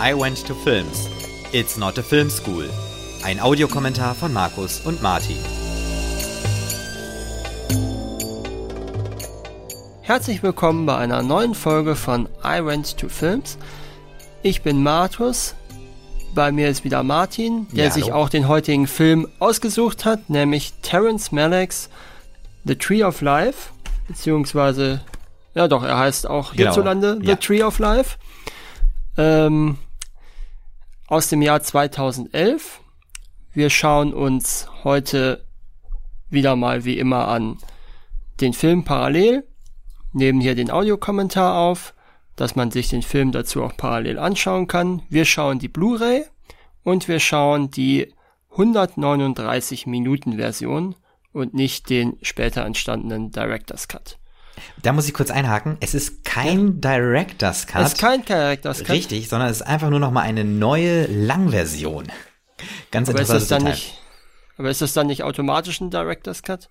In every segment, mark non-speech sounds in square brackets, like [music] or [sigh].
I Went to Films. It's not a film school. Ein Audiokommentar von Markus und Martin. Herzlich willkommen bei einer neuen Folge von I Went to Films. Ich bin Martus. Bei mir ist wieder Martin, der Ja, sich auch den heutigen Film ausgesucht hat, nämlich Terence Malick's The Tree of Life, beziehungsweise, ja doch, er heißt auch Genau, hierzulande The ja. Tree of Life, ähm, aus dem Jahr 2011. Wir schauen uns heute wieder mal wie immer an den Film parallel, nehmen hier den Audiokommentar auf, dass man sich den Film dazu auch parallel anschauen kann. Wir schauen die Blu-ray und wir schauen die 139 Minuten Version und nicht den später entstandenen Director's Cut. Da muss ich kurz einhaken. Es ist kein Director's Cut. Es ist kein Director's Cut. Richtig, sondern es ist einfach nur noch mal eine neue Langversion. Ganz aber ist interessantes das dann Detail. nicht, aber ist das dann nicht automatisch ein Director's Cut?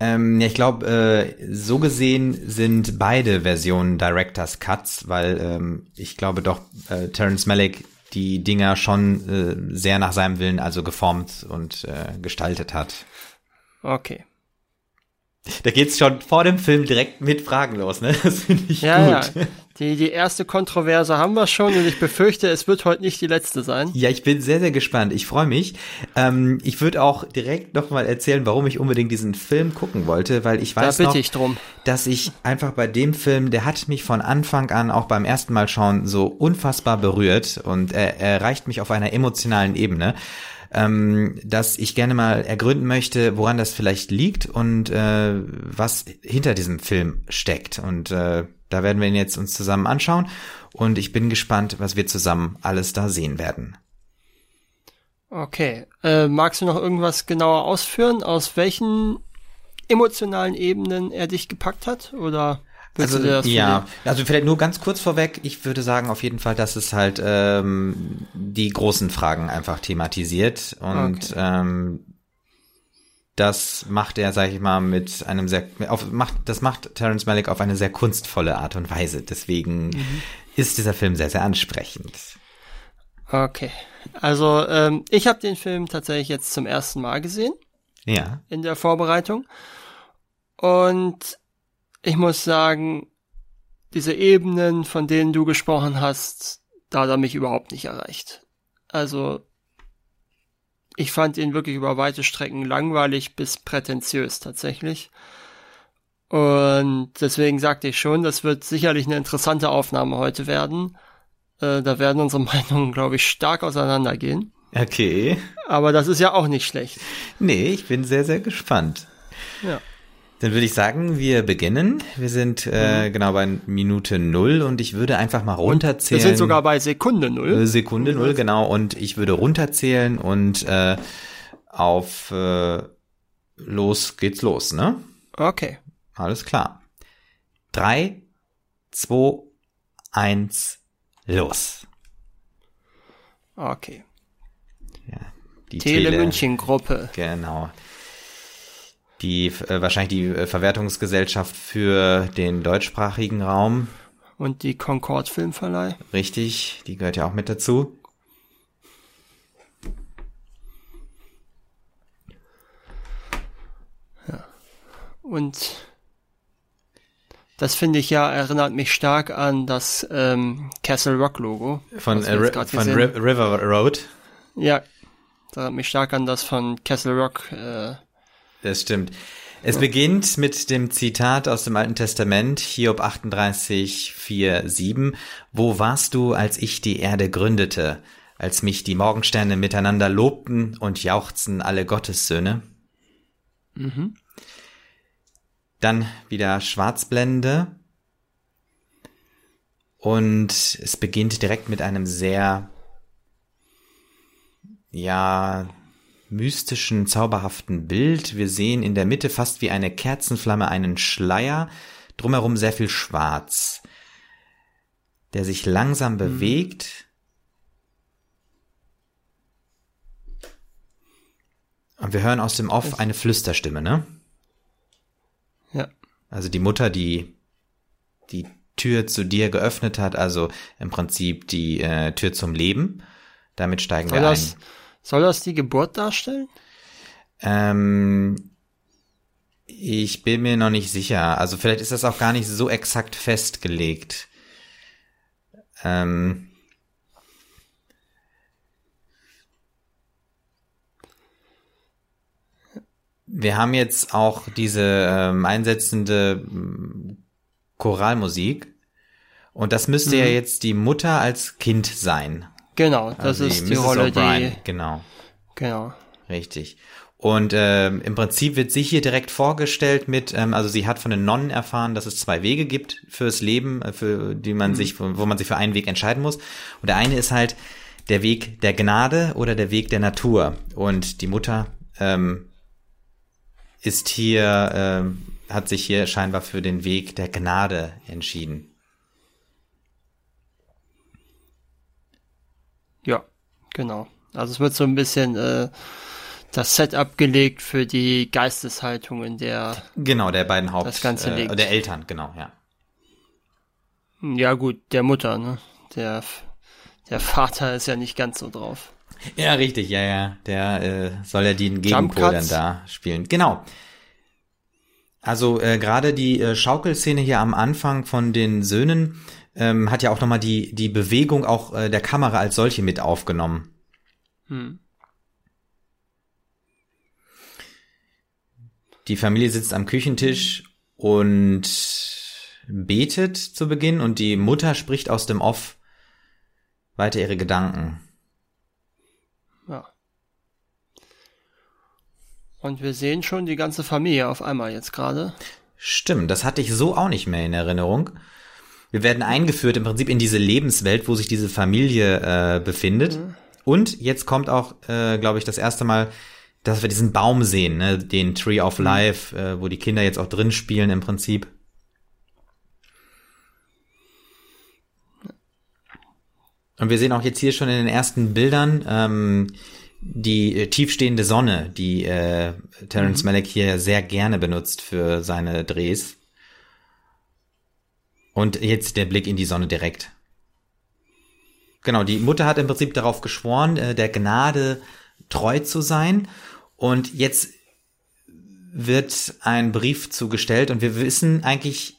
Ähm, ja, ich glaube, äh, so gesehen sind beide Versionen Director's Cuts, weil ähm, ich glaube doch, äh, Terrence Malick die Dinger schon äh, sehr nach seinem Willen also geformt und äh, gestaltet hat. Okay. Da geht's schon vor dem Film direkt mit Fragen los, ne? [laughs] Das finde ich Ja, gut. ja. Die, die erste Kontroverse haben wir schon und ich befürchte, es wird heute nicht die letzte sein. Ja, ich bin sehr, sehr gespannt. Ich freue mich. Ähm, ich würde auch direkt nochmal erzählen, warum ich unbedingt diesen Film gucken wollte, weil ich Da weiß bitte noch, ich drum. dass ich einfach bei dem Film, der hat mich von Anfang an auch beim ersten Mal schauen so unfassbar berührt und er erreicht mich auf einer emotionalen Ebene, ähm, dass ich gerne mal ergründen möchte, woran das vielleicht liegt und äh, was hinter diesem Film steckt. Und äh, da werden wir ihn jetzt uns zusammen anschauen und ich bin gespannt, was wir zusammen alles da sehen werden. Okay. Äh, magst du noch irgendwas genauer ausführen, aus welchen emotionalen Ebenen er dich gepackt hat? Oder Also, du dir das ja, also vielleicht nur ganz kurz vorweg. Ich würde sagen auf jeden Fall, dass es halt ähm, die großen Fragen einfach thematisiert und Okay. ähm, das macht er, sag ich mal, mit einem sehr, auf, macht, das macht Terrence Malick auf eine sehr kunstvolle Art und Weise. Deswegen Mhm. ist dieser Film sehr, sehr ansprechend. Okay. Also, ähm, ich habe den Film tatsächlich jetzt zum ersten Mal gesehen Ja. in der Vorbereitung. Und ich muss sagen, diese Ebenen, von denen du gesprochen hast, da hat er mich überhaupt nicht erreicht. Also, ich fand ihn wirklich über weite Strecken langweilig bis prätentiös tatsächlich. Und deswegen sagte ich schon, das wird sicherlich eine interessante Aufnahme heute werden. Äh, da werden unsere [laughs] Meinungen, glaube ich, stark auseinandergehen. Okay. Aber das ist ja auch nicht schlecht. Nee, ich bin sehr, sehr gespannt. Ja. Dann würde ich sagen, wir beginnen. Wir sind äh, genau bei Minute null und ich würde einfach mal runterzählen. Wir sind sogar bei Sekunde null. Äh, Sekunde null, genau. Und ich würde runterzählen und äh, auf äh, los geht's los, ne? Okay. Alles klar. Drei, zwei, eins, los. Okay. Die Tele Tele- München Gruppe. Genau. Die äh, wahrscheinlich die äh, Verwertungsgesellschaft für den deutschsprachigen Raum, Und die Concord Filmverleih. richtig? Die gehört ja auch mit dazu. Und das finde ich ja, erinnert mich stark an das ähm, Castle Rock Logo. Von, äh, von River Road. Ja. Das erinnert mich stark an das von Castle Rock. Äh, Das stimmt. Es beginnt mit dem Zitat aus dem Alten Testament, Hiob 38, 4, 7. Wo warst du, als ich die Erde gründete, als mich die Morgensterne miteinander lobten und jauchzten alle Gottessöhne? Dann wieder Schwarzblende. Und es beginnt direkt mit einem sehr, ja, mystischen, zauberhaften Bild. Wir sehen in der Mitte fast wie eine Kerzenflamme einen Schleier, drumherum sehr viel Schwarz, der sich langsam bewegt. Und wir hören aus dem Off eine Flüsterstimme, ne? ja. Also die Mutter, die, die Tür zu dir geöffnet hat, also im Prinzip die äh, Tür zum Leben. Damit steigen wir ein. Soll das die Geburt darstellen? Ähm, ich bin mir noch nicht sicher. Also vielleicht ist das auch gar nicht so exakt festgelegt. Ähm, wir haben jetzt auch diese ähm, einsetzende ähm, Choralmusik. Und das müsste Mhm. ja jetzt die Mutter als Kind sein. Genau, das Also ist die Mrs. Rolle, die, Genau, genau. richtig. Und ähm, im Prinzip wird sie hier direkt vorgestellt mit, ähm, also sie hat von den Nonnen erfahren, dass es zwei Wege gibt fürs Leben, äh, für die man sich, wo man sich für einen Weg entscheiden muss. Und der eine ist halt der Weg der Gnade oder der Weg der Natur. Und die Mutter ähm, ist hier, ähm, hat sich hier scheinbar für den Weg der Gnade entschieden. Ja, genau. Also es wird so ein bisschen äh, das Setup gelegt für die Geisteshaltung, in der, Genau, der beiden Haupt, Das Ganze äh, liegt. der Eltern, genau, ja. ja gut, der Mutter, ne? Der, der Vater ist ja nicht ganz so drauf. Ja, richtig, ja, ja. Der äh, soll ja den Gegenpol dann da spielen. Genau. Also äh, gerade die äh, Schaukelszene hier am Anfang von den Söhnen ähm, hat ja auch nochmal die, die Bewegung auch äh, der Kamera als solche mit aufgenommen. Hm. Die Familie sitzt am Küchentisch und betet zu Beginn und die Mutter spricht aus dem Off weiter ihre Gedanken. Ja. Und wir sehen schon die ganze Familie auf einmal jetzt gerade. Stimmt, das hatte ich so auch nicht mehr in Erinnerung. Wir werden eingeführt im Prinzip in diese Lebenswelt, wo sich diese Familie äh, befindet. Und jetzt kommt auch, äh, glaube ich, das erste Mal, dass wir diesen Baum sehen, ne? den Tree of Life, äh, wo die Kinder jetzt auch drin spielen im Prinzip. Und wir sehen auch jetzt hier schon in den ersten Bildern ähm, die äh, tiefstehende Sonne, die äh, Terence Malick hier sehr gerne benutzt für seine Drehs. Und jetzt der Blick in die Sonne direkt. Genau, die Mutter hat im Prinzip darauf geschworen, äh, der Gnade treu zu sein. Und jetzt wird ein Brief zugestellt und wir wissen eigentlich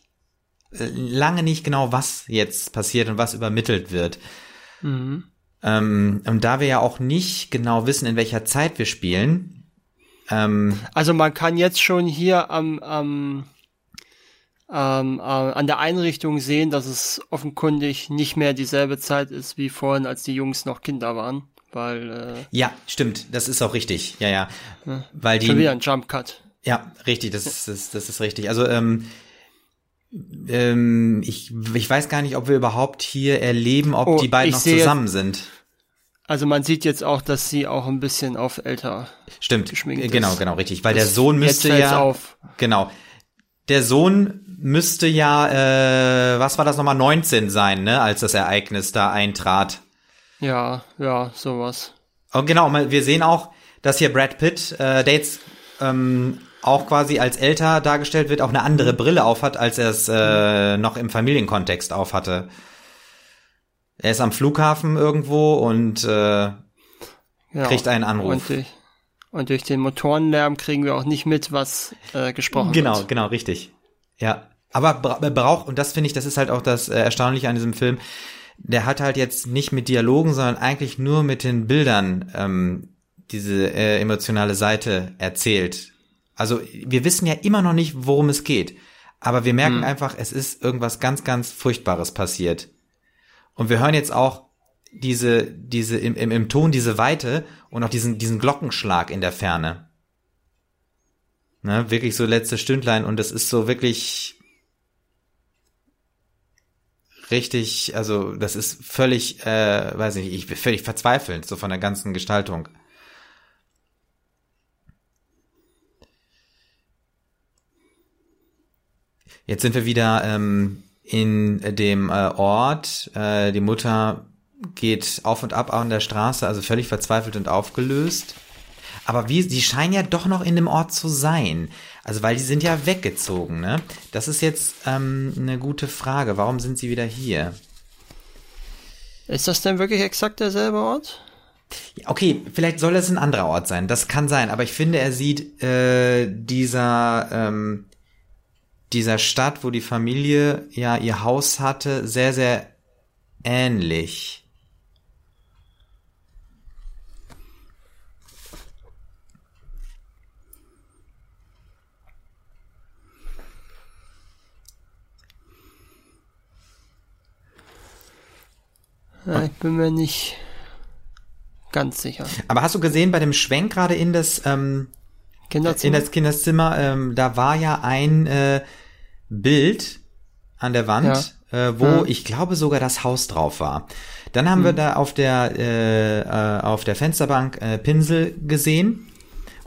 äh, lange nicht genau, was jetzt passiert und was übermittelt wird. Mhm. Ähm, und da wir ja auch nicht genau wissen, in welcher Zeit wir spielen, ähm, Also man kann jetzt schon hier am, am ähm, äh, an der Einrichtung sehen, dass es offenkundig nicht mehr dieselbe Zeit ist wie vorhin, als die Jungs noch Kinder waren. Weil äh, ja, stimmt, das ist auch richtig, ja, ja, weil schon wieder die, ein Jump Cut. ja, richtig, das ist, das, das ist richtig. Also ähm, ähm, ich, ich weiß gar nicht, ob wir überhaupt hier erleben, ob Oh, die beiden noch zusammen sind. Also man sieht jetzt auch, dass sie auch ein bisschen auf älter. Stimmt, geschminkt genau, ist. genau, richtig, weil der Das- Sohn jetzt müsste ja, auf. genau, der Sohn müsste ja, äh, was war das nochmal, 19 sein, ne, als das Ereignis da eintrat. Ja, ja, sowas. Und genau, mal- wir sehen auch, dass hier Brad Pitt, äh, der jetzt ähm, auch quasi als älter dargestellt wird, auch eine andere Brille aufhat, als er es äh, noch im Familienkontext aufhatte. Er ist am Flughafen irgendwo und äh, Ja. kriegt einen Anruf. Und durch, und durch den Motorenlärm kriegen wir auch nicht mit, was äh, gesprochen Genau, wird. genau, richtig. Ja. Aber bra er braucht, und das finde ich, das ist halt auch das äh, Erstaunliche an diesem Film, der hat halt jetzt nicht mit Dialogen, sondern eigentlich nur mit den Bildern ähm, diese äh, emotionale Seite erzählt. Also wir wissen ja immer noch nicht, worum es geht. Aber wir merken einfach, es ist irgendwas ganz, ganz Furchtbares passiert. Und wir hören jetzt auch diese, diese, im, im, im Ton diese Weite und auch diesen, diesen Glockenschlag in der Ferne. Ne, wirklich so letzte Stündlein und es ist so wirklich richtig, also das ist völlig, äh, weiß nicht, ich bin völlig verzweifelnd, so von der ganzen Gestaltung. Jetzt sind wir wieder ähm, in dem äh, Ort. Äh, die Mutter geht auf und ab an der Straße, also völlig verzweifelt und aufgelöst. Aber wie, die scheinen ja doch noch in dem Ort zu sein. Also weil die sind ja weggezogen, ne? Das ist jetzt ähm, eine gute Frage. Warum sind sie wieder hier? Ist das denn wirklich exakt derselbe Ort? Okay, vielleicht soll es ein anderer Ort sein. Das kann sein. Aber ich finde, er sieht äh, dieser ähm, dieser Stadt, wo die Familie ja ihr Haus hatte, sehr sehr ähnlich. Ja, ich bin mir nicht ganz sicher. Aber hast du gesehen bei dem Schwenk gerade in das ähm, Kinderzimmer? in das Kinderzimmer, ähm, da war ja ein äh, Bild an der Wand, äh, wo Ja. ich glaube sogar das Haus drauf war. Dann haben wir Mhm. da auf der äh, äh, auf der Fensterbank äh, Pinsel gesehen.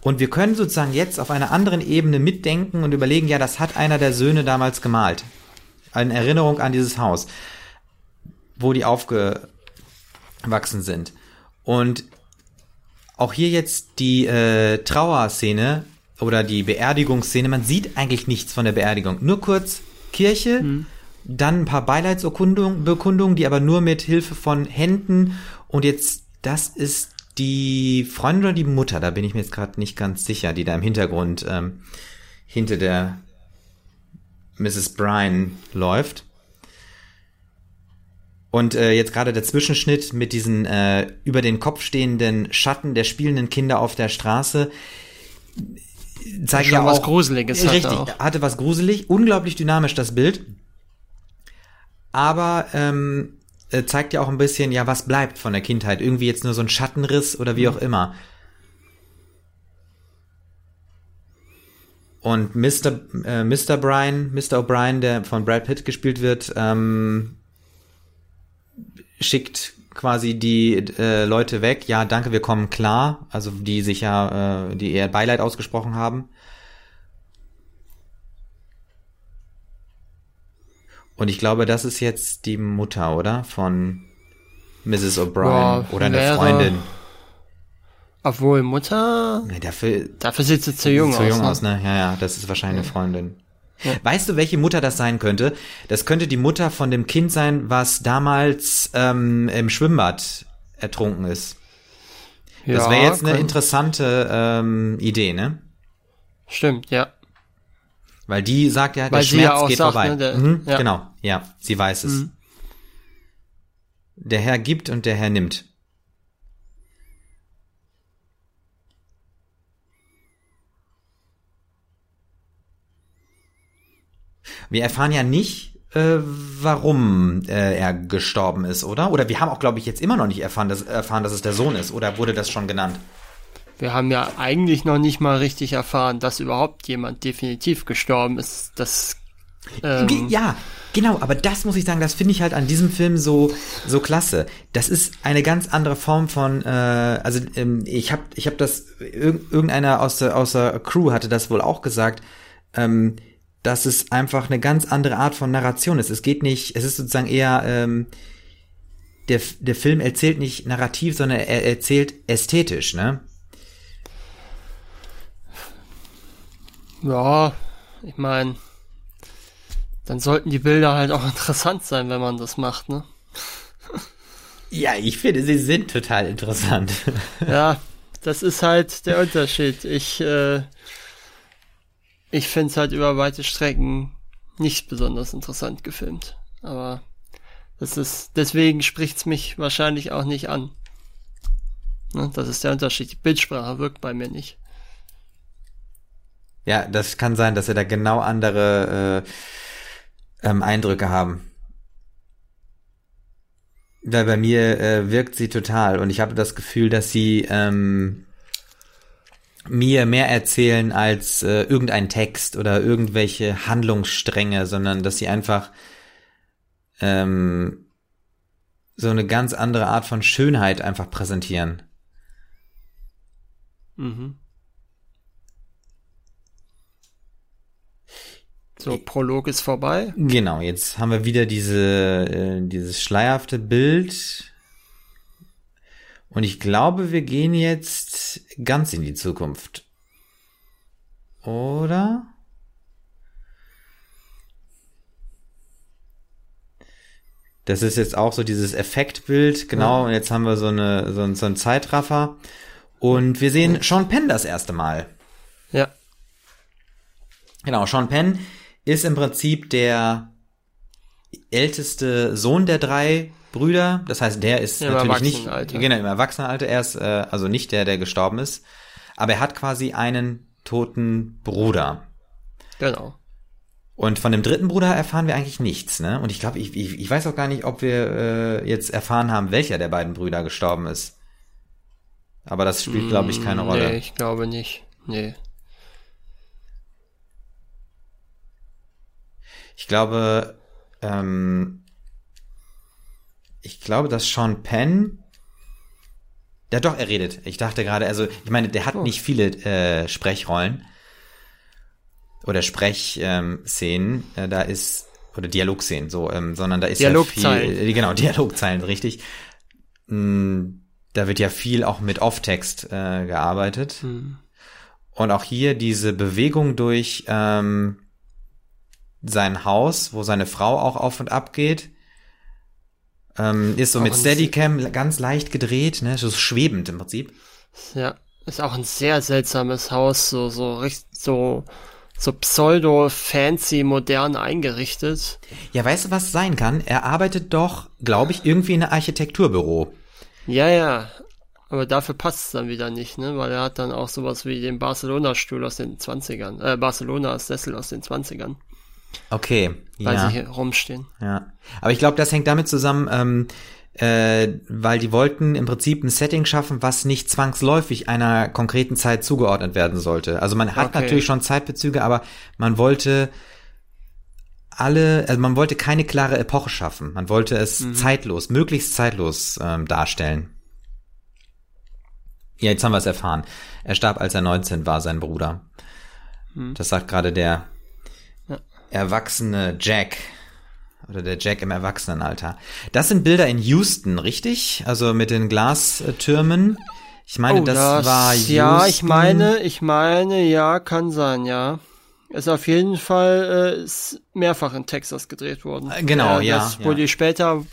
Und wir können sozusagen jetzt auf einer anderen Ebene mitdenken und überlegen, ja, das hat einer der Söhne damals gemalt. Eine Erinnerung an dieses Haus, wo die aufgewachsen sind. Und auch hier jetzt die äh, Trauerszene oder die Beerdigungsszene, man sieht eigentlich nichts von der Beerdigung. Nur kurz Kirche, dann ein paar Beileidsurkundungen, Bekundungen, die aber nur mit Hilfe von Händen und jetzt, das ist die Freundin oder die Mutter, da bin ich mir jetzt gerade nicht ganz sicher, die da im Hintergrund ähm, hinter der Mrs. Bryan läuft. Und äh, jetzt gerade der Zwischenschnitt mit diesen äh, über den Kopf stehenden Schatten der spielenden Kinder auf der Straße zeigt Schon ja was auch Gruseliges hatte richtig auch. hatte was gruselig, unglaublich dynamisch das Bild, aber ähm, äh, zeigt ja auch ein bisschen, ja was bleibt von der Kindheit, irgendwie jetzt nur so ein Schattenriss oder wie auch immer. Und Mr. Äh, Mr. Brian, Mr. O'Brien, der von Brad Pitt gespielt wird, ähm, schickt quasi die äh, Leute weg. Ja, danke, wir kommen klar. Also die sich ja, äh, die eher Beileid ausgesprochen haben. Und ich glaube, das ist jetzt die Mutter, oder? Von Mrs. O'Brien Boah, oder eine Freundin. Obwohl Mutter, Nee, dafür dafür sieht sie zu jung zu aus. jung ne? aus, ne? Ja, ja, das ist wahrscheinlich eine Freundin. Ja. Weißt du, welche Mutter das sein könnte? Das könnte die Mutter von dem Kind sein, was damals ähm, im Schwimmbad ertrunken ist. Das Ja, wäre jetzt eine interessante ähm, Idee, ne? Stimmt, ja. Weil die sagt ja, der Weil Schmerz ja auch geht sagt, vorbei. ne, der- mhm, ja. Genau, ja, sie weiß es. Mhm. Der Herr gibt und der Herr nimmt. Wir erfahren ja nicht, äh, warum äh, er gestorben ist, oder? Oder wir haben auch, glaube ich, jetzt immer noch nicht erfahren dass, erfahren, dass es der Sohn ist. Oder wurde das schon genannt? Wir haben ja eigentlich noch nicht mal richtig erfahren, dass überhaupt jemand definitiv gestorben ist. Das ähm, Ja, genau, aber das muss ich sagen, das finde ich halt an diesem Film so so klasse. Das ist eine ganz andere Form von, äh, also ähm, ich habe ich habe das irg irgendeiner aus der aus der Crew hatte das wohl auch gesagt, ähm, dass es einfach eine ganz andere Art von Narration ist. Es geht nicht, es ist sozusagen eher ähm, der der Film erzählt nicht narrativ, sondern er erzählt ästhetisch, ne? ja, ich meine, dann sollten die Bilder halt auch [laughs] interessant sein, wenn man das macht, ne? Ja, ich finde, sie sind total interessant. Ja, das ist halt der Unterschied. Ich, äh, ich finde es halt über weite Strecken nicht besonders interessant gefilmt. Aber das ist, deswegen spricht's mich wahrscheinlich auch nicht an. Ne, das ist der Unterschied. Die Bildsprache wirkt bei mir nicht. Ja, das kann sein, dass wir da genau andere äh, ähm, Eindrücke haben. Weil bei mir äh, wirkt sie total und ich habe das Gefühl, dass sie ähm, mir mehr erzählen als äh, irgendein Text oder irgendwelche Handlungsstränge, sondern dass sie einfach ähm, so eine ganz andere Art von Schönheit einfach präsentieren. Mhm. So, Prolog ist vorbei. Genau, jetzt haben wir wieder diese, äh, dieses schleierhafte Bild. Und ich glaube, wir gehen jetzt ganz in die Zukunft. Oder? Das ist jetzt auch so dieses Effektbild, genau. Und jetzt haben wir so eine so, so einen Zeitraffer. Und wir sehen Sean Penn das erste Mal. Ja. Genau, Sean Penn ist im Prinzip der älteste Sohn der drei Brüder. Das heißt, der ist Im natürlich nicht genau im Erwachsenenalter. Er ist äh, also nicht der, der gestorben ist, aber er hat quasi einen toten Bruder. Genau. Und von dem dritten Bruder erfahren wir eigentlich nichts, ne? Und ich glaube, ich, ich, ich weiß auch gar nicht, ob wir äh, jetzt erfahren haben, welcher der beiden Brüder gestorben ist. Aber das spielt, glaube ich, keine Mm, Rolle. Nee, ich glaube nicht. Nee. Ich glaube, ähm, ich glaube, dass Sean Penn, ja doch, er redet. Ich dachte gerade, also ich meine, der hat Oh. nicht viele äh, Sprechrollen oder Sprechszenen. Ähm, äh, da ist oder Dialogszenen, so, ähm, sondern da ist ja viel, äh, genau [laughs] Dialogzeilen, richtig. Mm, Da wird ja viel auch mit Off-Text äh, gearbeitet. Hm. Und auch hier diese Bewegung durch ähm, sein Haus, wo seine Frau auch auf und ab geht, ähm, ist so Auch mit Steadicam ganz leicht gedreht, ne, so schwebend im Prinzip. Ja, ist auch ein sehr seltsames Haus, so, so, richtig, so, so pseudo-fancy, modern eingerichtet. Ja, weißt du, was sein kann? Er arbeitet doch, glaube ich, irgendwie in einem Architekturbüro. Ja, ja. Aber dafür passt es dann wieder nicht, ne? Weil er hat dann auch sowas wie den Barcelona-Stuhl aus den 20ern, äh, Barcelona-Sessel aus den 20ern, Okay, weil ja. sie hier rumstehen. Ja, aber ich glaube, das hängt damit zusammen, ähm, äh, weil die wollten im Prinzip ein Setting schaffen, was nicht zwangsläufig einer konkreten Zeit zugeordnet werden sollte. Also man hat Okay. natürlich schon Zeitbezüge, aber man wollte alle, also man wollte keine klare Epoche schaffen. Man wollte es zeitlos, möglichst zeitlos ähm, darstellen. Ja, jetzt haben wir es erfahren. Er starb, als er 19 war, sein Bruder. Das sagt gerade der. Erwachsene Jack. Oder der Jack im Erwachsenenalter. Das sind Bilder in Houston, richtig? Also mit den Glastürmen. Ich meine, das, war Houston. Oh, Ja, ich meine, ich meine, ja, kann sein, ja. Ist auf jeden Fall äh, ist mehrfach in Texas gedreht worden. Äh, genau, ja, Das, wo ja. die später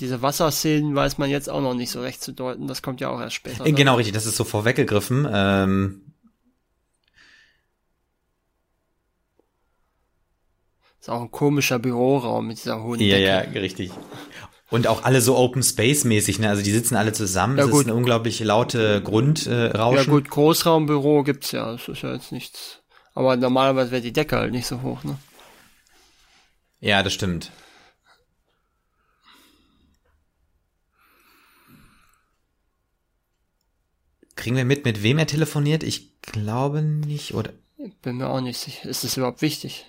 diese Wasserszenen weiß man jetzt auch noch nicht so recht zu deuten. Das kommt ja auch erst später. Äh, dann. Genau, richtig. Das ist so vorweggegriffen. Ähm, Ist auch ein komischer Büroraum mit dieser hohen ja, Decke. ja, richtig. Und auch alle so Open Space mäßig, ne? Also die sitzen alle zusammen. Ja, das gut. ist eine unglaublich laute Grundrauschen. Äh. Ja gut, Großraumbüro gibt's ja. Das ist ja jetzt nichts. Aber normalerweise wäre die Decke halt nicht so hoch, ne? ja, das stimmt. Kriegen wir mit, mit wem er telefoniert? Ich glaube nicht, oder? Bin mir auch nicht sicher. Ist das überhaupt wichtig?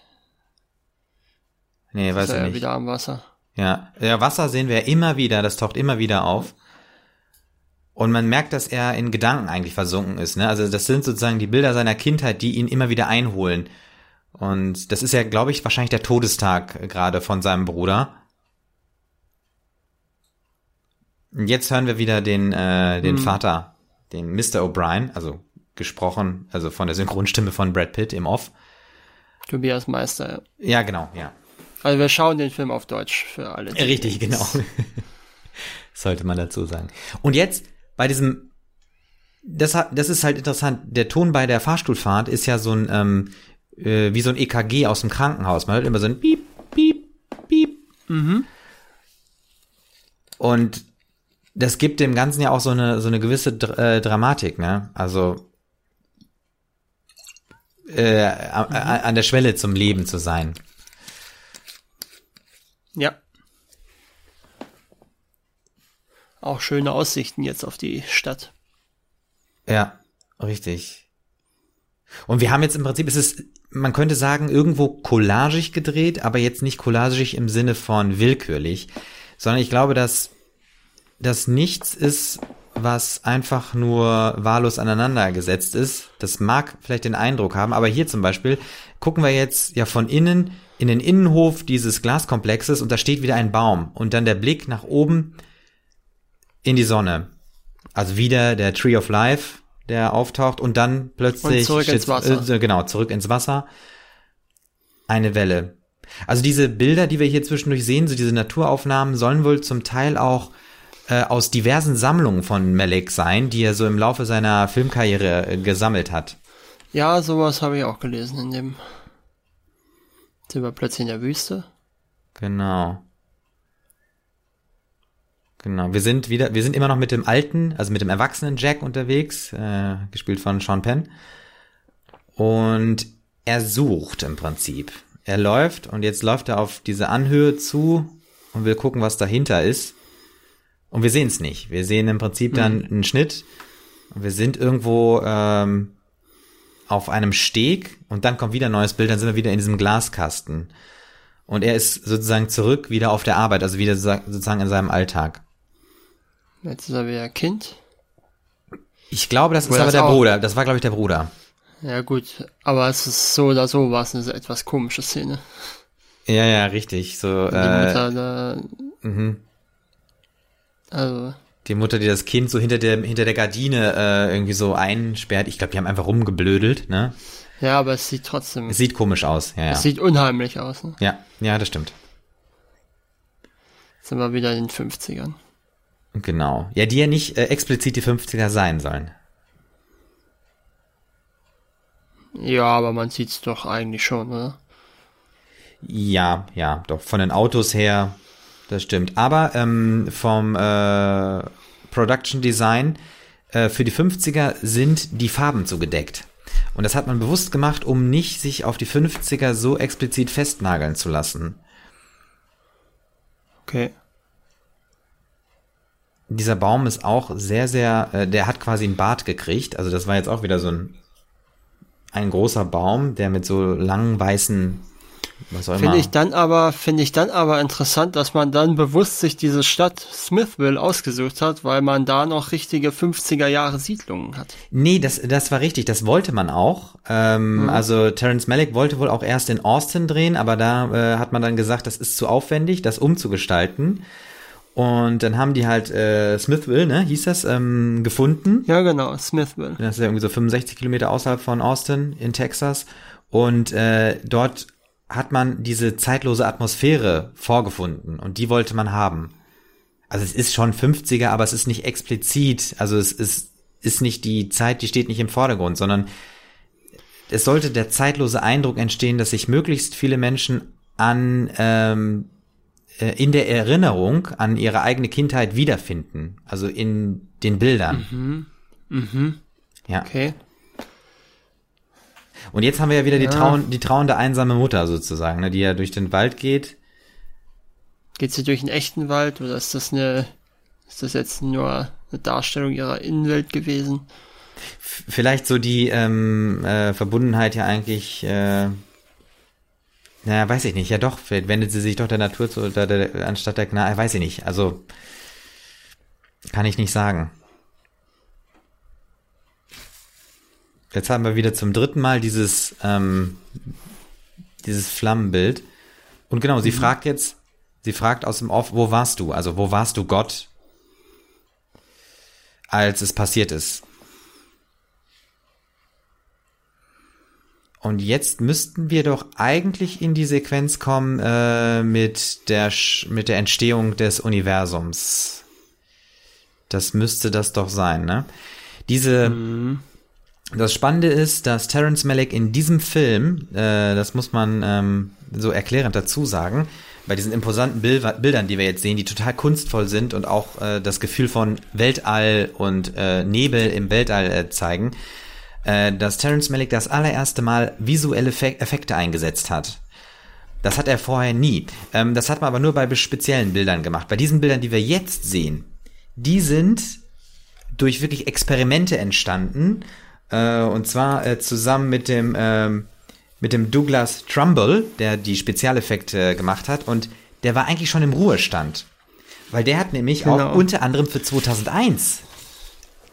Nee, weiß ist er ich ja nicht. wieder am Wasser. Ja, ja, Wasser sehen wir immer wieder, das taucht immer wieder auf. Und man merkt, dass er in Gedanken eigentlich versunken ist. Ne? Also das sind sozusagen die Bilder seiner Kindheit, die ihn immer wieder einholen. Und das ist ja, glaube ich, wahrscheinlich der Todestag gerade von seinem Bruder. Und jetzt hören wir wieder den, äh, den Vater, den Mr. O'Brien, also gesprochen, also von der Synchronstimme von Brad Pitt im Off. Tobias Meister, ja. Ja, genau, ja. Also wir schauen den Film auf Deutsch für alle. Richtig, genau. [laughs] Sollte man dazu sagen. Und jetzt bei diesem, das, hat, das ist halt interessant. Der Ton bei der Fahrstuhlfahrt ist ja so ein, ähm, äh, wie so ein EKG aus dem Krankenhaus. Man hört immer so ein Piep, Piep, Piep. Und das gibt dem Ganzen ja auch so eine, so eine gewisse Dr äh, Dramatik, ne? Also, äh, a- an der Schwelle zum Leben zu sein. Ja. Auch schöne Aussichten jetzt auf die Stadt. Ja, richtig. Und wir haben jetzt im Prinzip, es ist, man könnte sagen, irgendwo collagig gedreht, aber jetzt nicht collagig im Sinne von willkürlich, sondern ich glaube, dass das nichts ist, was einfach nur wahllos aneinander gesetzt ist. Das mag vielleicht den Eindruck haben, aber hier zum Beispiel gucken wir jetzt ja von innen in den Innenhof dieses Glaskomplexes und da steht wieder ein Baum und dann der Blick nach oben in die Sonne. Also wieder der Tree of Life, der auftaucht und dann plötzlich Und zurück ins Wasser. Äh, genau, zurück ins Wasser. Eine Welle. Also diese Bilder, die wir hier zwischendurch sehen, so diese Naturaufnahmen, sollen wohl zum Teil auch äh, aus diversen Sammlungen von Malek sein, die er so im Laufe seiner Filmkarriere äh, gesammelt hat. Ja, sowas habe ich auch gelesen in dem. Sind wir plötzlich in der Wüste? Genau. Genau. Wir sind wieder, wir sind immer noch mit dem alten, also mit dem erwachsenen Jack unterwegs, äh, gespielt von Sean Penn. Und er sucht im Prinzip. Er läuft und jetzt läuft er auf diese Anhöhe zu und will gucken, was dahinter ist. Und wir sehen es nicht. Wir sehen im Prinzip dann einen Schnitt. Und wir sind irgendwo ähm, auf einem Steg und dann kommt wieder ein neues Bild, dann sind wir wieder in diesem Glaskasten. Und er ist sozusagen zurück wieder auf der Arbeit, also wieder sozusagen in seinem Alltag. Jetzt ist er wieder Kind. Ich glaube, das ist Oder aber das der auch- Bruder. Das war, glaube ich, der Bruder. Ja gut, aber es ist so oder so war es eine etwas komische Szene. Ja, ja, richtig. So, Die äh, Mutter da, mhm. also, die Mutter, die das Kind so hinter der hinter der Gardine äh, irgendwie so einsperrt. Ich glaube, die haben einfach rumgeblödelt. Ne? ja, aber es sieht trotzdem, Es sieht komisch aus. Ja, ja. es sieht unheimlich aus. Ne? ja, ja, das stimmt. Jetzt sind wir wieder in den 50ern. Genau. Ja, die ja nicht äh, explizit die 50er sein sollen. Ja, aber man sieht's doch eigentlich schon, oder? Ja, ja, doch von den Autos her, das stimmt. Aber ähm, vom äh, Production Design äh, für die 50er sind die Farben zugedeckt. Und das hat man bewusst gemacht, um nicht sich auf die 50er so explizit festnageln zu lassen. Okay. Dieser Baum ist auch sehr, sehr, äh, der hat quasi einen Bart gekriegt. Also das war jetzt auch wieder so ein, ein großer Baum, der mit so langen weißen. Finde ich dann aber, finde ich dann aber interessant, dass man dann bewusst sich diese Stadt Smithville ausgesucht hat, weil man da noch richtige 50er Jahre Siedlungen hat. Nee, das, das war richtig, das wollte man auch. Ähm, Also Terence Malick wollte wohl auch erst in Austin drehen, aber da äh, hat man dann gesagt, das ist zu aufwendig, das umzugestalten. Und dann haben die halt äh, Smithville, ne, hieß das, ähm, gefunden. Ja, genau, Smithville. Das ist ja irgendwie so 65 Kilometer außerhalb von Austin in Texas. Und äh, dort hat man diese zeitlose Atmosphäre vorgefunden und die wollte man haben. Also es ist schon 50er, aber es ist nicht explizit. Also es ist, ist nicht die Zeit, die steht nicht im Vordergrund, sondern es sollte der zeitlose Eindruck entstehen, dass sich möglichst viele Menschen an ähm, äh, in der Erinnerung an ihre eigene Kindheit wiederfinden. Also in den Bildern. Ja. Okay. Und jetzt haben wir ja wieder die, Ja. trauen, die trauernde einsame Mutter sozusagen, ne, die ja durch den Wald geht. Geht sie durch einen echten Wald oder ist das eine, ist das jetzt nur eine Darstellung ihrer Innenwelt gewesen? Vielleicht so die ähm, äh, Verbundenheit ja eigentlich, äh, naja, weiß ich nicht, ja doch, vielleicht wendet sie sich doch der Natur zu, der, der, anstatt der Gnade, weiß ich nicht, also kann ich nicht sagen. Jetzt haben wir wieder zum dritten Mal dieses, ähm, dieses Flammenbild. Und genau, sie fragt jetzt, sie fragt aus dem Off, wo warst du? Also, wo warst du Gott, als es passiert ist? Und jetzt müssten wir doch eigentlich in die Sequenz kommen äh, mit der mit der Entstehung des Universums. Das müsste das doch sein, ne? Diese das Spannende ist, dass Terrence Malick in diesem Film, äh, das muss man ähm, so erklärend dazu sagen, bei diesen imposanten Bil Bildern, die wir jetzt sehen, die total kunstvoll sind und auch äh, das Gefühl von Weltall und äh, Nebel im Weltall äh, zeigen, äh, dass Terrence Malick das allererste Mal visuelle Fe Effekte eingesetzt hat. Das hat er vorher nie. Ähm, das hat man aber nur bei speziellen Bildern gemacht. Bei diesen Bildern, die wir jetzt sehen, die sind durch wirklich Experimente entstanden. Äh, und zwar äh, zusammen mit dem, ähm, mit dem Douglas Trumbull, der die Spezialeffekte gemacht hat. Und der war eigentlich schon im Ruhestand. Weil der hat nämlich Genau. auch unter anderem für 2001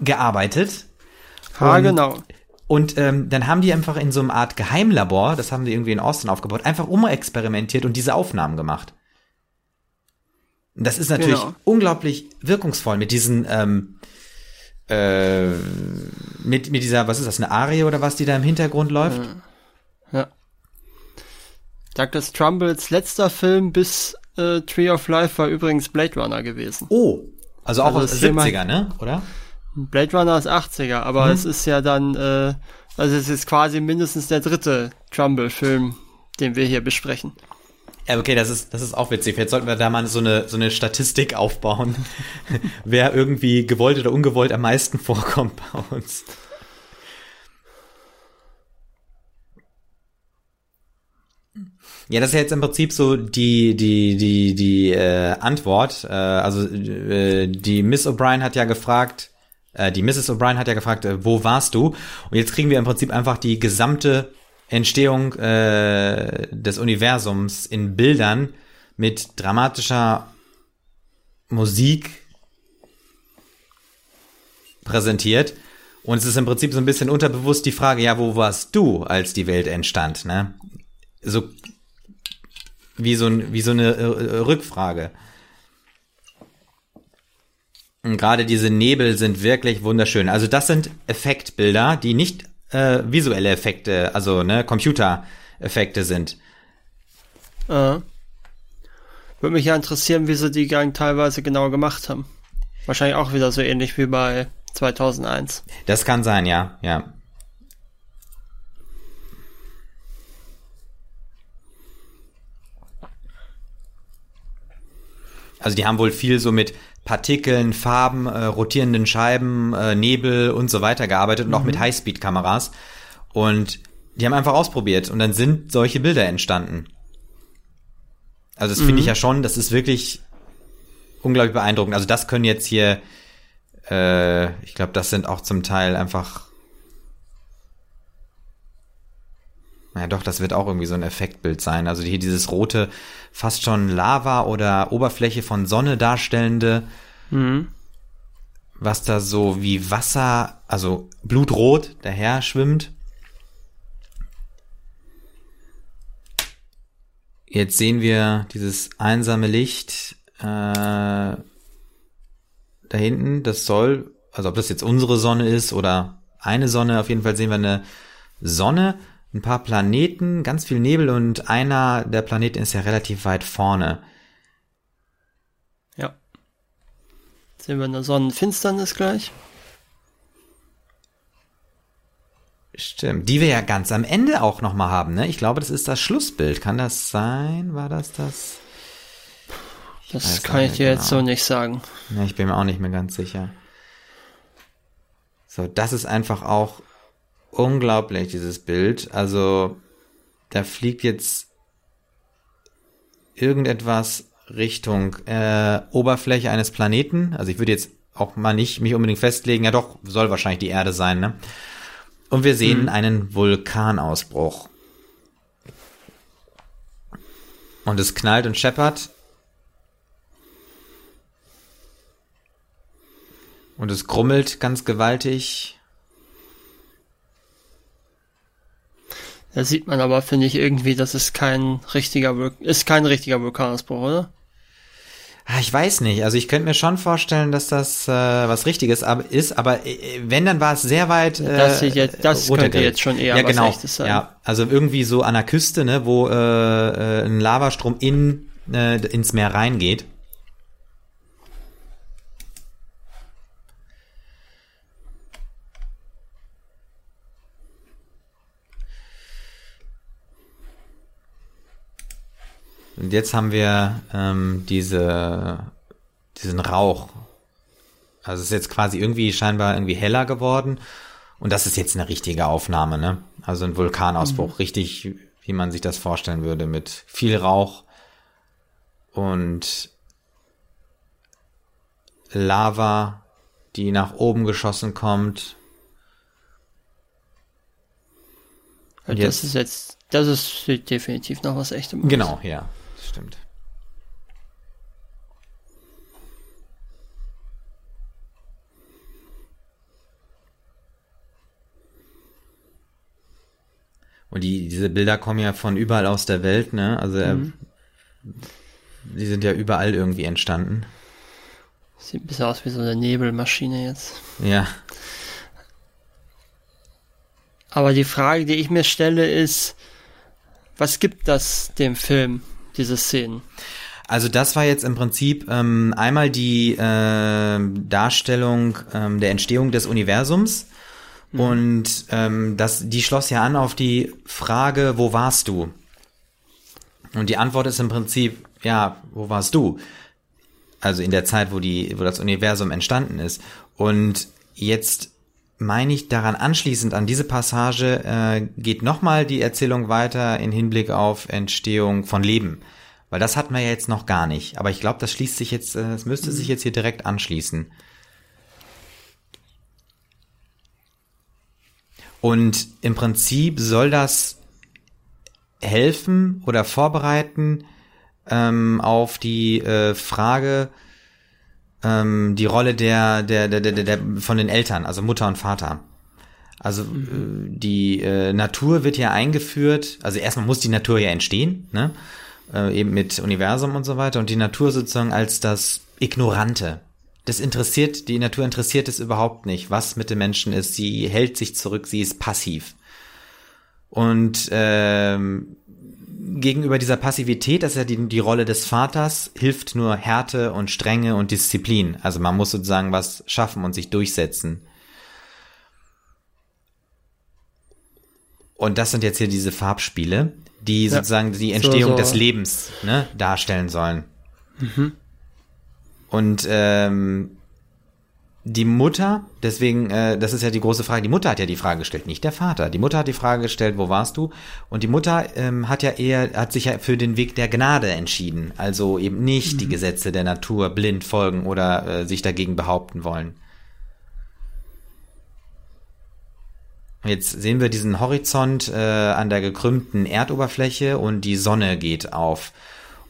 gearbeitet. Ah, Und- genau. Und ähm, dann haben die einfach in so einer Art Geheimlabor, das haben die irgendwie in Austin aufgebaut, einfach umexperimentiert und diese Aufnahmen gemacht. Das ist natürlich genau. unglaublich wirkungsvoll mit diesen, ähm, äh, mit, mit dieser, was ist das, eine Arie oder was, die da im Hintergrund läuft? Ja. ja. Douglas Trumbles letzter Film bis äh, Tree of Life war übrigens Blade Runner gewesen. Oh, also auch also aus 70er, ne? Oder? Blade Runner ist 80er, aber mhm. es ist ja dann, äh, also es ist quasi mindestens der dritte Trumbull-Film, den wir hier besprechen. Okay, das ist, das ist auch witzig. Vielleicht sollten wir da mal so eine, so eine Statistik aufbauen, [laughs] wer irgendwie gewollt oder ungewollt am meisten vorkommt bei uns. Ja, das ist ja jetzt im Prinzip so die die die die äh, Antwort. Äh, also äh, die Miss O'Brien hat ja gefragt, äh, die Mrs. O'Brien hat ja gefragt, äh, wo warst du? Und jetzt kriegen wir im Prinzip einfach die gesamte Entstehung äh, des Universums in Bildern mit dramatischer Musik präsentiert. Und es ist im Prinzip so ein bisschen unterbewusst die Frage, ja, wo warst du, als die Welt entstand? Ne? So wie so, ein, wie so eine äh, Rückfrage. Und gerade diese Nebel sind wirklich wunderschön. Also das sind Effektbilder, die nicht äh, visuelle Effekte, also ne, Computereffekte sind. Äh. Würde mich ja interessieren, wie sie die Gang teilweise genau gemacht haben. Wahrscheinlich auch wieder so ähnlich wie bei 2001. Das kann sein, ja, ja. Also die haben wohl viel so mit Partikeln, Farben, äh, rotierenden Scheiben, äh, Nebel und so weiter gearbeitet und mhm. auch mit Highspeed-Kameras. Und die haben einfach ausprobiert und dann sind solche Bilder entstanden. Also das mhm. finde ich ja schon, das ist wirklich unglaublich beeindruckend. Also das können jetzt hier, äh, ich glaube, das sind auch zum Teil einfach Ja, doch, das wird auch irgendwie so ein Effektbild sein. Also hier dieses rote, fast schon Lava oder Oberfläche von Sonne darstellende, mhm. was da so wie Wasser, also blutrot daher schwimmt. Jetzt sehen wir dieses einsame Licht äh, da hinten. Das soll, also ob das jetzt unsere Sonne ist oder eine Sonne, auf jeden Fall sehen wir eine Sonne ein paar Planeten, ganz viel Nebel und einer der Planeten ist ja relativ weit vorne. Ja. sehen wir eine Sonnenfinsternis gleich. Stimmt, die wir ja ganz am Ende auch nochmal haben, ne? Ich glaube, das ist das Schlussbild. Kann das sein? War das das? Ich das kann ich dir genau. jetzt so nicht sagen. Ja, ich bin mir auch nicht mehr ganz sicher. So, das ist einfach auch unglaublich, dieses Bild. Also, da fliegt jetzt irgendetwas Richtung äh, Oberfläche eines Planeten. Also ich würde jetzt auch mal nicht mich unbedingt festlegen. Ja doch, soll wahrscheinlich die Erde sein, ne? Und wir sehen mhm. einen Vulkanausbruch. Und es knallt und scheppert. Und es grummelt ganz gewaltig. Da sieht man aber, finde ich, irgendwie, dass es kein richtiger, ist kein richtiger Vulkanausbruch, oder? Ah, ich weiß nicht. Also ich könnte mir schon vorstellen, dass das äh, was Richtiges ist, aber äh, wenn, dann war es sehr weit. Äh, das jetzt, das könnte jetzt schon eher ja, genau. was Echtes sein. Ja, also irgendwie so an der Küste, ne, wo äh, äh, ein Lavastrom in äh, ins Meer reingeht. Und jetzt haben wir ähm, diese, diesen Rauch. Also es ist jetzt quasi irgendwie scheinbar irgendwie heller geworden. Und das ist jetzt eine richtige Aufnahme, ne? Also ein Vulkanausbruch, mhm. richtig, wie man sich das vorstellen würde, mit viel Rauch und Lava, die nach oben geschossen kommt. Und das ist jetzt, das ist definitiv noch was echtes. Genau, ja stimmt. Und die, diese Bilder kommen ja von überall aus der Welt, ne? Also mhm. Die sind ja überall irgendwie entstanden. Sieht ein bisschen aus wie so eine Nebelmaschine jetzt. Ja. Aber die Frage, die ich mir stelle, ist, was gibt das dem Film, diese Szenen? Also das war jetzt im Prinzip ähm, einmal die äh, Darstellung ähm, der Entstehung des Universums mhm. und ähm, das, die schloss ja an auf die Frage, wo warst du? Und die Antwort ist im Prinzip, ja, wo warst du? Also in der Zeit, wo die, wo das Universum entstanden ist. Und jetzt meine ich daran anschließend an diese Passage äh, geht nochmal die Erzählung weiter in Hinblick auf Entstehung von Leben. Weil das hatten wir ja jetzt noch gar nicht. Aber ich glaube, das schließt sich jetzt, es äh, müsste sich jetzt hier direkt anschließen. Und im Prinzip soll das helfen oder vorbereiten ähm, auf die äh, Frage, ähm, die Rolle der, der, der, der, der, von den Eltern, also Mutter und Vater. Also mhm. äh, die äh, Natur wird ja eingeführt, also erstmal muss die Natur ja entstehen, ne? Äh, eben mit Universum und so weiter und die Natur sozusagen als das Ignorante. Das interessiert, die Natur interessiert es überhaupt nicht, was mit den Menschen ist. Sie hält sich zurück, sie ist passiv. Und ähm, gegenüber dieser Passivität, das ist ja die, die Rolle des Vaters, hilft nur Härte und Strenge und Disziplin. Also man muss sozusagen was schaffen und sich durchsetzen. Und das sind jetzt hier diese Farbspiele, die ja. sozusagen die Entstehung so, so. des Lebens ne, darstellen sollen. Mhm. Und ähm, die Mutter, deswegen, äh, das ist ja die große Frage, die Mutter hat ja die Frage gestellt, nicht der Vater. Die Mutter hat die Frage gestellt, wo warst du? Und die Mutter ähm, hat ja eher, hat sich ja für den Weg der Gnade entschieden. Also eben nicht mhm. die Gesetze der Natur blind folgen oder äh, sich dagegen behaupten wollen. Jetzt sehen wir diesen Horizont äh, an der gekrümmten Erdoberfläche und die Sonne geht auf.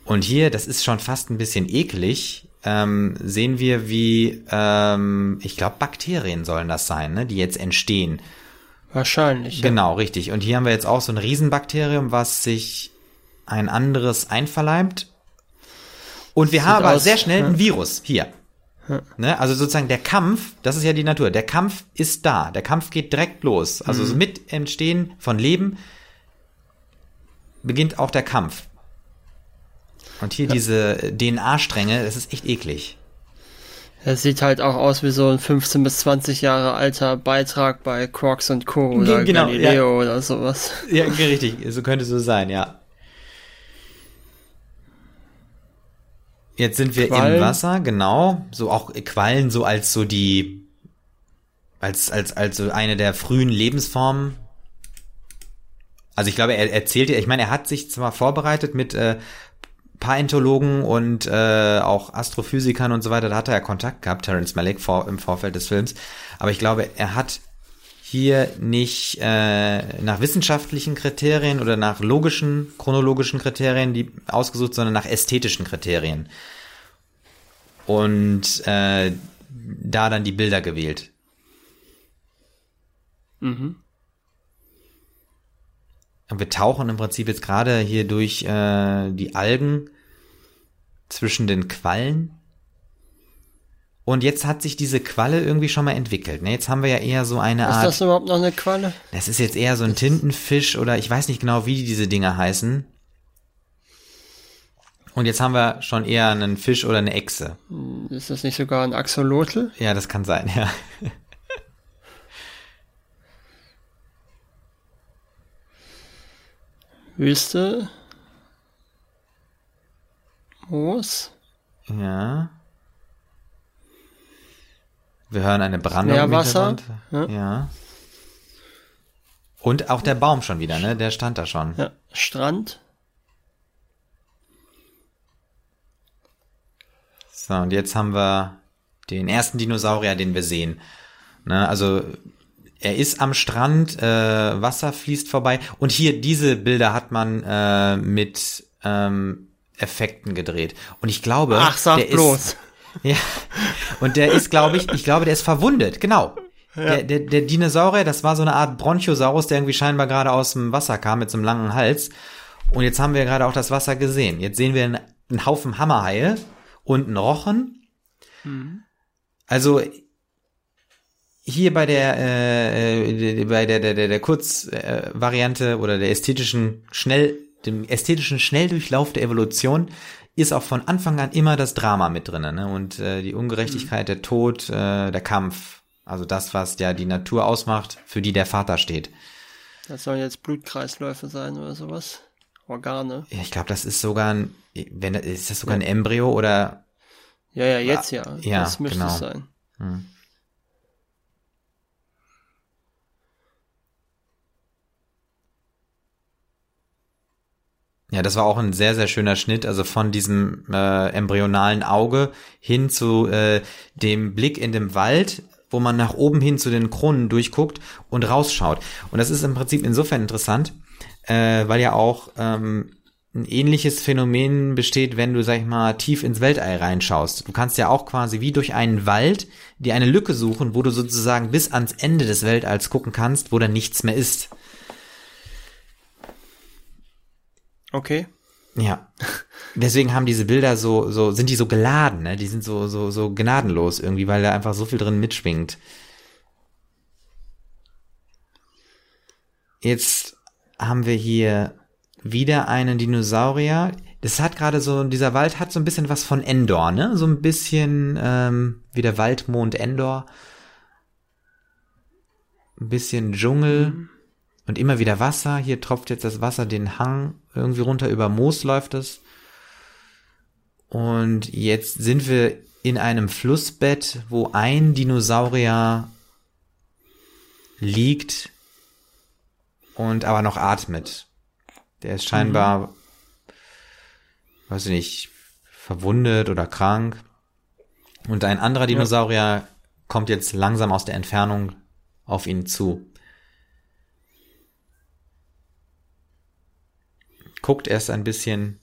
Und hier, das ist schon fast ein bisschen eklig, ähm, sehen wir, wie, ähm, ich glaube, Bakterien sollen das sein, ne, die jetzt entstehen. Wahrscheinlich. Genau, richtig. Und hier haben wir jetzt auch so ein Riesenbakterium, was sich ein anderes einverleibt. Und wir Sieht haben aber sehr schnell ja. ein Virus hier. Ja. Ne? Also sozusagen der Kampf, das ist ja die Natur, der Kampf ist da. Der Kampf geht direkt los. Also mhm. mit Entstehen von Leben beginnt auch der Kampf. Und hier ja. diese DNA-Stränge, das ist echt eklig. Es sieht halt auch aus wie so ein 15 bis 20 Jahre alter Beitrag bei Quarks und Co. oder genau, Galileo ja. oder sowas. Ja, richtig, so könnte es so sein, ja. Jetzt sind wir Quallen. im Wasser, genau. So auch Quallen so als so die, als, als, als so eine der frühen Lebensformen. Also ich glaube, er erzählt, ich meine, er hat sich zwar vorbereitet mit äh, Paläontologen und äh, auch Astrophysikern und so weiter, da hat er ja Kontakt gehabt, Terence Malick vor, im Vorfeld des Films. Aber ich glaube, er hat hier nicht äh, nach wissenschaftlichen Kriterien oder nach logischen, chronologischen Kriterien die ausgesucht, sondern nach ästhetischen Kriterien. Und äh, da dann die Bilder gewählt. Mhm. Und wir tauchen im Prinzip jetzt gerade hier durch äh, die Algen zwischen den Quallen. Und jetzt hat sich diese Qualle irgendwie schon mal entwickelt. Ne? Jetzt haben wir ja eher so eine Art. Ist das überhaupt noch eine Qualle? Das ist jetzt eher so ein Tintenfisch oder ich weiß nicht genau, wie diese Dinger heißen. Und jetzt haben wir schon eher einen Fisch oder eine Echse. Ist das nicht sogar ein Axolotl? Ja, das kann sein, [laughs] ja. Wüste. Moos. Ja. Wir hören eine Brandung Meerwasser. Ja. ja. Und auch der Baum schon wieder, ne? Der stand da schon. Ja. Strand. So, und jetzt haben wir den ersten Dinosaurier, den wir sehen. Ne? Also er ist am Strand, äh, Wasser fließt vorbei. Und hier, diese Bilder hat man äh, mit ähm, Effekten gedreht. Und ich glaube, Ach, sag der bloß. ist. [laughs] Ja. Und der ist, glaube ich, ich glaube, der ist verwundet. Genau. Ja. Der, der, der Dinosaurier, das war so eine Art Bronchosaurus, der irgendwie scheinbar gerade aus dem Wasser kam mit so einem langen Hals. Und jetzt haben wir gerade auch das Wasser gesehen. Jetzt sehen wir einen ein Haufen Hammerhaie und ein Rochen. Mhm. Also hier bei der äh, äh, bei der der der, der Kurzvariante äh, oder der ästhetischen schnell dem ästhetischen Schnelldurchlauf der Evolution ist auch von Anfang an immer das Drama mit drinnen ne? und äh, die Ungerechtigkeit, mhm. der Tod, äh, der Kampf, also das, was ja die Natur ausmacht, für die der Vater steht. Das sollen jetzt Blutkreisläufe sein oder sowas, Organe. Ja, ich glaube, das ist sogar ein, wenn ist das sogar ein Embryo oder? Ja, ja, jetzt ja. Ja, das müsste genau. es sein. Hm. Ja, das war auch ein sehr, sehr schöner Schnitt, also von diesem äh, embryonalen Auge hin zu äh, dem Blick in dem Wald, wo man nach oben hin zu den Kronen durchguckt und rausschaut. Und das ist im Prinzip insofern interessant, äh, weil ja auch ähm, ein ähnliches Phänomen besteht, wenn du, sag ich mal, tief ins Weltall reinschaust. Du kannst ja auch quasi wie durch einen Wald dir eine Lücke suchen, wo du sozusagen bis ans Ende des Weltalls gucken kannst, wo dann nichts mehr ist. Okay. Ja. Deswegen haben diese Bilder so, so, sind die so geladen, ne? Die sind so, so, so gnadenlos irgendwie, weil da einfach so viel drin mitschwingt. Jetzt haben wir hier wieder einen Dinosaurier. Das hat gerade so, dieser Wald hat so ein bisschen was von Endor, ne? So ein bisschen ähm, wie der Waldmond Endor. Ein bisschen Dschungel. Mhm. Und immer wieder Wasser. Hier tropft jetzt das Wasser den Hang irgendwie runter. Über Moos läuft es. Und jetzt sind wir in einem Flussbett, wo ein Dinosaurier liegt und aber noch atmet. Der ist scheinbar, mhm. weiß ich nicht, verwundet oder krank. Und ein anderer Dinosaurier ja. kommt jetzt langsam aus der Entfernung auf ihn zu. Guckt erst ein bisschen.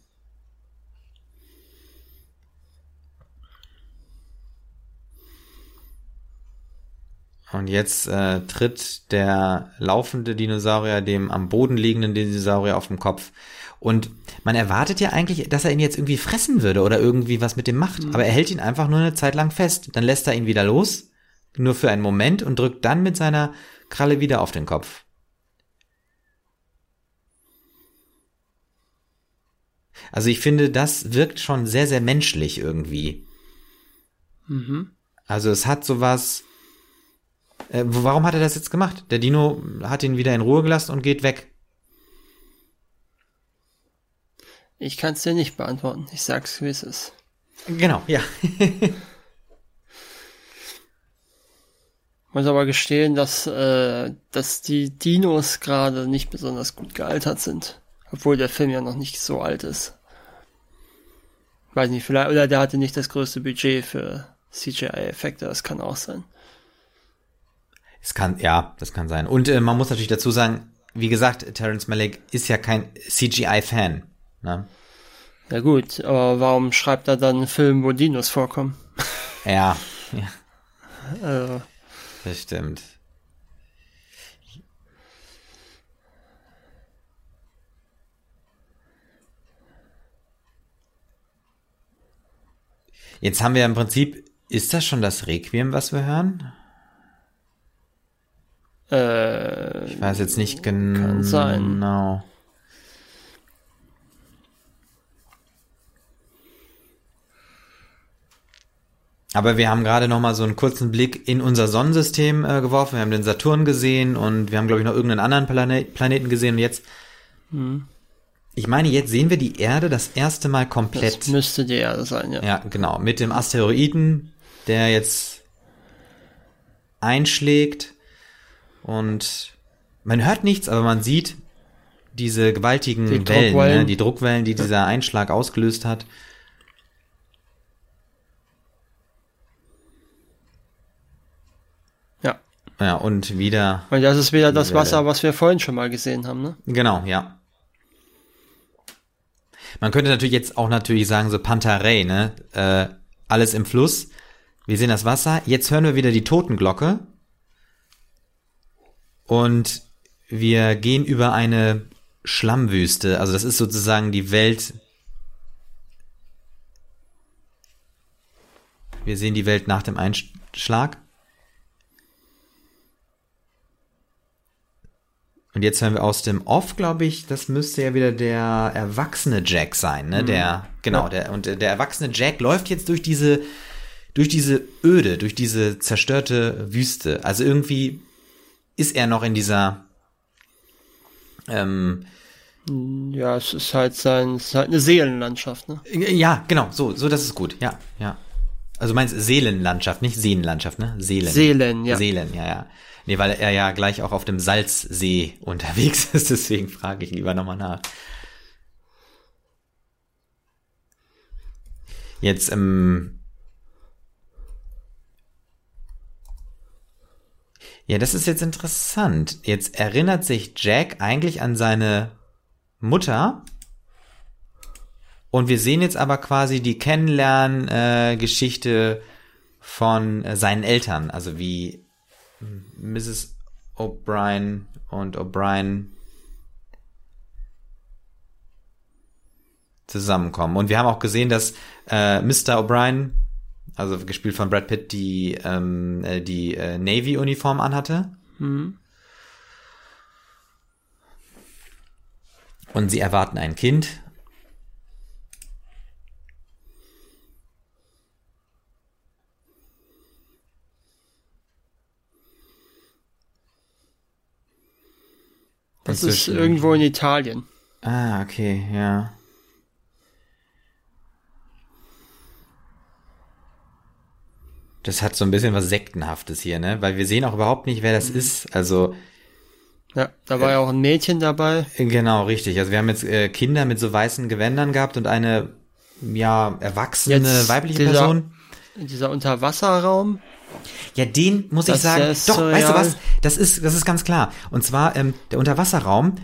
Und jetzt äh, tritt der laufende Dinosaurier dem am Boden liegenden Dinosaurier auf den Kopf. Und man erwartet ja eigentlich, dass er ihn jetzt irgendwie fressen würde oder irgendwie was mit dem macht. Mhm. Aber er hält ihn einfach nur eine Zeit lang fest. Dann lässt er ihn wieder los, nur für einen Moment und drückt dann mit seiner Kralle wieder auf den Kopf. Also ich finde, das wirkt schon sehr, sehr menschlich irgendwie. Mhm. Also es hat sowas. Äh, warum hat er das jetzt gemacht? Der Dino hat ihn wieder in Ruhe gelassen und geht weg. Ich kann es dir nicht beantworten. Ich sag's, wie es ist. Genau, ja. muss aber gestehen, dass, äh, dass die Dinos gerade nicht besonders gut gealtert sind. Obwohl der Film ja noch nicht so alt ist. Weiß nicht, vielleicht, oder der hatte nicht das größte Budget für CGI-Effekte, das kann auch sein. Es kann, ja, das kann sein. Und äh, man muss natürlich dazu sagen, wie gesagt, Terence Malick ist ja kein CGI-Fan. Ne? Ja gut, aber warum schreibt er dann einen Film, wo Dinos vorkommen? Ja, ja. [laughs] Also. Das stimmt. Jetzt haben wir im Prinzip, ist das schon das Requiem, was wir hören? Äh, ich weiß jetzt nicht genau. Kann sein. Genau. Aber wir haben gerade noch mal so einen kurzen Blick in unser Sonnensystem äh, geworfen. Wir haben den Saturn gesehen und wir haben, glaube ich, noch irgendeinen anderen Planet, Planeten gesehen. Und jetzt hm. Ich meine, jetzt sehen wir die Erde das erste Mal komplett. Das müsste die Erde sein, ja. Ja, genau. Mit dem Asteroiden, der jetzt einschlägt und man hört nichts, aber man sieht diese gewaltigen die Wellen, Druckwellen. Ne? die Druckwellen, die dieser Einschlag ausgelöst hat. Ja. Ja, und wieder. Und das ist wieder das Wasser, was wir vorhin schon mal gesehen haben, ne? Genau, ja. Man könnte natürlich jetzt auch natürlich sagen, so Pantarei, ne? Äh, alles im Fluss. Wir sehen das Wasser. Jetzt hören wir wieder die Totenglocke. Und wir gehen über eine Schlammwüste. Also das ist sozusagen die Welt. Wir sehen die Welt nach dem Einschlag. Und jetzt hören wir aus dem Off, glaube ich, das müsste ja wieder der erwachsene Jack sein, ne? Der, genau, der, und der erwachsene Jack läuft jetzt durch diese, durch diese Öde, durch diese zerstörte Wüste. Also irgendwie ist er noch in dieser, ähm, Ja, es ist halt sein, es ist halt eine Seelenlandschaft, ne? ja, genau, so, so, das ist gut, ja, ja. Also meinst Seelenlandschaft, nicht Seenlandschaft, ne? Seelen. Seelen, ja. Seelen, ja, ja. Nee, weil er ja gleich auch auf dem Salzsee unterwegs [laughs] ist, deswegen frage ich lieber nochmal nach. Jetzt, ähm, ja, das ist jetzt interessant. Jetzt erinnert sich Jack eigentlich an seine Mutter. Und wir sehen jetzt aber quasi die Kennenlern-Geschichte von äh, seinen Eltern, also wie Mrs. O'Brien und O'Brien zusammenkommen. Und wir haben auch gesehen, dass äh, Mr. O'Brien, also gespielt von Brad Pitt, die, ähm, äh, die äh, Navy-Uniform anhatte. Und sie erwarten ein Kind. Das ist irgendwo in Italien. Ah, okay, ja. Das hat so ein bisschen was Sektenhaftes hier, ne? Weil wir sehen auch überhaupt nicht, wer das ist. Also, Ja, da war ja auch ein Mädchen dabei. genau, richtig. Also wir haben jetzt äh, Kinder mit so weißen Gewändern gehabt und eine, ja, erwachsene Jetzt weibliche dieser- Person. Dieser Unterwasserraum. Ja, den muss ich Das sagen. ist Doch, weißt du surreal. was? Das ist, das ist ganz klar. Und zwar ähm, der Unterwasserraum.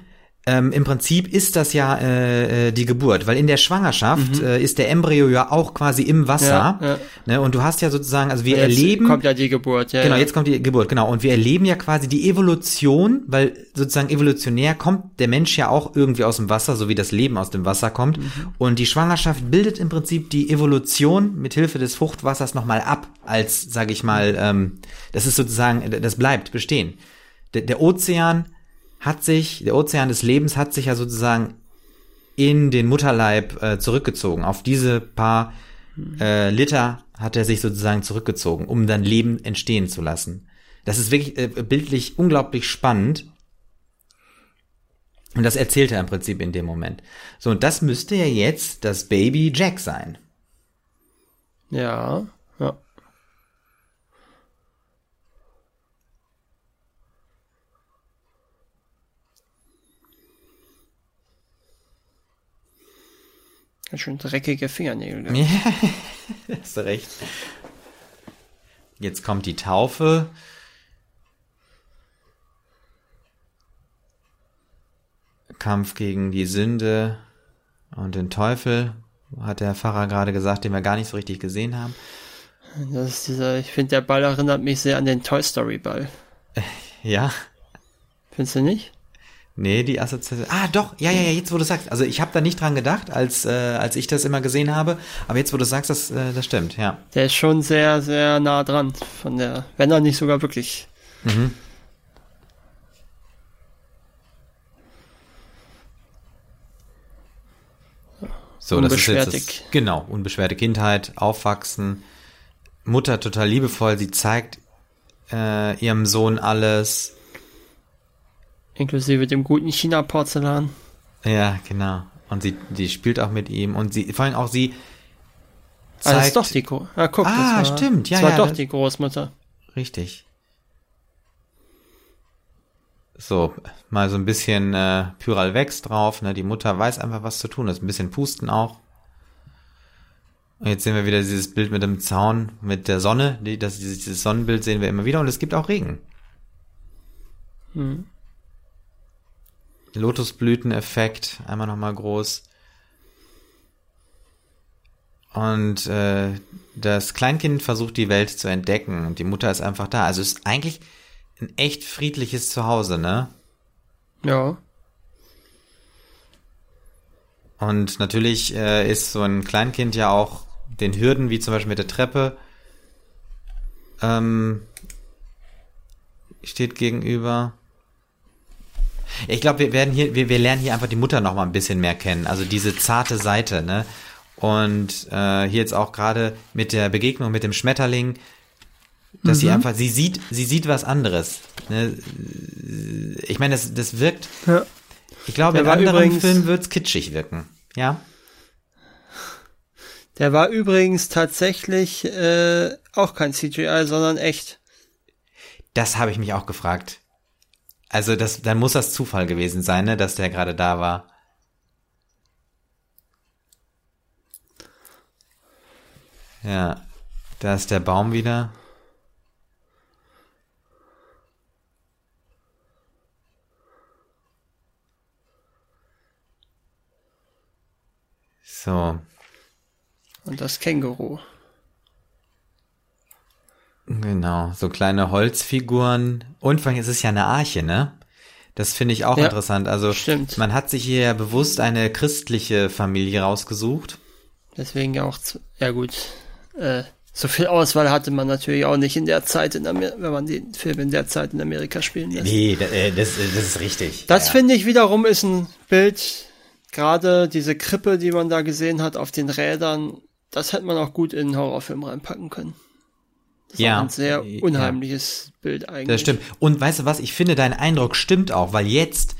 Ähm, Im Prinzip ist das ja äh, äh, die Geburt, weil in der Schwangerschaft äh, ist der Embryo ja auch quasi im Wasser. Mhm. Ja, ja. Ne? Und du hast ja sozusagen, also wir Jetzt erleben. kommt ja die Geburt, ja. Genau, jetzt kommt die Geburt, genau. Und wir erleben ja quasi die Evolution, weil sozusagen evolutionär kommt der Mensch ja auch irgendwie aus dem Wasser, so wie das Leben aus dem Wasser kommt. Mhm. Und die Schwangerschaft bildet im Prinzip die Evolution mit Hilfe des Fruchtwassers nochmal ab, als, sage ich mal, ähm, das ist sozusagen, das bleibt bestehen. Der, der Ozean hat sich, der Ozean des Lebens hat sich ja sozusagen in den Mutterleib äh, zurückgezogen. Auf diese paar äh, Liter hat er sich sozusagen zurückgezogen, um dann Leben entstehen zu lassen. Das ist wirklich äh, bildlich unglaublich spannend. Und das erzählt er im Prinzip in dem Moment. So, und das müsste ja jetzt das Baby Jack sein. Ja, ja. Ganz schön dreckige Fingernägel. gehabt. [laughs] Hast du recht. Jetzt kommt die Taufe. Kampf gegen die Sünde und den Teufel, hat der Pfarrer gerade gesagt, den wir gar nicht so richtig gesehen haben. Das ist dieser, ich finde, der Ball erinnert mich sehr an den Toy Story Ball. [laughs] Ja, Findest du nicht? Nee, die Assoziation. Ah, doch, ja, ja, ja, jetzt wo du sagst. Also ich habe da nicht dran gedacht, als, äh, als ich das immer gesehen habe. Aber jetzt wo du sagst, das, äh, das stimmt, ja. Der ist schon sehr, sehr nah dran von der, wenn er nicht sogar wirklich. Mhm. So, das ist jetzt das, genau, unbeschwerte Kindheit, aufwachsen, Mutter total liebevoll, sie zeigt äh, ihrem Sohn alles. Inklusive dem guten China-Porzellan. Ja, genau. Und sie, die spielt auch mit ihm und sie, vor allem auch sie Ah, das zeigt, ist doch die Gro Ah, guck, Ah, das war, stimmt, ja, Das war ja, doch das- die Großmutter. Richtig. So, mal so ein bisschen äh, Pyral Vex drauf, ne? Die Mutter weiß einfach, was zu tun ist. Ein bisschen pusten auch. Und jetzt sehen wir wieder dieses Bild mit dem Zaun, mit der Sonne. Die, das, dieses, dieses Sonnenbild sehen wir immer wieder und es gibt auch Regen. Hm. Lotusblüteneffekt, einmal nochmal groß. Und äh, das Kleinkind versucht die Welt zu entdecken und die Mutter ist einfach da. Also es ist eigentlich ein echt friedliches Zuhause, ne? Ja. Und natürlich äh, ist so ein Kleinkind ja auch den Hürden, wie zum Beispiel mit der Treppe, ähm, steht gegenüber. Ich glaube, wir werden hier, wir, wir lernen hier einfach die Mutter noch mal ein bisschen mehr kennen. Also diese zarte Seite, ne? Und äh, hier jetzt auch gerade mit der Begegnung mit dem Schmetterling, dass sie Mhm. einfach, sie sieht, sie sieht was anderes. Ne? Ich meine, das, das wirkt. Ja. Ich glaube, Der in anderen übrigens- Filmen wird's kitschig wirken. Ja. Der war übrigens tatsächlich äh, auch kein CGI, sondern echt. Das habe ich mich auch gefragt. Also das, dann muss das Zufall gewesen sein, ne, dass der gerade da war. Ja, da ist der Baum wieder. So, Und das Känguru. Genau, so kleine Holzfiguren. Und vor allem, es ist ja eine Arche, ne? Das finde ich auch Ja, interessant. Also stimmt. man hat sich hier ja bewusst eine christliche Familie rausgesucht. Deswegen ja auch, zu, ja gut, äh, so viel Auswahl hatte man natürlich auch nicht in der Zeit, in Amer wenn man den Film in der Zeit in Amerika spielen lässt. Nee, äh, das, äh, das ist richtig. Das ja. finde ich wiederum ist ein Bild, gerade diese Krippe, die man da gesehen hat auf den Rädern, das hätte man auch gut in einen Horrorfilm reinpacken können. Das Ja. auch ein sehr Ja. unheimliches Bild eigentlich. Das stimmt. Und weißt du was, ich finde, dein Eindruck stimmt auch, weil jetzt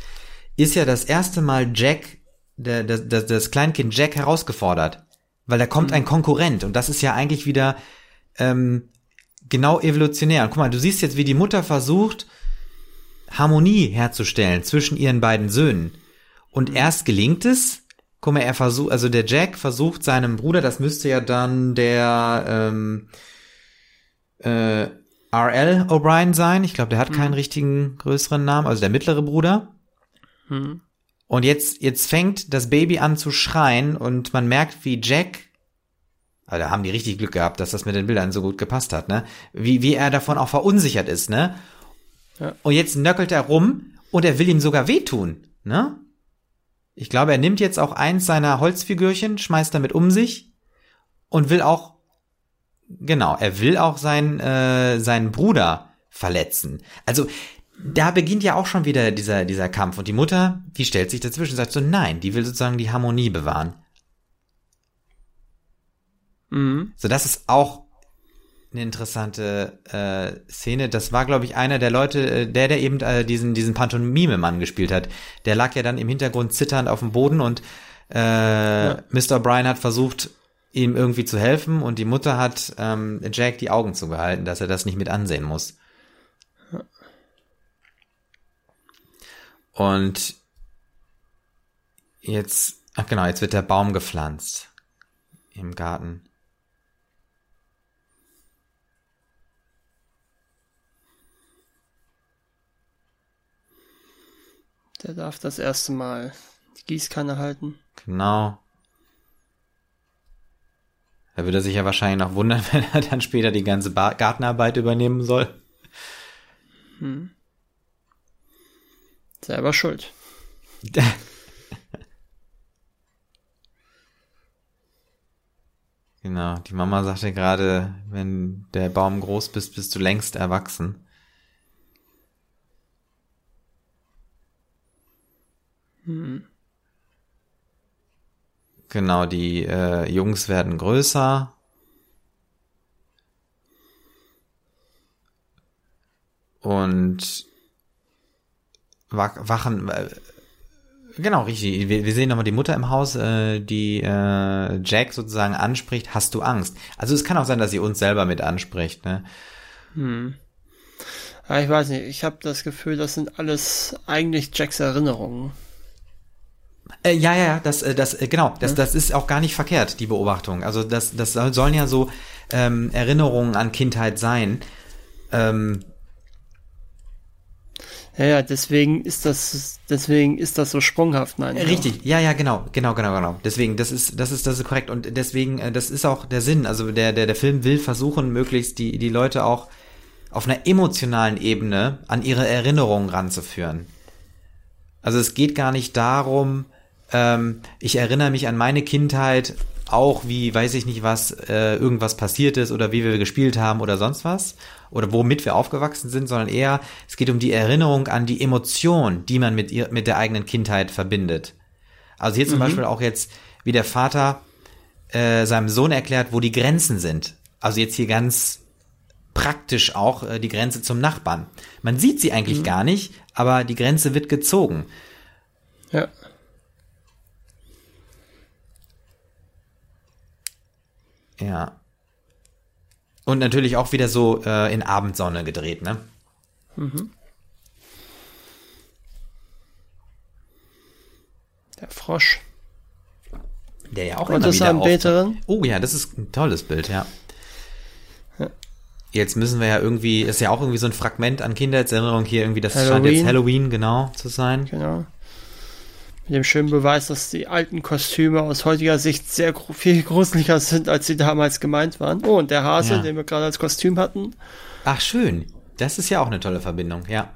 ist ja das erste Mal Jack, der, das, das, das Kleinkind Jack herausgefordert. Weil da kommt ein Konkurrent und das ist ja eigentlich wieder ähm, genau evolutionär. Und guck mal, du siehst jetzt, wie die Mutter versucht, Harmonie herzustellen zwischen ihren beiden Söhnen. Und erst gelingt es, guck mal, er versucht, also der Jack versucht seinem Bruder, das müsste ja dann der ähm, äh, R.L. O'Brien sein. Ich glaube, der hat keinen richtigen größeren Namen, also der mittlere Bruder. Hm. Und jetzt, jetzt fängt das Baby an zu schreien und man merkt, wie Jack, also da haben die richtig Glück gehabt, dass das mit den Bildern so gut gepasst hat, ne? Wie, wie er davon auch verunsichert ist, ne? Ja. Und jetzt nöckelt er rum und er will ihm sogar wehtun, ne? Ich glaube, er nimmt jetzt auch eins seiner Holzfigürchen, schmeißt damit um sich und will auch, genau, er will auch seinen, äh, seinen Bruder verletzen. Also, da beginnt ja auch schon wieder dieser, dieser Kampf. Und die Mutter, die stellt sich dazwischen und sagt so, nein, die will sozusagen die Harmonie bewahren. Mhm. So, das ist auch eine interessante äh, Szene. Das war, glaube ich, einer der Leute, äh, der, der eben äh, diesen, diesen Pantomime-Mann gespielt hat. Der lag ja dann im Hintergrund zitternd auf dem Boden und äh, Mr. O'Brien hat versucht, ihm irgendwie zu helfen und die Mutter hat ähm, Jack die Augen zugehalten, dass er das nicht mit ansehen muss. Und jetzt, ach genau, jetzt wird der Baum gepflanzt im Garten. Der darf das erste Mal die Gießkanne halten. Genau. Da würde er sich ja wahrscheinlich noch wundern, [laughs] wenn er dann später die ganze ba Gartenarbeit übernehmen soll. Selber schuld. [laughs] Genau, die Mama sagte gerade, wenn der Baum groß bist, bist du längst erwachsen. Genau, die äh, Jungs werden größer. Und wach, wachen, äh, genau, richtig. Wir, wir sehen nochmal die Mutter im Haus, äh, die äh, Jack sozusagen anspricht, hast du Angst? Also es kann auch sein, dass sie uns selber mit anspricht, ne? Ja, ich weiß nicht, ich habe das Gefühl, das sind alles eigentlich Jacks Erinnerungen. Äh, ja, ja, ja, das, äh, das, äh, genau, das, das ist auch gar nicht verkehrt, die Beobachtung. Also das, das soll- sollen ja so ähm, Erinnerungen an Kindheit sein. Ähm, Ja, ja, deswegen ist das, deswegen ist das so sprunghaft, ich. Richtig, ja, ja, genau, genau, genau, genau. Deswegen, das ist, das ist, das ist korrekt und deswegen, äh, das ist auch der Sinn. Also der, der, der Film will versuchen, möglichst die, die Leute auch auf einer emotionalen Ebene an ihre Erinnerungen ranzuführen. Also es geht gar nicht darum, ähm, ich erinnere mich an meine Kindheit auch, wie, weiß ich nicht was, äh, irgendwas passiert ist oder wie wir gespielt haben oder sonst was oder womit wir aufgewachsen sind, sondern eher, es geht um die Erinnerung an die Emotion, die man mit ihr, mit der eigenen Kindheit verbindet. Also hier zum mhm. Beispiel auch jetzt, wie der Vater äh, seinem Sohn erklärt, wo die Grenzen sind. Also jetzt hier ganz praktisch auch äh, die Grenze zum Nachbarn. Man sieht sie eigentlich mhm. gar nicht, aber die Grenze wird gezogen. Ja. Ja. Und natürlich auch wieder so äh, in Abendsonne gedreht, ne? Mhm. Der Frosch. Der ja auch Und immer wieder Beterin? Oh ja, das ist ein tolles Bild, ja. ja. Jetzt müssen wir ja irgendwie, ist ja auch irgendwie so ein Fragment an Kindheitserinnerung hier irgendwie, das Halloween. scheint jetzt Halloween genau zu sein. Genau. Mit dem schönen Beweis, dass die alten Kostüme aus heutiger Sicht sehr viel [laughs] gruseliger sind, als sie damals gemeint waren. Oh, und der Hase, ja. den wir gerade als Kostüm hatten. Ach, schön. Das ist ja auch eine tolle Verbindung, ja.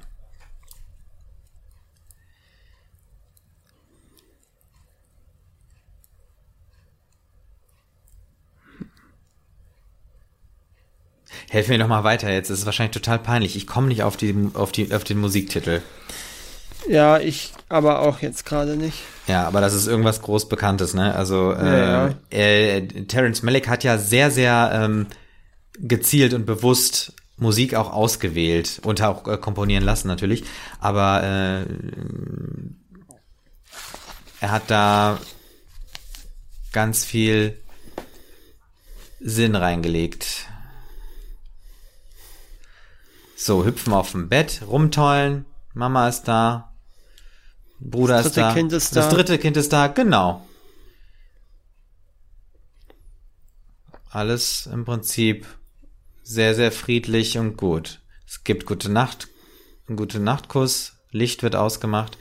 Helfen mir noch mal weiter jetzt. Es ist wahrscheinlich total peinlich. Ich komme nicht auf, die, auf, die, auf den Musiktitel. Ja, ich aber auch jetzt gerade nicht. Ja, aber das ist irgendwas groß Bekanntes, ne? Also äh, ja, ja. Äh, Terence Malick hat ja sehr, sehr ähm, gezielt und bewusst Musik auch ausgewählt und auch äh, komponieren lassen natürlich. Aber äh, er hat da ganz viel Sinn reingelegt. So, hüpfen auf dem Bett, rumtollen, Mama ist da, Bruder ist da, kind ist da, das dritte Kind ist da, genau. Alles im Prinzip sehr, sehr friedlich und gut. Es gibt gute Nacht, einen gute Nachtkuss, Licht wird ausgemacht.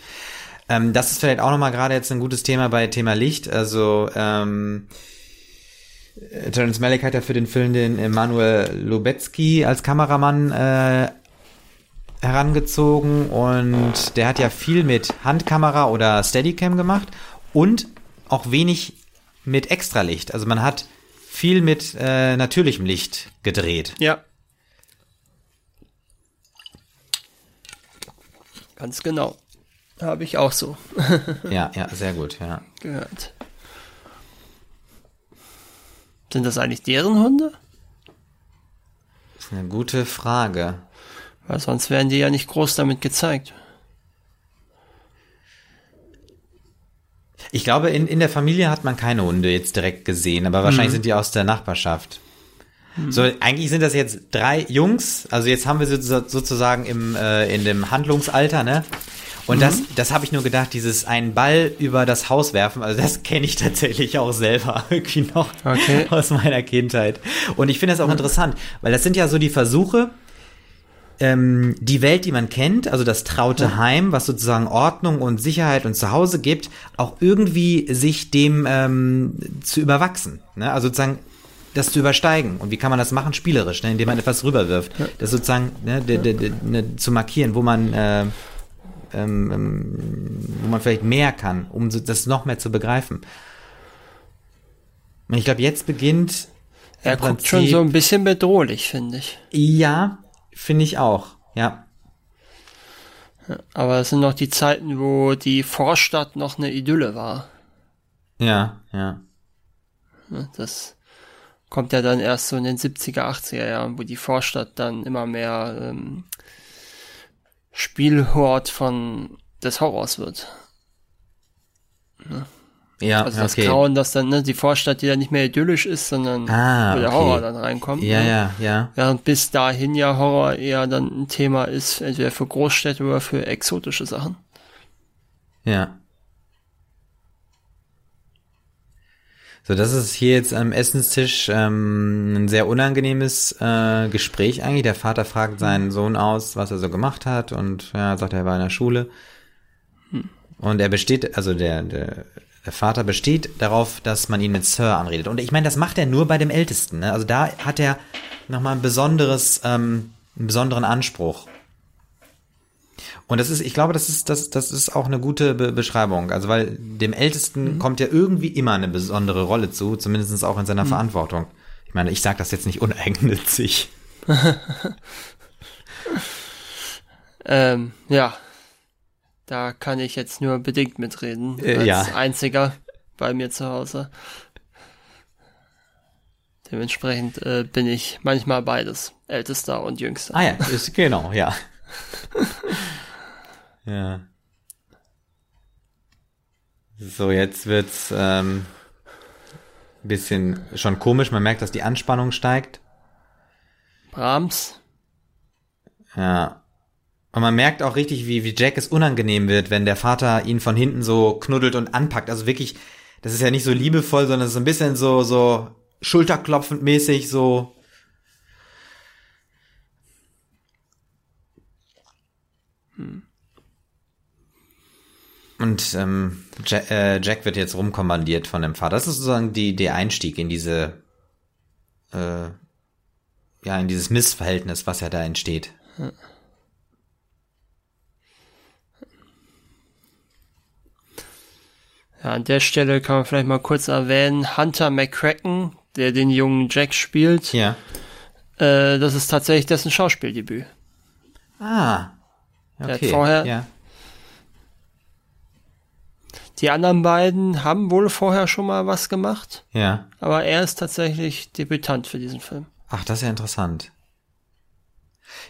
Ähm, das ist vielleicht auch nochmal gerade jetzt ein gutes Thema bei Thema Licht. Also ähm, äh, Terence Malick hat ja für den Film den Emanuel Lubetzky als Kameramann äh, herangezogen und der hat ja viel mit Handkamera oder Steadicam gemacht und auch wenig mit Extralicht. Also man hat viel mit äh, natürlichem Licht gedreht. Ja. Ganz genau. Habe ich auch so. [laughs] ja, ja, sehr gut, ja. Gehört. Sind das eigentlich deren Hunde? Das ist eine gute Frage. Weil sonst werden die ja nicht groß damit gezeigt. Ich glaube, in, in der Familie hat man keine Hunde jetzt direkt gesehen, aber wahrscheinlich mhm. sind die aus der Nachbarschaft. Mhm. So, eigentlich sind das jetzt drei Jungs, also jetzt haben wir sie sozusagen im, äh, in dem Handlungsalter, ne? Und mhm. das, das habe ich nur gedacht, dieses einen Ball über das Haus werfen, also das kenne ich [laughs] tatsächlich auch selber [laughs] irgendwie noch okay. aus meiner Kindheit. Und ich finde das auch mhm. interessant, weil das sind ja so die Versuche, ähm, die Welt, die man kennt, also das traute ja. Heim, was sozusagen Ordnung und Sicherheit und Zuhause gibt, auch irgendwie sich dem ähm, zu überwachsen. Ne? Also sozusagen das zu übersteigen. Und wie kann man das machen? Spielerisch, ne? indem man etwas rüberwirft. Das sozusagen ne, de, de, de, ne, zu markieren, wo man äh, ähm, ähm, wo man vielleicht mehr kann, um das noch mehr zu begreifen. Und ich glaube, jetzt beginnt. Er guckt Prinzip, schon so ein bisschen bedrohlich, finde ich. Ja, finde ich auch, ja. Aber es sind noch die Zeiten, wo die Vorstadt noch eine Idylle war. Ja, ja. Das kommt ja dann erst so in den 70er, 80er Jahren, wo die Vorstadt dann immer mehr ähm, Spielhort von des Horrors wird. Ne? Ja, also das okay. Grauen, dass dann ne, die Vorstadt, die dann nicht mehr idyllisch ist, sondern ah, wo der okay. Horror dann reinkommt. Ja, ne? ja, ja. Während bis dahin ja Horror eher dann ein Thema ist, entweder für Großstädte oder für exotische Sachen. Ja. So, das ist hier jetzt am Essenstisch ähm, ein sehr unangenehmes äh, Gespräch eigentlich. Der Vater fragt seinen Sohn aus, was er so gemacht hat und ja, sagt, er war in der Schule. Hm. Und er besteht, also der, der, der Vater besteht darauf, dass man ihn mit Sir anredet. Und ich meine, das macht er nur bei dem Ältesten. Ne? Also da hat er nochmal ein besonderes, ähm, einen besonderen Anspruch. Und das ist, ich glaube, das ist, das, das ist auch eine gute Be Beschreibung. Also, weil dem Ältesten mhm. kommt ja irgendwie immer eine besondere Rolle zu, zumindest auch in seiner mhm. Verantwortung. Ich meine, ich sage das jetzt nicht uneigennützig. [laughs] ähm, ja. Da kann ich jetzt nur bedingt mitreden. Äh, als ja. einziger bei mir zu Hause. Dementsprechend äh, bin ich manchmal beides, ältester und jüngster. Ah ja, ist, genau, ja. [laughs] ja. So, jetzt wird's ähm, bisschen schon komisch. Man merkt, dass die Anspannung steigt. Brahms. Ja. Und man merkt auch richtig, wie, wie Jack es unangenehm wird, wenn der Vater ihn von hinten so knuddelt und anpackt. Also wirklich, das ist ja nicht so liebevoll, sondern so ein bisschen so, so schulterklopfend mäßig, so. Hm. Und ähm, Jack, äh, Jack wird jetzt rumkommandiert von dem Vater. Das ist sozusagen die, der Einstieg in diese, äh, ja, in dieses Missverhältnis, was ja da entsteht. Hm. Ja, an der Stelle kann man vielleicht mal kurz erwähnen, Hunter McCracken, der den jungen Jack spielt. Ja. Äh, das ist tatsächlich dessen Schauspieldebüt. Ah. Okay. Der hat vorher. Ja. Die anderen beiden haben wohl vorher schon mal was gemacht. Ja. Aber er ist tatsächlich Debütant für diesen Film. Ach, das ist ja interessant.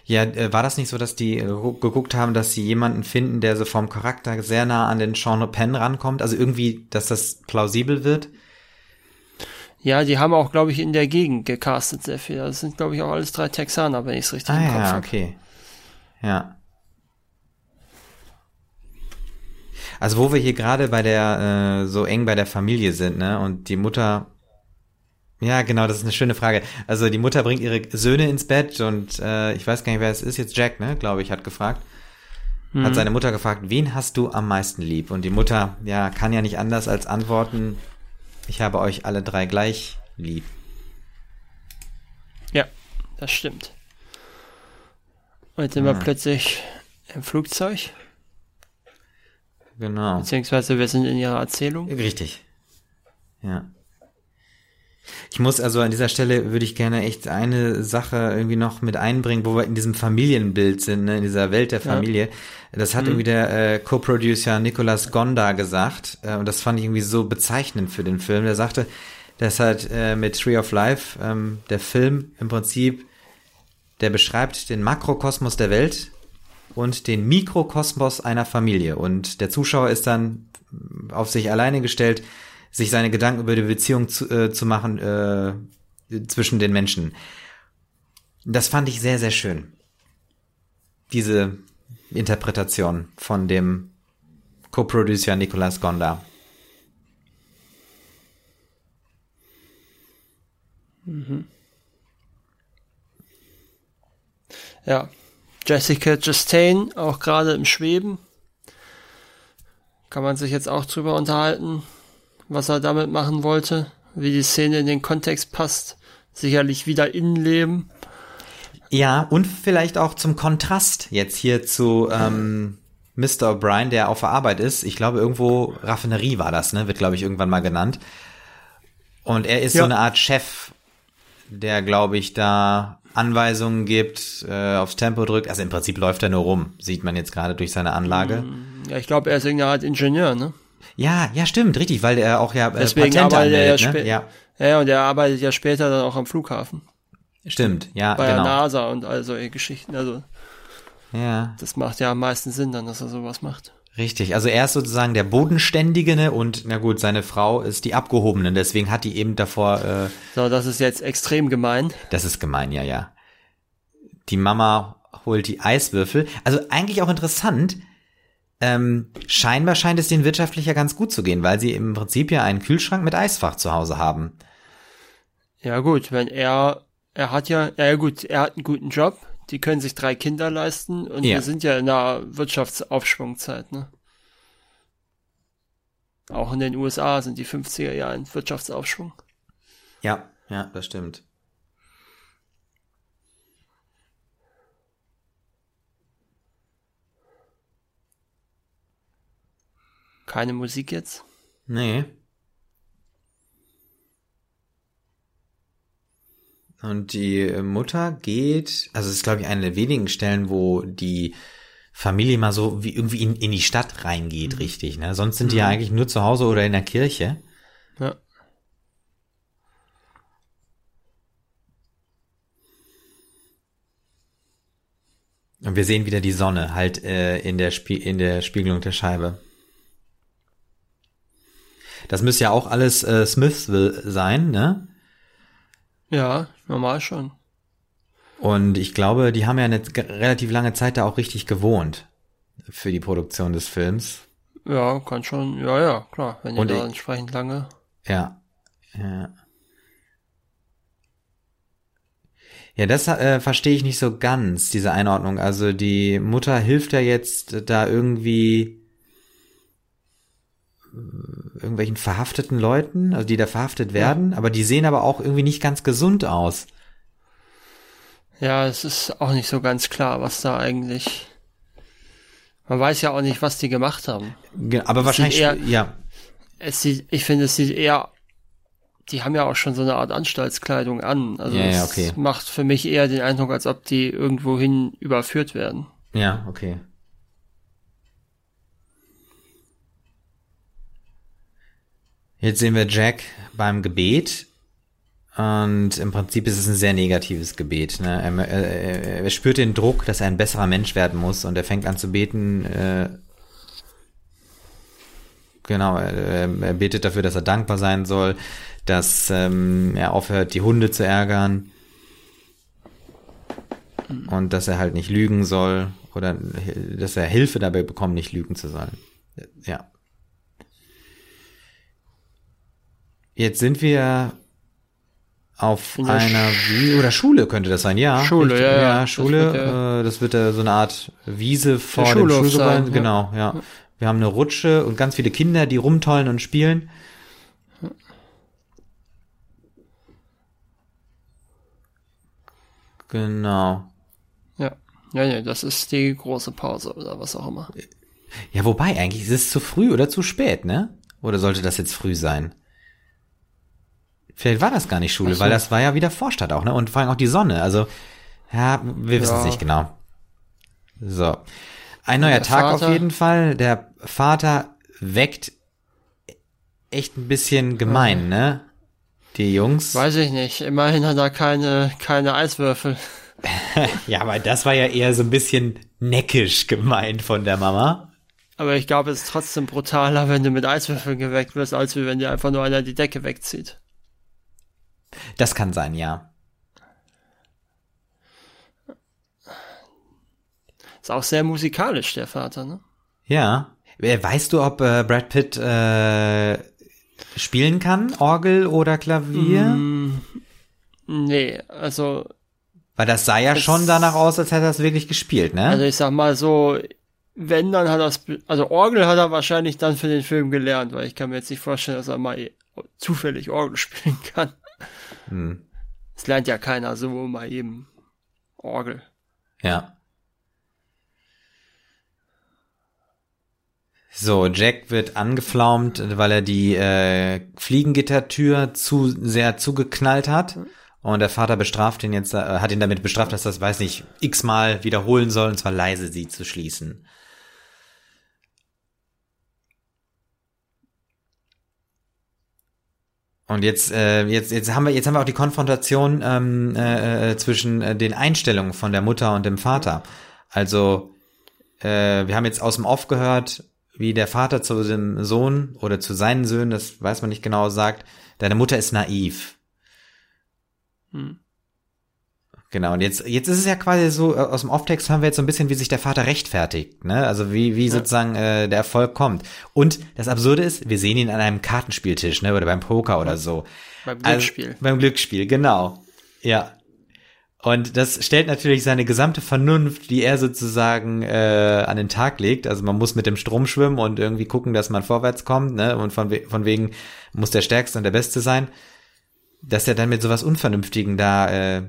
Ja, äh, war das nicht so, dass die äh, geguckt haben, dass sie jemanden finden, der so vom Charakter sehr nah an den Sean Penn rankommt? Also irgendwie, dass das plausibel wird? Ja, die haben auch, glaube ich, in der Gegend gecastet sehr viel. Das sind, glaube ich, auch alles drei Texaner, wenn ich es richtig ah, im Kopf ja, okay. Ja. Also wo wir hier gerade bei der, äh, so eng bei der Familie sind, ne, und die Mutter, ja, genau, das ist eine schöne Frage. Also die Mutter bringt ihre Söhne ins Bett und äh, ich weiß gar nicht, wer es ist, jetzt Jack, ne, glaube ich, hat gefragt. Mhm. Hat seine Mutter gefragt, wen hast du am meisten lieb? Und die Mutter, ja, kann ja nicht anders als antworten, ich habe euch alle drei gleich lieb. Ja, das stimmt. Und sind ah. wir plötzlich im Flugzeug. Genau. Beziehungsweise wir sind in ihrer Erzählung. Richtig. Ja. Ich muss also an dieser Stelle würde ich gerne echt eine Sache irgendwie noch mit einbringen, wo wir in diesem Familienbild sind, ne, in dieser Welt der Familie. Ja. Das hat mhm. irgendwie der äh, Co-Producer Nicolas Gonda gesagt äh, und das fand ich irgendwie so bezeichnend für den Film. Der sagte, dass halt äh, mit Tree of Life ähm, der Film im Prinzip, der beschreibt den Makrokosmos der Welt und den Mikrokosmos einer Familie und der Zuschauer ist dann auf sich alleine gestellt sich seine Gedanken über die Beziehung zu, äh, zu machen äh, zwischen den Menschen. Das fand ich sehr, sehr schön. Diese Interpretation von dem Co-Producer Nicolas Gonda. Mhm. Ja, Jessica Chastain, auch gerade im Schweben. Kann man sich jetzt auch drüber unterhalten was er damit machen wollte, wie die Szene in den Kontext passt. Sicherlich wieder Innenleben. Ja, und vielleicht auch zum Kontrast jetzt hier zu ähm, Mr. O'Brien, der auf der Arbeit ist. Ich glaube, irgendwo Raffinerie war das, ne? Wird, glaube ich, irgendwann mal genannt. Und er ist ja. so eine Art Chef, der, glaube ich, da Anweisungen gibt, äh, aufs Tempo drückt. Also im Prinzip läuft er nur rum, sieht man jetzt gerade durch seine Anlage. Ja, ich glaube, er ist irgendeine Art Ingenieur, ne? Ja, ja, stimmt, richtig, weil er auch ja äh, Deswegen Patente anmeldet, er ja, ne? ja. ja, und er arbeitet ja später dann auch am Flughafen. Stimmt, ja, Bei genau. der NASA und all solche Geschichten, also. Ja. Das macht ja am meisten Sinn dann, dass er sowas macht. Richtig, also er ist sozusagen der Bodenständige ne? und na gut, seine Frau ist die Abgehobene, deswegen hat die eben davor. Äh, so, das ist jetzt extrem gemein. Das ist gemein, ja, ja. Die Mama holt die Eiswürfel. Also eigentlich auch interessant, ähm, scheinbar scheint es denen wirtschaftlich ja ganz gut zu gehen, weil sie im Prinzip ja einen Kühlschrank mit Eisfach zu Hause haben. Ja gut, wenn er, er hat ja, ja gut, er hat einen guten Job, die können sich drei Kinder leisten und ja. wir sind ja in einer Wirtschaftsaufschwungzeit, ne? Auch in den USA sind die 50er Jahre ein Wirtschaftsaufschwung. Ja, ja, das stimmt. Keine Musik jetzt. Nee. Und die Mutter geht, also es ist glaube ich eine der wenigen Stellen, wo die Familie mal so wie irgendwie in, in die Stadt reingeht, richtig, ne? Sonst sind die ja eigentlich nur zu Hause oder in der Kirche. Ja. Und wir sehen wieder die Sonne halt äh, in der Spie in der Spiegelung der Scheibe. Das müsste ja auch alles äh, Smithsville sein, ne? Ja, normal schon. Und ich glaube, die haben ja eine relativ lange Zeit da auch richtig gewohnt für die Produktion des Films. Ja, kann schon. Ja, ja, klar. Wenn ihr Und da ich- entsprechend lange. Ja. Ja, ja das äh, verstehe ich nicht so ganz, diese Einordnung. Also die Mutter hilft ja jetzt da irgendwie irgendwelchen verhafteten Leuten, also die da verhaftet werden, aber die sehen aber auch irgendwie nicht ganz gesund aus. Ja, es ist auch nicht so ganz klar, was da eigentlich. Man weiß ja auch nicht, was die gemacht haben. Aber wahrscheinlich, eher- ja, Es sieht, ich finde, es sieht eher, die haben ja auch schon so eine Art Anstaltskleidung an. Also Ja, ja, es okay. macht für mich eher den Eindruck, als ob die irgendwohin überführt werden. ja, okay. Jetzt sehen wir Jack beim Gebet und im Prinzip ist es ein sehr negatives Gebet. Ne? Er, er, er spürt den Druck, dass er ein besserer Mensch werden muss und er fängt an zu beten. Äh, genau, er, er betet dafür, dass er dankbar sein soll, dass ähm, er aufhört, die Hunde zu ärgern und dass er halt nicht lügen soll oder dass er Hilfe dabei bekommt, nicht lügen zu sollen. Ja. Jetzt sind wir auf der einer Wiese oder Schule könnte das sein, ja. Schule, ja, ja. ja. Das Schule, wird der- äh, das wird äh, so eine Art Wiese vor dem Schulgebäude. sein, ja. Genau, ja. Wir haben eine Rutsche und ganz viele Kinder, die rumtollen und spielen. Genau. Ja. Ja, ja, das ist die große Pause oder was auch immer. Ja, wobei, eigentlich ist es zu früh oder zu spät, ne? Oder sollte das jetzt früh sein? Vielleicht war das gar nicht Schule, so. weil das war ja wieder Vorstadt auch, ne? Und vor allem auch die Sonne. Also, ja, wir wissen es Ja. nicht genau. So. Ein neuer Tag Vater- auf jeden Fall. Der Vater weckt echt ein bisschen gemein, ne? Die Jungs. Weiß ich nicht. Immerhin hat er keine, keine Eiswürfel. [laughs] Ja, aber das war ja eher so ein bisschen neckisch gemeint von der Mama. Aber ich glaube, es ist trotzdem brutaler, wenn du mit Eiswürfeln geweckt wirst, als wenn dir einfach nur einer die Decke wegzieht. Das kann sein, ja. Ist auch sehr musikalisch, der Vater, ne? Ja. Weißt du, ob äh, Brad Pitt äh, spielen kann, Orgel oder Klavier? Nee, also, Weil das sah ja Das- schon danach aus, als hätte er es wirklich gespielt, ne? also ich sag mal so, wenn, dann hat er also Orgel hat er wahrscheinlich dann für den Film gelernt, weil ich kann mir jetzt nicht vorstellen, dass er mal zufällig Orgel [laughs] spielen kann. Hm. Es lernt ja keiner so mal eben Orgel. Ja. So, Jack wird angeflaumt, weil er die äh, Fliegengittertür zu sehr zugeknallt hat. Und der Vater bestraft ihn jetzt, äh, hat ihn damit bestraft, dass er das, weiß nicht, x-mal wiederholen soll, und zwar leise sie zu schließen. Und jetzt, äh, jetzt, jetzt haben wir, jetzt haben wir auch die Konfrontation ähm, äh, äh, zwischen äh, den Einstellungen von der Mutter und dem Vater. Also, äh, wir haben jetzt aus dem Off gehört, wie der Vater zu dem Sohn oder zu seinen Söhnen, das weiß man nicht genau, sagt, deine Mutter ist naiv. Hm. Genau, und jetzt, jetzt ist es ja quasi so, äh, aus dem Off-Text hören wir jetzt so ein bisschen, wie sich der Vater rechtfertigt, ne? Also wie, wie sozusagen äh, der Erfolg kommt. Und das Absurde ist, wir sehen ihn an einem Kartenspieltisch, ne? Oder beim Poker oder so. Beim Also, Glücksspiel. beim Glücksspiel, genau. Ja. Und das stellt natürlich seine gesamte Vernunft, die er sozusagen äh, an den Tag legt. Also man muss mit dem Strom schwimmen und irgendwie gucken, dass man vorwärts kommt, ne? Und von, we von wegen muss der Stärkste und der Beste sein. Dass er dann mit sowas Unvernünftigen da äh,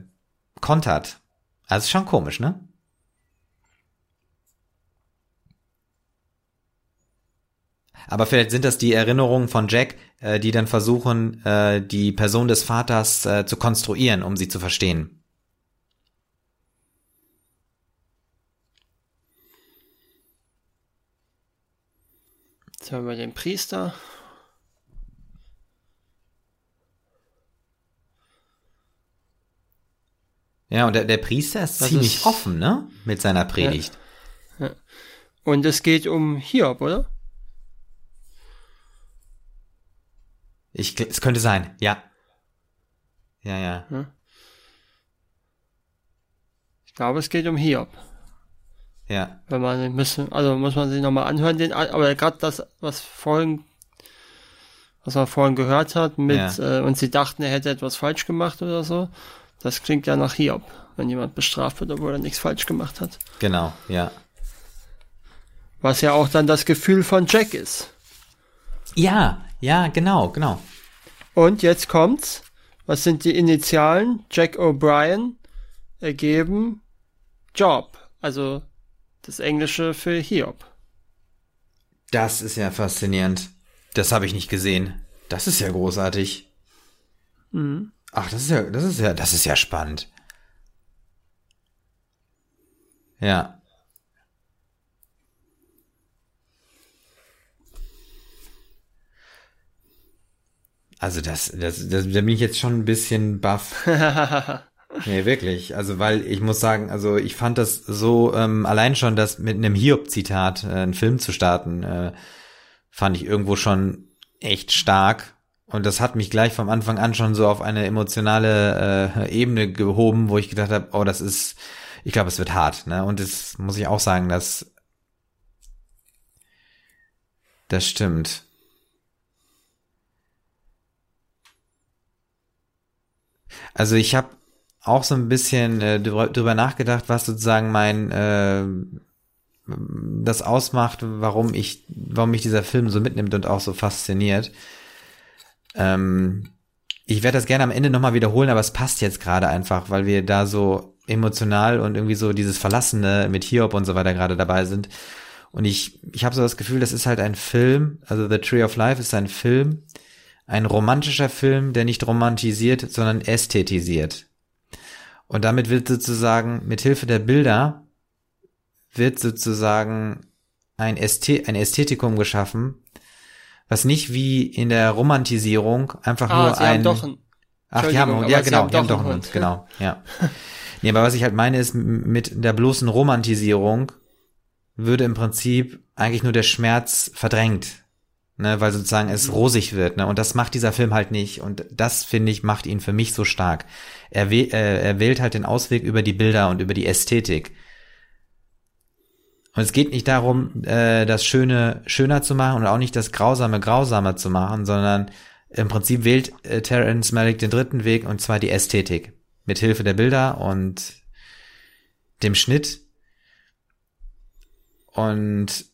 kontert. Also ist schon komisch, ne? Aber vielleicht sind das die Erinnerungen von Jack, äh, die dann versuchen, äh, die Person des Vaters äh, zu konstruieren, um sie zu verstehen. Jetzt haben wir den Priester. Ja, und der, der Priester ist Das ziemlich ist- offen, ne? Mit seiner Predigt. Und es geht um Hiob, oder? Ich, es könnte sein, ja. Ja, ja. Ich glaube, es geht um Hiob. Ja. Wenn man müssen, also muss man sich nochmal anhören, den, aber gerade das, was vorhin, was man vorhin gehört hat, mit, äh, und sie dachten, er hätte etwas falsch gemacht oder so, das klingt ja nach Hiob, wenn jemand bestraft wird, obwohl er nichts falsch gemacht hat. Genau, ja. Was ja auch dann das Gefühl von Jack ist. Ja, ja, genau, genau. Und jetzt kommt's. Was sind die Initialen? Jack O'Brien ergeben Job. Also das Englische für Hiob. Das ist ja faszinierend. Das habe ich nicht gesehen. Das ist ja großartig. Mhm. Ach, das ist ja, das ist ja, das ist ja spannend. Ja. Also das, das, das, da bin ich jetzt schon ein bisschen baff. [laughs] Nee, wirklich. Also, weil ich muss sagen, also ich fand das so, ähm, allein schon das mit einem Hiob-Zitat, äh, einen Film zu starten, äh, fand ich irgendwo schon echt stark. Und das hat mich gleich vom Anfang an schon so auf eine emotionale äh, Ebene gehoben, wo ich gedacht habe, oh, das ist, ich glaube, es wird hart. Ne? Und das muss ich auch sagen, dass das stimmt. Also ich habe auch so ein bisschen äh, drüber nachgedacht, was sozusagen mein äh, das ausmacht, warum ich, warum mich dieser Film so mitnimmt und auch so fasziniert. Ähm, ich werde das gerne am Ende nochmal wiederholen, aber es passt jetzt gerade einfach, weil wir da so emotional und irgendwie so dieses Verlassene mit Hiob und so weiter gerade dabei sind. Und ich, ich habe so das Gefühl, das ist halt ein Film, also The Tree of Life ist ein Film, ein romantischer Film, der nicht romantisiert, sondern ästhetisiert. Und damit wird sozusagen mit Hilfe der Bilder wird sozusagen ein, Ästhe ein Ästhetikum geschaffen, was nicht wie in der Romantisierung einfach Ah, nur sie ein haben doch ein, Ach, die haben, ja genau, die haben doch einen Hund, genau, ja. [laughs] nee, aber was ich halt meine ist, mit der bloßen Romantisierung würde im Prinzip eigentlich nur der Schmerz verdrängt, ne, weil sozusagen es rosig wird, ne, und das macht dieser Film halt nicht und das finde ich macht ihn für mich so stark. Er, äh, er wählt halt den Ausweg über die Bilder und über die Ästhetik. Und es geht nicht darum, äh, das Schöne schöner zu machen und auch nicht das Grausame grausamer zu machen, sondern im Prinzip wählt äh, Terence Malick den dritten Weg und zwar die Ästhetik. Mit Hilfe der Bilder und dem Schnitt. Und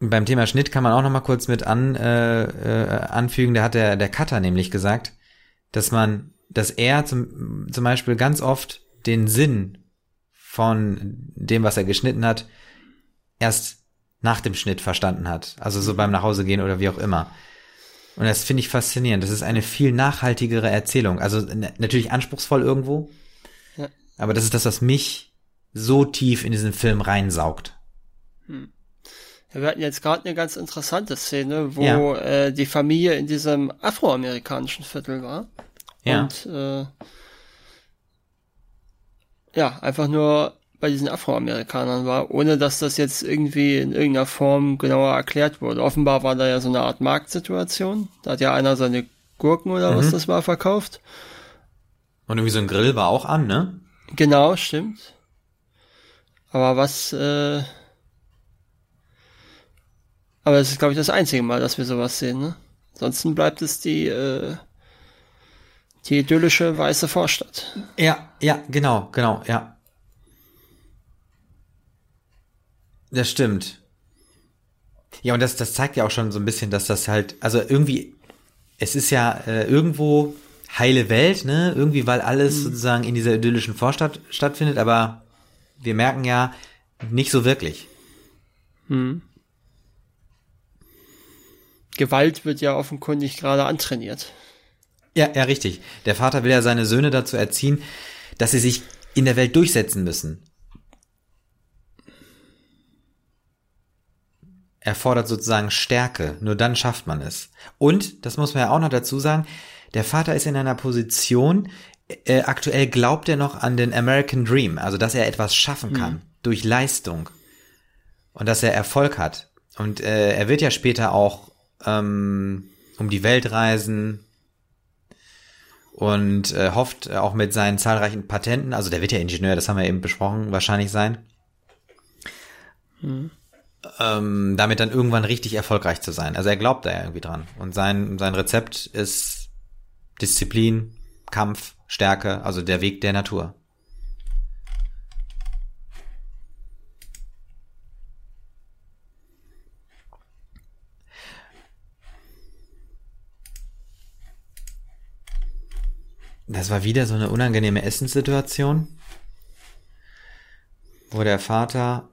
beim Thema Schnitt kann man auch noch mal kurz mit an, äh, äh, anfügen, da hat der, der Cutter nämlich gesagt, dass man, dass er zum, zum Beispiel ganz oft den Sinn von dem, was er geschnitten hat, erst nach dem Schnitt verstanden hat. Also so beim Nachhausegehen oder wie auch immer. Und das finde ich faszinierend. Das ist eine viel nachhaltigere Erzählung. Also natürlich anspruchsvoll irgendwo. Ja. Aber das ist das, was mich so tief in diesen Film reinsaugt. Ja, wir hatten jetzt gerade eine ganz interessante Szene, wo Ja. äh, die Familie in diesem afroamerikanischen Viertel war. Ja. Und äh, ja, einfach nur bei diesen Afroamerikanern war, ohne dass das jetzt irgendwie in irgendeiner Form genauer erklärt wurde. Offenbar war da ja so eine Art Marktsituation. Da hat ja einer seine Gurken oder Mhm. was das war verkauft. Und irgendwie so ein Grill war auch an, ne? Genau, stimmt. Aber was, äh, aber es ist, glaube ich, das einzige Mal, dass wir sowas sehen, ne? Ansonsten bleibt es die, äh, die idyllische weiße Vorstadt. Ja, ja, genau, genau, ja. Das stimmt. Ja, und das, das zeigt ja auch schon so ein bisschen, dass das halt, also irgendwie, es ist ja äh, irgendwo heile Welt, ne? Irgendwie, weil alles sozusagen in dieser idyllischen Vorstadt stattfindet, aber wir merken ja nicht so wirklich. Hm. Gewalt wird ja offenkundig gerade antrainiert. Ja, ja, richtig. Der Vater will ja seine Söhne dazu erziehen, dass sie sich in der Welt durchsetzen müssen. Er fordert sozusagen Stärke, nur dann schafft man es. Und, das muss man ja auch noch dazu sagen, der Vater ist in einer Position, äh, aktuell glaubt er noch an den American Dream, also dass er etwas schaffen kann mhm. durch Leistung und dass er Erfolg hat. Und äh, er wird ja später auch ähm, um die Welt reisen und äh, hofft auch mit seinen zahlreichen Patenten, also der wird ja Ingenieur, das haben wir eben besprochen, wahrscheinlich sein. Mhm ähm, damit dann irgendwann richtig erfolgreich zu sein. Also er glaubt da ja irgendwie dran. Und sein, sein Rezept ist Disziplin, Kampf, Stärke, also der Weg der Natur. Das war wieder so eine unangenehme Essenssituation, wo der Vater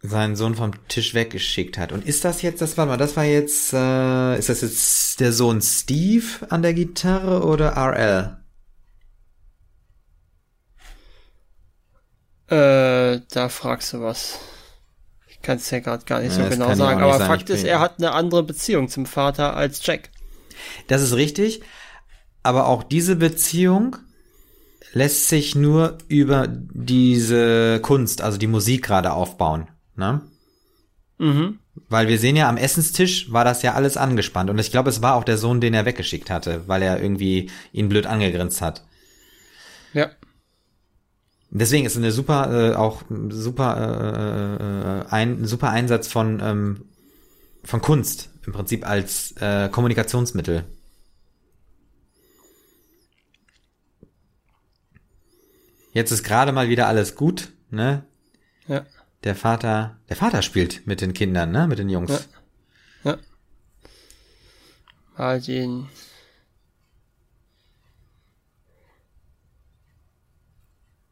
seinen Sohn vom Tisch weggeschickt hat. Und ist das jetzt, das war mal, das war jetzt, äh, ist das jetzt der Sohn Steve an der Gitarre oder RL? Äh, da fragst du was. Ich kann es ja gerade gar nicht ja, so genau sagen. Aber sagen. Fakt ist, er hat eine andere Beziehung zum Vater als Jack. Das ist richtig. Aber auch diese Beziehung lässt sich nur über diese Kunst, also die Musik gerade aufbauen ne? Mhm. Weil wir sehen ja am Essenstisch war das ja alles angespannt und ich glaube, es war auch der Sohn, den er weggeschickt hatte, weil er irgendwie ihn blöd angegrinst hat. Ja. Deswegen ist es eine super, äh, auch super, äh, äh, ein super Einsatz von ähm, von Kunst im Prinzip als äh, Kommunikationsmittel. Jetzt ist gerade mal wieder alles gut, ne? Ja der Vater, der Vater spielt mit den Kindern, ne, mit den Jungs. Ja. ja. Mal sehen.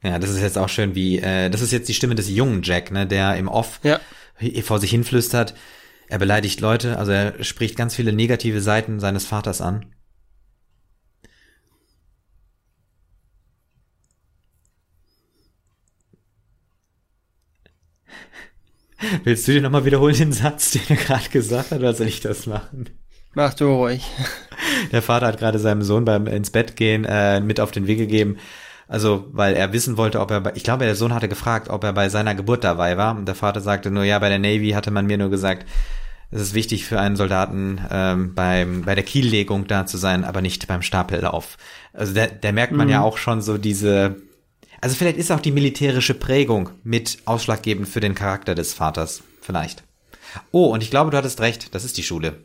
Ja, das ist jetzt auch schön, wie, äh, das ist jetzt die Stimme des jungen Jack, ne, der im Off ja. vor sich hinflüstert. Er beleidigt Leute, also er spricht ganz viele negative Seiten seines Vaters an. Willst du dir nochmal wiederholen den Satz, den er gerade gesagt hat, oder soll ich das machen? Mach du ruhig. Der Vater hat gerade seinem Sohn beim ins Bett gehen äh, mit auf den Weg gegeben. Also, weil er wissen wollte, ob er bei, ich glaube, der Sohn hatte gefragt, ob er bei seiner Geburt dabei war. Und der Vater sagte nur, ja, bei der Navy hatte man mir nur gesagt, es ist wichtig für einen Soldaten, ähm, beim, bei der Kiellegung da zu sein, aber nicht beim Stapellauf. Also der, der merkt man mhm. ja auch schon so diese, also vielleicht ist auch die militärische Prägung mit ausschlaggebend für den Charakter des Vaters. Vielleicht. Oh, und ich glaube, du hattest recht. Das ist die Schule.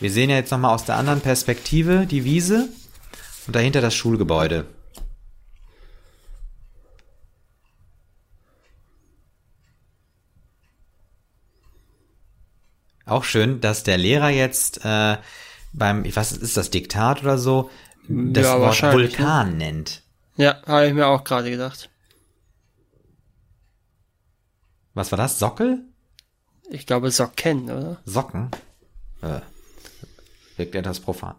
Wir sehen ja jetzt nochmal aus der anderen Perspektive die Wiese und dahinter das Schulgebäude. Auch schön, dass der Lehrer jetzt äh, beim, ich weiß, ist das Diktat oder so, das ja, Wort ne? Vulkan ne? nennt. Ja, habe ich mir auch gerade gedacht. Was war das? Sockel? Ich glaube Socken, oder? Socken? Äh, wirkt etwas profan.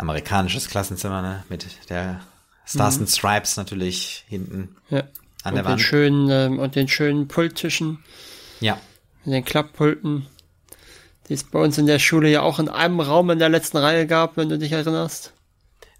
Amerikanisches Klassenzimmer, ne? Mit der Stars mhm. and Stripes natürlich hinten ja. an der und Wand. Den schönen, ähm, und den schönen Pulttischen. Ja. Mit den Klapppulten. Die es bei uns in der Schule ja auch in einem Raum in der letzten Reihe gab, wenn du dich erinnerst.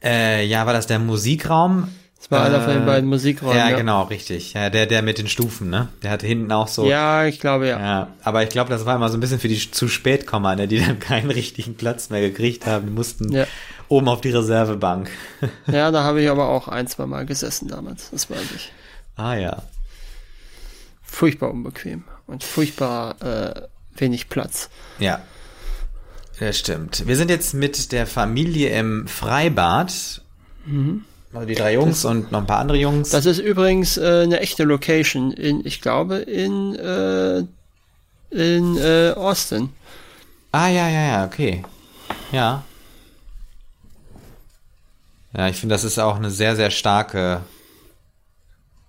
Äh, ja, war das der Musikraum? Das war äh, einer von den äh, beiden Musikräumen. Ja, ja, genau, richtig. Ja, der, der mit den Stufen, ne? Der hatte hinten auch so. Ja, ich glaube ja. Ja, aber ich glaube, das war immer so ein bisschen für die zu spät kommen, ne? die dann [laughs] keinen richtigen Platz mehr gekriegt haben. Die mussten ja. Oben auf die Reservebank. [laughs] ja, da habe ich aber auch ein, zwei Mal gesessen damals. Das weiß ich. Ah ja. Furchtbar unbequem und furchtbar äh, wenig Platz. Ja. Das stimmt. Wir sind jetzt mit der Familie im Freibad. Mhm. Also die drei Jungs das, und noch ein paar andere Jungs. Das ist übrigens äh, eine echte Location in, ich glaube, in äh, in äh, Austin. Ah, ja, ja, ja, okay. Ja. Ja, ich finde, das ist auch eine sehr, sehr starke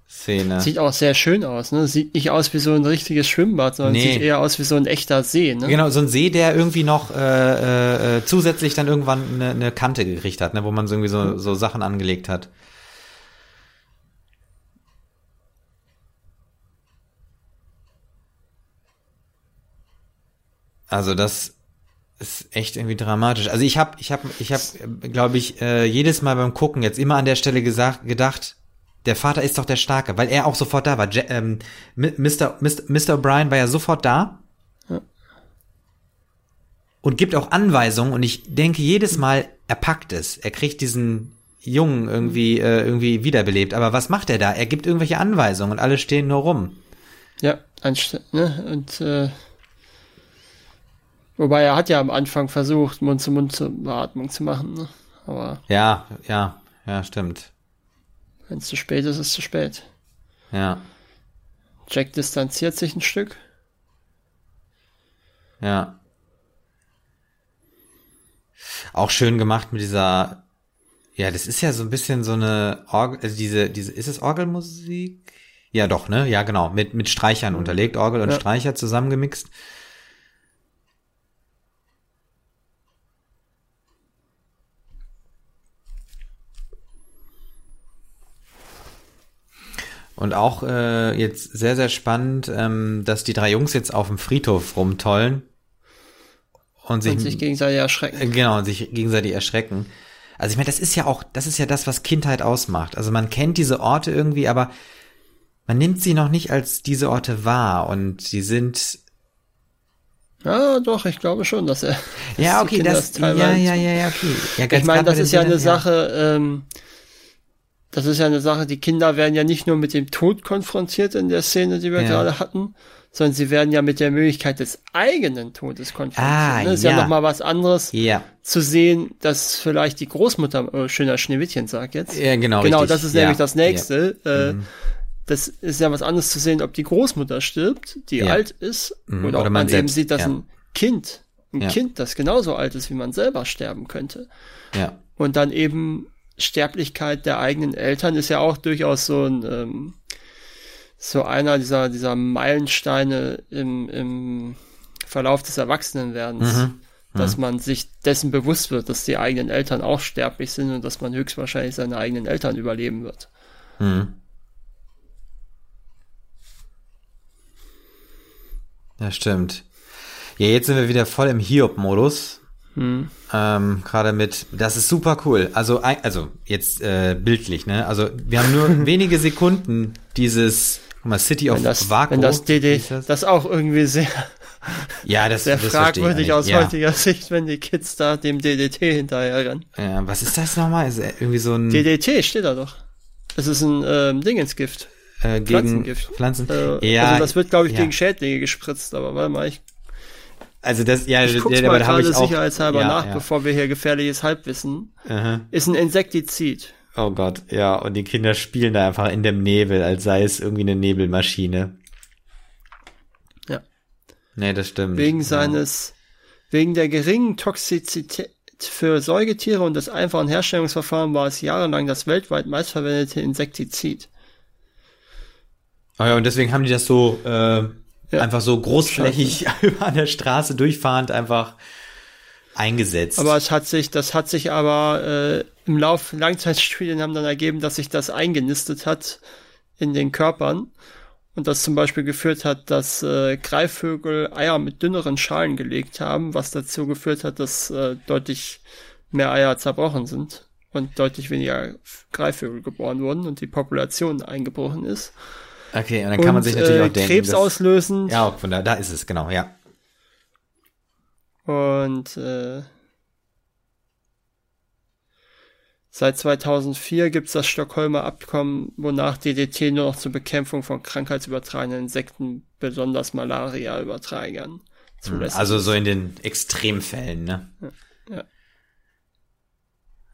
Szene. Sieht auch sehr schön aus, ne? Sieht nicht aus wie so ein richtiges Schwimmbad, sondern Nee. sieht eher aus wie so ein echter See, ne? Genau, so ein See, der irgendwie noch äh, äh, zusätzlich dann irgendwann eine, eine Kante gekriegt hat, ne, wo man so irgendwie so, so Sachen angelegt hat. Also das ist echt irgendwie dramatisch. Also ich habe, ich habe, ich habe, glaube ich, äh, jedes Mal beim Gucken jetzt immer an der Stelle gesagt, gedacht, der Vater ist doch der Starke, weil er auch sofort da war. Je ähm, Mr. Mr. Mr. O'Brien war ja sofort da und gibt auch Anweisungen und ich denke jedes Mal, er packt es. Er kriegt diesen Jungen irgendwie äh, irgendwie wiederbelebt. Aber was macht er da? Er gibt irgendwelche Anweisungen und alle stehen nur rum. Ja, ne? Und äh, wobei er hat ja am Anfang versucht, Mund-zu-Mund-Beatmung zu machen, ne? Aber Ja, ja, ja, stimmt. wenn es zu spät ist, ist es zu spät. Ja, Jack distanziert sich ein Stück. ja. Auch schön gemacht mit dieser, ja, das ist ja so ein bisschen so eine Orgel, also diese, diese, ist es Orgelmusik? Ja, doch, ne? Ja, genau, mit, mit Streichern unterlegt, Orgel und Ja. Streicher zusammengemixt. Und auch äh, jetzt sehr, sehr spannend, ähm, dass die drei Jungs jetzt auf dem Friedhof rumtollen und sich, Und sich gegenseitig erschrecken. äh, genau, und sich gegenseitig erschrecken. Also ich meine, das ist ja auch, das ist ja das, was Kindheit ausmacht. Also man kennt diese Orte irgendwie, aber man nimmt sie noch nicht als diese Orte wahr und sie sind Ja, doch, ich glaube schon, dass er. ja dass die okay, das ja ja ja ja okay. Ja, Ich meine, das ist ja eine Sache, ähm, das ist ja eine Sache, die Kinder werden ja nicht nur mit dem Tod konfrontiert in der Szene, die wir Ja. gerade hatten, sondern sie werden ja mit der Möglichkeit des eigenen Todes konfrontiert. Ah, ne? ist ja, ja. noch mal was anderes Ja, zu sehen, dass vielleicht die Großmutter, oh, schöner Schneewittchen sagt jetzt. ja genau. Genau, richtig. das ist ja. nämlich das nächste. Äh, Mhm. Das ist ja was anderes zu sehen, ob die Großmutter stirbt, die alt ist, Mhm, oder ob oder man, man eben sieht, dass ein Kind, ein. Kind, das genauso alt ist, wie man selber sterben könnte. Ja. Und dann eben Sterblichkeit der eigenen Eltern ist ja auch durchaus so ein ähm, so einer dieser dieser Meilensteine im, im Verlauf des Erwachsenenwerdens, Mhm. dass man sich dessen bewusst wird, dass die eigenen Eltern auch sterblich sind und dass man höchstwahrscheinlich seine eigenen Eltern überleben wird. Mhm. Ja, stimmt. Ja, jetzt sind wir wieder voll im Hiob-Modus. Hm. Ähm, Gerade mit, das ist super cool. Also, also jetzt äh, bildlich, ne? Also wir haben nur [laughs] wenige Sekunden dieses, guck mal, City of Wenn das, Vakuum. wenn das DD, das? das auch irgendwie sehr, ja, das, sehr das fragwürdig aus ja. heutiger Sicht, wenn die Kids da dem DDT hinterherrennen. Ja, was ist das nochmal? Ist irgendwie so ein DDT steht da doch. Es ist ein ähm, Dingensgift. äh, gegen Pflanzengift. Pflanzen. Äh, ja, also das wird, glaube ich, ja. gegen Schädlinge gespritzt, aber warte mal, ich, also das, ja, ich guck's ja, mal gerade sicherheitshalber ja, nach, ja. bevor wir hier gefährliches Halbwissen. Aha. Ist ein Insektizid. Oh Gott, ja, und die Kinder spielen da einfach in dem Nebel, als sei es irgendwie eine Nebelmaschine. Ja. Nee, das stimmt. Wegen seines, wegen der geringen Toxizität für Säugetiere und des einfachen Herstellungsverfahrens war es jahrelang das weltweit meistverwendete Insektizid. Oh ja, und deswegen haben die das so äh, Ja. einfach so großflächig [laughs] an der Straße durchfahrend einfach eingesetzt. Aber es hat sich, das hat sich aber äh, im Lauf Langzeitstudien haben dann ergeben, dass sich das eingenistet hat in den Körpern und das zum Beispiel geführt hat, dass äh, Greifvögel Eier mit dünneren Schalen gelegt haben, was dazu geführt hat, dass äh, deutlich mehr Eier zerbrochen sind und deutlich weniger Greifvögel geboren wurden und die Population eingebrochen ist. Okay, und dann kann man und, sich natürlich äh, auch denken, Krebs dass, auslösend ja, von da, da ist es genau, ja. Und äh, seit 2004 gibt es das Stockholmer Abkommen, wonach DDT nur noch zur Bekämpfung von krankheitsübertragenden Insekten, besonders Malaria-Übertragern, zulässig Also ist. so in den Extremfällen, ne? Ja.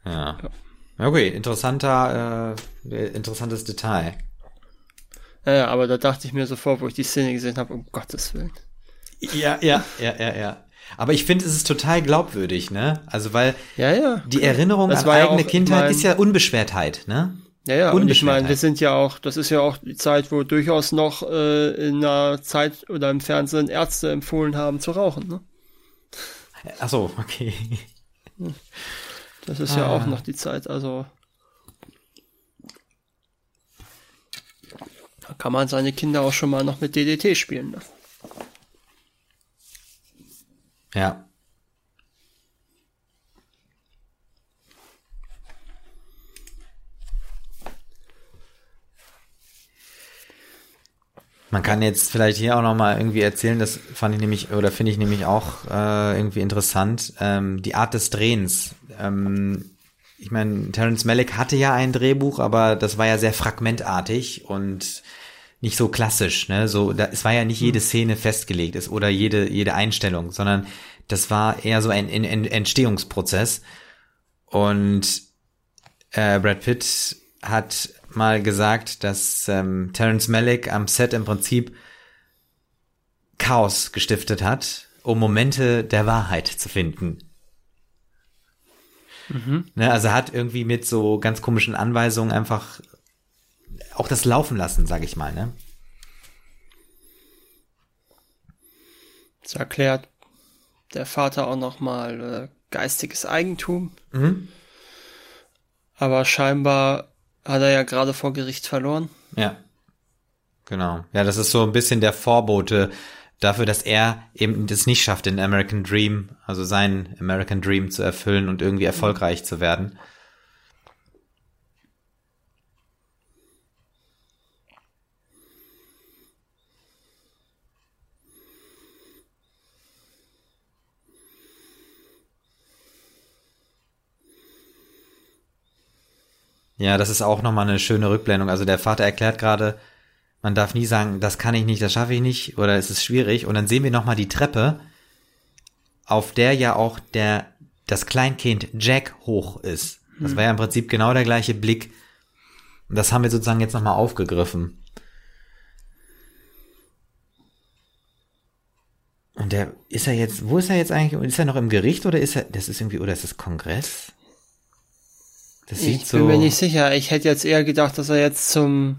Ja. Ja, Okay, interessanter, äh, interessantes Detail. Ja, ja, aber da dachte ich mir sofort, wo ich die Szene gesehen habe, um Gottes Willen. Ja, ja, ja, ja, ja. Aber ich finde, es ist total glaubwürdig, ne? Also weil ja, ja. die Erinnerung Das an ja eigene auch Kindheit mein- ist ja Unbeschwertheit, ne? Ja, ja, und ich meine, wir sind ja auch, das ist ja auch die Zeit, wo durchaus noch äh, in einer Zeit oder im Fernsehen Ärzte empfohlen haben zu rauchen. Ne? Ach so, okay. Das ist ja Ah. auch noch die Zeit, also da kann man seine Kinder auch schon mal noch mit DDT spielen lassen. Ja. Man kann jetzt vielleicht hier auch noch mal irgendwie erzählen, das fand ich nämlich oder finde ich nämlich auch äh, irgendwie interessant, ähm, die Art des Drehens. Ähm, ich meine, Terrence Malick hatte ja ein Drehbuch, aber das war ja sehr fragmentartig und nicht so klassisch, ne? So, da, es war ja nicht jede Szene festgelegt ist oder jede jede Einstellung, sondern das war eher so ein, ein, ein Entstehungsprozess. Und äh, Brad Pitt hat mal gesagt, dass ähm, Terrence Malick am Set im Prinzip Chaos gestiftet hat, um Momente der Wahrheit zu finden. Ne, also er hat irgendwie mit so ganz komischen Anweisungen einfach auch das laufen lassen, sag ich mal, ne? Das erklärt der Vater auch nochmal äh, geistiges Eigentum. Mhm. Aber scheinbar hat er ja gerade vor Gericht verloren. Ja. Genau. Ja, das ist so ein bisschen der Vorbote dafür, dass er eben das nicht schafft, den American Dream, also seinen American Dream zu erfüllen und irgendwie erfolgreich zu werden. Ja, das ist auch nochmal eine schöne Rückblendung. Also der Vater erklärt gerade, man darf nie sagen, das kann ich nicht, das schaffe ich nicht oder es ist schwierig. Und dann sehen wir nochmal die Treppe, auf der ja auch der, das Kleinkind Jack hoch ist. Das war ja im Prinzip genau der gleiche Blick. Und das haben wir sozusagen jetzt nochmal aufgegriffen. Und der, ist er jetzt, wo ist er jetzt eigentlich? Ist er noch im Gericht oder ist er, das ist irgendwie, oder ist das Kongress? Das sieht Ich so. bin mir nicht sicher. Ich hätte jetzt eher gedacht, dass er jetzt zum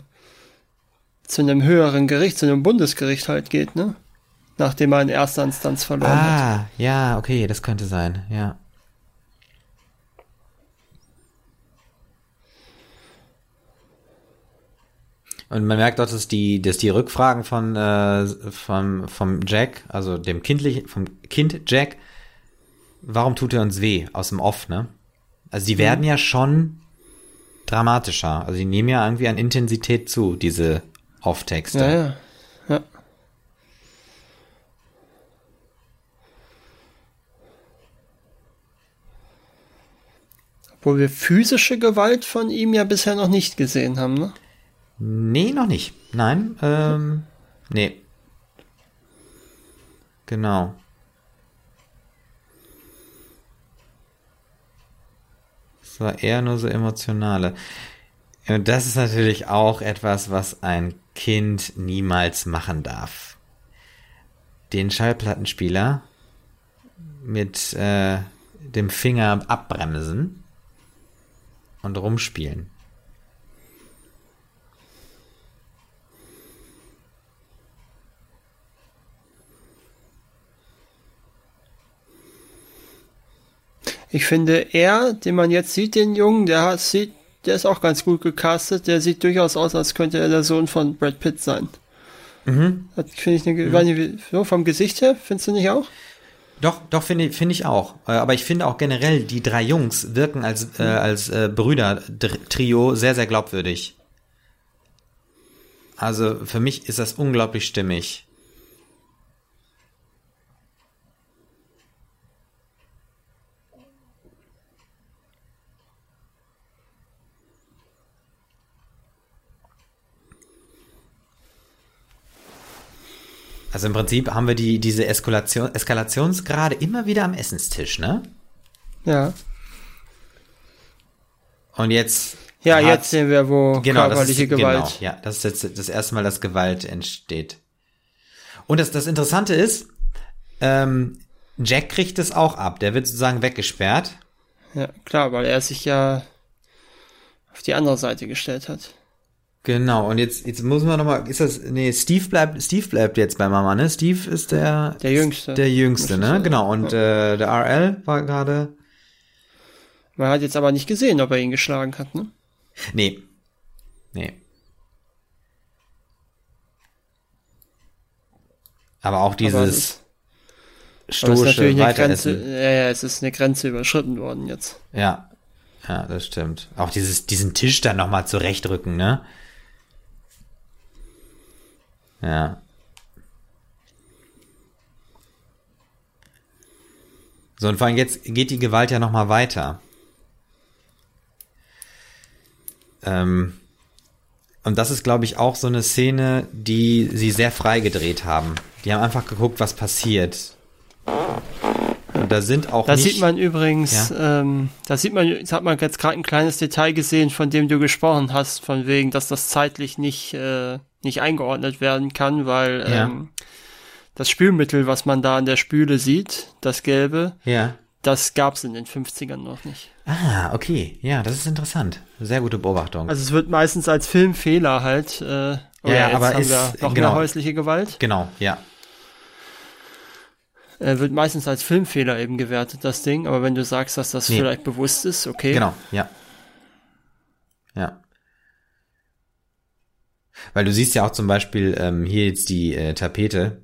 zu einem höheren Gericht, zu einem Bundesgericht halt geht, ne? Nachdem er in erster Instanz verloren hat. Ah, ja, okay, das könnte sein, ja. Und man merkt auch, dass die, dass die Rückfragen von, äh, vom, vom Jack, also dem kindlichen, vom Kind Jack, warum tut er uns weh? Aus dem Off, ne? Also die werden ja schon dramatischer. Also die nehmen ja irgendwie an Intensität zu, diese Off-Texte. Ja, ja. ja. Obwohl wir physische Gewalt von ihm ja bisher noch nicht gesehen haben, ne? Nee, noch nicht. Nein, ähm, nee. Genau. Es war eher nur so emotionale. Und das ist natürlich auch etwas, was ein Kind niemals machen darf. Den Schallplattenspieler mit äh, dem Finger abbremsen und rumspielen. Ich finde, er, den man jetzt sieht, den Jungen, der sieht, der ist auch ganz gut gecastet. Der sieht durchaus aus, als könnte er der Sohn von Brad Pitt sein. Mhm. Das finde ich, eine, wie- so vom Gesicht her, findest du nicht auch? Doch, doch finde ich, finde ich auch. Äh, Aber ich finde auch generell, die drei Jungs wirken als, äh, als äh, Brüder-Trio sehr, sehr glaubwürdig. Also für mich ist das unglaublich stimmig. Also im Prinzip haben wir die, diese Eskalation, Eskalationsgrade immer wieder am Essenstisch, ne? Ja. Und jetzt. Ja, hat- jetzt sehen wir, wo genau, körperliche ist, Gewalt. Genau, ja, das ist jetzt das erste Mal, dass Gewalt entsteht. Und das, das Interessante ist, Ähm, Jack kriegt es auch ab. Der wird sozusagen weggesperrt. Ja, klar, weil er sich ja auf die andere Seite gestellt hat. Genau, und jetzt, jetzt muss man nochmal, ist das, nee, Steve bleibt, Steve bleibt jetzt bei Mama, ne? Steve ist der, Der Jüngste. der Jüngste, ne? sein. Genau, und äh, der RL war gerade, Man hat jetzt aber nicht gesehen, ob er ihn geschlagen hat, ne? nee, nee. Aber auch dieses aber es ist stoische natürlich eine Grenze, Weiteressen. ja, ja, es ist eine Grenze überschritten worden jetzt. Ja, ja, das stimmt. Auch dieses, diesen Tisch dann nochmal zurechtrücken, ne? Ja. So, und vor allem jetzt geht die Gewalt ja nochmal weiter. Ähm, und das ist, glaube ich, auch so eine Szene, die sie sehr frei gedreht haben. Die haben einfach geguckt, was passiert. Und da sind auch Da sieht man übrigens, ähm, da sieht man, jetzt hat man jetzt gerade ein kleines Detail gesehen, von dem du gesprochen hast, von wegen, dass das zeitlich nicht, äh, nicht eingeordnet werden kann, weil Ja. ähm, das Spülmittel, was man da an der Spüle sieht, das Gelbe, Ja. das gab's in den 50ern noch nicht. Ah, okay. Ja, das ist interessant. Sehr gute Beobachtung. Also es wird meistens als Filmfehler halt, äh, oder ja, jetzt aber ist- noch genau. mehr häusliche Gewalt, genau, ja. Äh, wird meistens als Filmfehler eben gewertet, das Ding, aber wenn du sagst, dass das Nee. vielleicht bewusst ist, okay. Genau, ja. Ja. Weil du siehst ja auch zum Beispiel ähm, hier jetzt die äh, Tapete.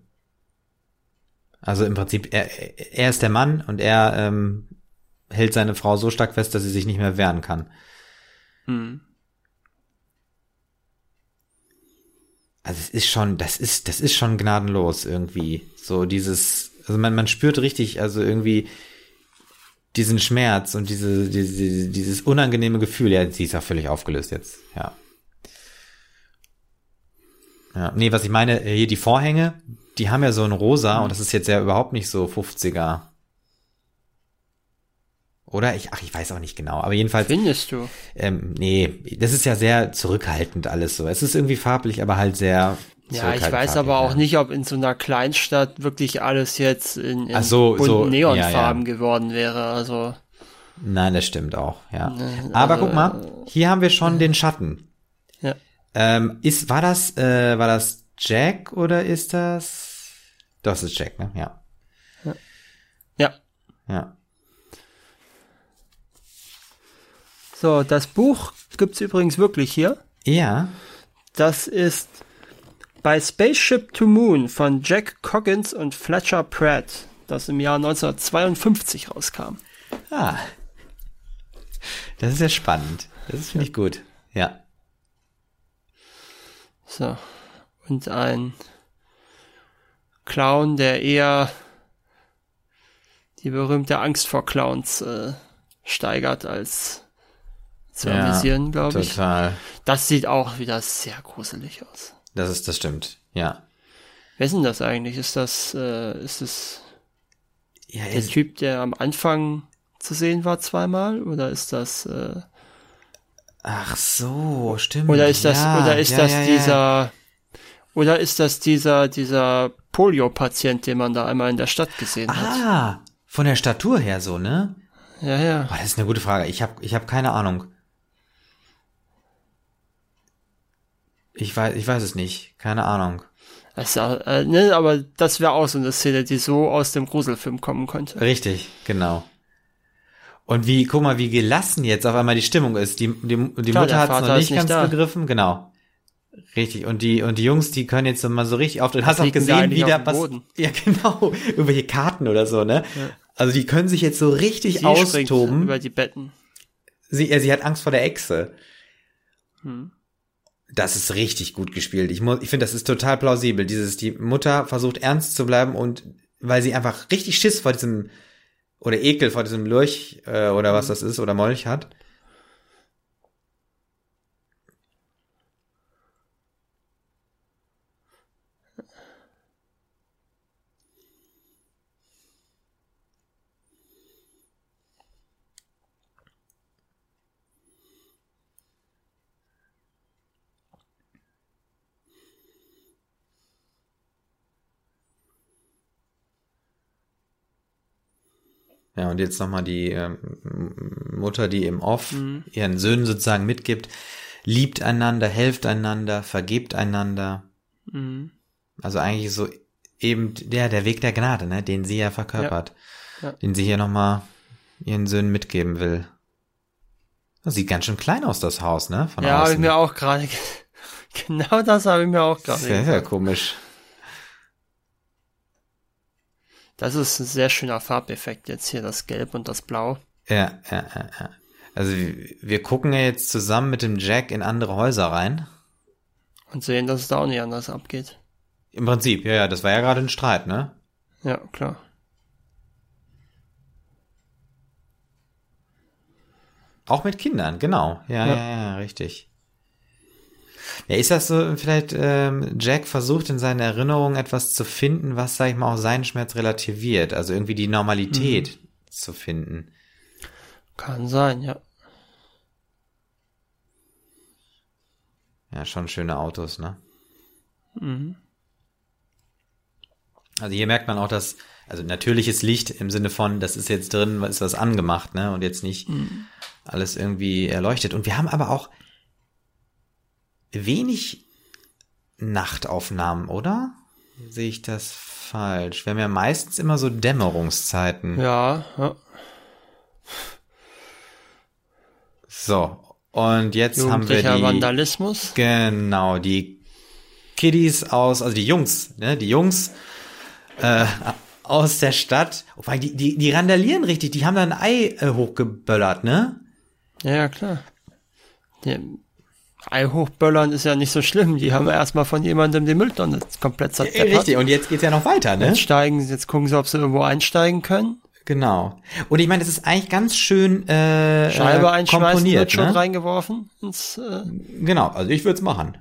Also im Prinzip, er, er ist der Mann und er ähm, hält seine Frau so stark fest, dass sie sich nicht mehr wehren kann. Hm. Also es ist schon, das ist, das ist schon gnadenlos irgendwie. So dieses, also man, man spürt richtig, also irgendwie diesen Schmerz und diese, diese, dieses unangenehme Gefühl. Ja, sie ist ja völlig aufgelöst jetzt, ja. Ja, nee, was ich meine, hier die Vorhänge, die haben ja so ein rosa und das ist jetzt ja überhaupt nicht so 50er. Oder? Ich, ach, ich weiß auch nicht genau. Aber jedenfalls, Findest du? ähm, nee, das ist ja sehr zurückhaltend alles so. Es ist irgendwie farblich, aber halt sehr. Ja, ich weiß farblich, aber auch ja. nicht, ob in so einer Kleinstadt wirklich alles jetzt in, in so, bunten so, Neonfarben ja, geworden wäre. Also Nein, das stimmt auch, ja. Ne, Aber also, guck mal, hier haben wir schon den Schatten. ja. Ähm, ist, war das, äh, war das Jack oder ist das? Das ist Jack, ne? Ja. Ja. Ja. So, das Buch gibt's übrigens wirklich hier. Ja. Das ist bei Spaceship to Moon von Jack Coggins und Fletcher Pratt, das im Jahr 1952 rauskam. Ah. Das ist ja spannend. Das finde ich gut. Ja. So. Und ein Clown, der eher die berühmte Angst vor Clowns äh, steigert als zu Ja, amüsieren, glaube ich. Total. Das sieht auch wieder sehr gruselig aus. Das ist, das stimmt. Ja. Wer ist denn das eigentlich? Ist das, äh, ist es Ja, der es, Typ, der am Anfang zu sehen war zweimal? Oder ist das, äh, ach so, stimmt. oder ist das, ja, oder ist ja, das dieser, oder ist das dieser, dieser Polio-Patient, den man da einmal in der Stadt gesehen hat? Ah, von der Statur her so, ne? Ja, ja. Boah, das ist eine gute Frage. Ich habe ich hab keine Ahnung. Ich weiß, ich weiß es nicht. Keine Ahnung. Auch, äh, ne, aber das wäre auch so eine Szene, die so aus dem Gruselfilm kommen könnte. Richtig, genau. Und wie, guck mal, wie gelassen jetzt auf einmal die Stimmung ist. Die, die, die Klar, Mutter hat es noch nicht nicht ganz da. begriffen, genau. Richtig. Und die, und die Jungs, die können jetzt mal so richtig auftreten. Hast auch da gesehen, wie auf der dem was, Boden. [laughs] ja genau, irgendwelche Karten oder so, ne? Also die können sich jetzt so richtig Sie austoben. über die Betten. Sie, ja, sie hat Angst vor der Echse. Hm. Das ist richtig gut gespielt. Ich muss, ich finde, das ist total plausibel. Dieses, die Mutter versucht ernst zu bleiben und weil sie einfach richtig Schiss vor diesem oder Ekel vor diesem Lurch äh, oder was das ist oder Molch hat. Ja, und jetzt nochmal die ähm, Mutter, die im Off ihren Söhnen sozusagen mitgibt, liebt einander, helft einander, vergebt einander. Mhm. Also eigentlich so eben der, der Weg der Gnade, ne, den sie ja verkörpert. Ja. Den sie hier nochmal ihren Söhnen mitgeben will. Das sieht ganz schön klein aus, das Haus, ne? Von Ja, habe ich mir auch gerade. ge- [laughs] Genau das habe ich mir auch gerade. Sehr, sehr komisch. Das ist ein sehr schöner Farbeffekt jetzt hier, das Gelb und das Blau. Ja, ja, ja, ja. Also wir gucken ja jetzt zusammen mit dem Jack in andere Häuser rein. Und sehen, dass es da auch nicht anders abgeht. Im Prinzip, ja, ja, das war ja gerade ein Streit, ne? Ja, klar. Auch mit Kindern, genau. Ja, ja, Ja. ja, richtig. Ja, ist das so, vielleicht ähm, Jack versucht in seinen Erinnerungen etwas zu finden, was, sag ich mal, auch seinen Schmerz relativiert, also irgendwie die Normalität zu finden. Kann sein, ja. Ja, schon schöne Autos, ne? Mhm. Also hier merkt man auch, dass, also natürliches Licht im Sinne von, das ist jetzt drin, ist was angemacht, ne? Und jetzt nicht alles irgendwie erleuchtet. Und wir haben aber auch wenig Nachtaufnahmen, oder? Sehe ich das falsch? Wir haben ja meistens immer so Dämmerungszeiten. Ja, ja. So. Und jetzt haben wir die, Vandalismus. Genau, die Kiddies aus, also die Jungs, ne, die Jungs äh, aus der Stadt. Wobei, die, die, die randalieren richtig, die haben da ein Ei äh, hochgeböllert, ne? Ja, ja, klar. Die Ei hochböllern ist ja nicht so schlimm. Die haben erstmal von jemandem die Mülltonne komplett zerdeppert. Richtig, und jetzt geht's ja noch weiter, ne? Jetzt steigen sie, jetzt gucken sie, ob sie irgendwo einsteigen können. Genau. Und ich meine, das ist eigentlich ganz schön äh, Scheibe äh, einschmeißen komponiert, wird schon ne? reingeworfen ins, äh, Genau, also ich würde es machen.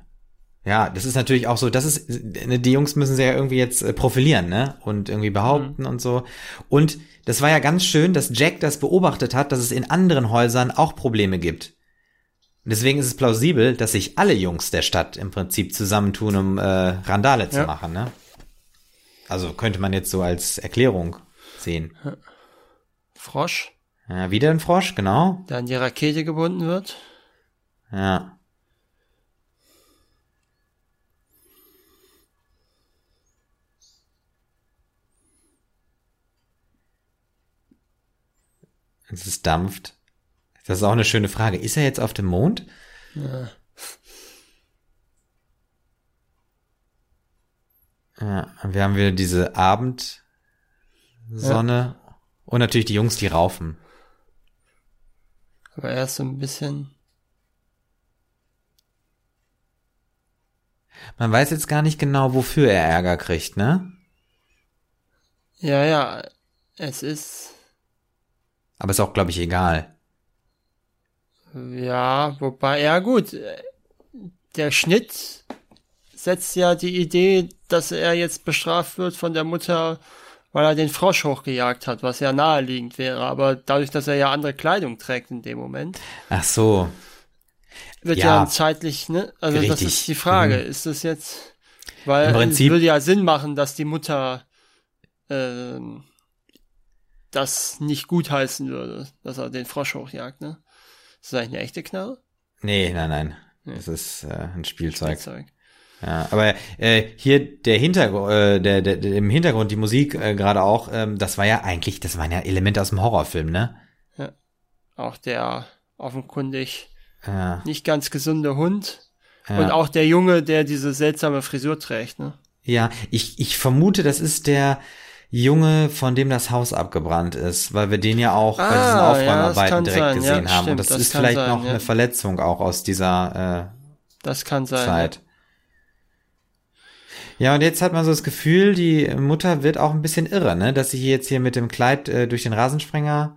Ja, das ist natürlich auch so, das ist, ne, die Jungs müssen sich ja irgendwie jetzt äh, profilieren, ne? Und irgendwie behaupten und so. Und das war ja ganz schön, dass Jack das beobachtet hat, dass es in anderen Häusern auch Probleme gibt. Und deswegen ist es plausibel, dass sich alle Jungs der Stadt im Prinzip zusammentun, um äh, Randale zu Ja. machen, ne? Also könnte man jetzt so als Erklärung sehen. Frosch, Ja, wieder ein Frosch, genau. der an die Rakete gebunden wird. Ja. Es ist dampft. Das ist auch eine schöne Frage. Ist er jetzt auf dem Mond? Ja, und wir haben wieder diese Abendsonne und natürlich die Jungs, die raufen. Aber er ist so ein bisschen, Man weiß jetzt gar nicht genau, wofür er Ärger kriegt, ne? ja, ja, es ist, Aber ist auch, glaube ich, egal. Ja, wobei, ja gut, äh, der Schnitt setzt ja die Idee, dass er jetzt bestraft wird von der Mutter, weil er den Frosch hochgejagt hat, was ja naheliegend wäre. Aber dadurch, dass er ja andere Kleidung trägt in dem Moment, Ach so. wird Ja. ja, zeitlich, ne? Also das Richtig. ist die Frage. Ist das jetzt, weil Im Prinzip- es würde ja Sinn machen, dass die Mutter ähm, das nicht gutheißen würde, dass er den Frosch hochjagt, ne? Ist das eigentlich eine echte Knarre? Nee, nein, nein. Das ist äh, ein Spielzeug. Spielzeug. Ja, aber äh, hier der Hintergrund, äh, der, der, der, im Hintergrund die Musik äh, gerade auch, ähm, das war ja eigentlich, das waren ja Elemente aus dem Horrorfilm, ne? Auch der offenkundig Ja, nicht ganz gesunde Hund ja. und auch der Junge, der diese seltsame Frisur trägt, ne? ja ich, ich vermute, das ist der Junge, von dem das Haus abgebrannt ist, weil wir den ja auch bei diesen Ah, ja, Aufräumarbeiten kann direkt sein. gesehen Ja, haben. Und das, das ist vielleicht sein, noch ja. eine Verletzung auch aus dieser äh, Das kann sein. Zeit. Ja, und jetzt hat man so das Gefühl, die Mutter wird auch ein bisschen irre, ne? Dass sie hier jetzt hier mit dem Kleid äh, durch den Rasensprenger.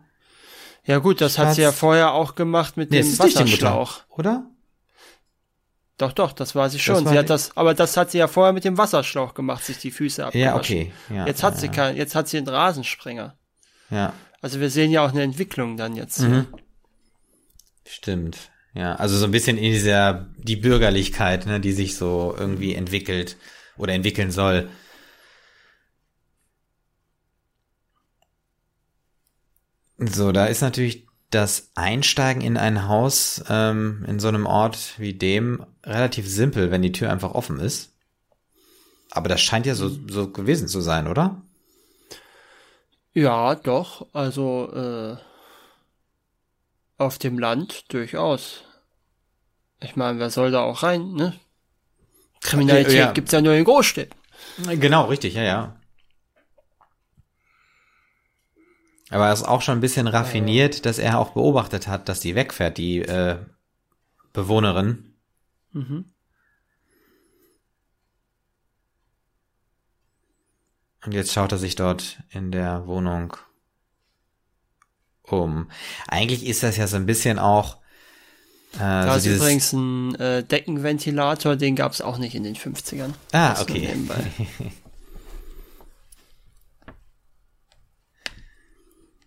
Ja gut, das hat sie ja Schatz. vorher auch gemacht mit Nee, es dem ist nicht die Mutter, Wasserschlauch. oder? Doch, doch, das war sie schon. war sie hat das, aber das hat sie ja vorher mit dem Wasserschlauch gemacht, sich die Füße abgewaschen. Ja, okay. Ja, Jetzt hat ja, sie keinen, jetzt hat sie einen Rasensprenger. Ja, Also wir sehen ja auch eine Entwicklung dann jetzt. Mhm. stimmt. Ja, also so ein bisschen in dieser die Bürgerlichkeit, ne, die sich so irgendwie entwickelt oder entwickeln soll. So, da ist natürlich das Einsteigen in ein Haus ähm, in so einem Ort wie dem relativ simpel, wenn die Tür einfach offen ist. Aber das scheint ja so, so gewesen zu sein, oder? Ja, doch. Also äh, auf dem Land durchaus. Ich meine, wer soll da auch rein, ne? Kriminalität ja, ja. gibt's ja nur in Großstädten. Genau, richtig, ja, ja. Aber er ist auch schon ein bisschen raffiniert, dass er auch beobachtet hat, dass die wegfährt, die äh, Bewohnerin. Mhm. Und jetzt schaut er sich dort in der Wohnung um. Eigentlich ist das ja so ein bisschen auch. Äh, da so ist übrigens ein äh, Deckenventilator, den gab es auch nicht in den 50ern. Ah, okay. [laughs]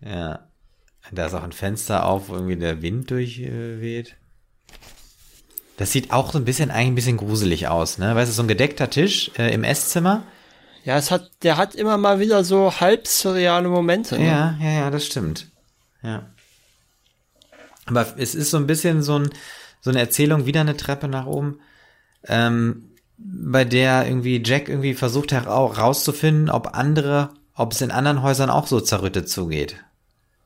ja. Da ist auch ein Fenster auf, wo irgendwie der Wind durchweht. Das sieht auch so ein bisschen eigentlich ein bisschen gruselig aus, ne? Weißt du, so ein gedeckter Tisch äh, im Esszimmer ja, es hat, der hat immer mal wieder so halb surreale Momente. Ne? Ja, ja, ja, das stimmt. Ja. Aber es ist so ein bisschen so, ein, so eine Erzählung, wieder eine Treppe nach oben, ähm, bei der irgendwie Jack irgendwie versucht herauszufinden, ob andere, ob es in anderen Häusern auch so zerrüttet zugeht.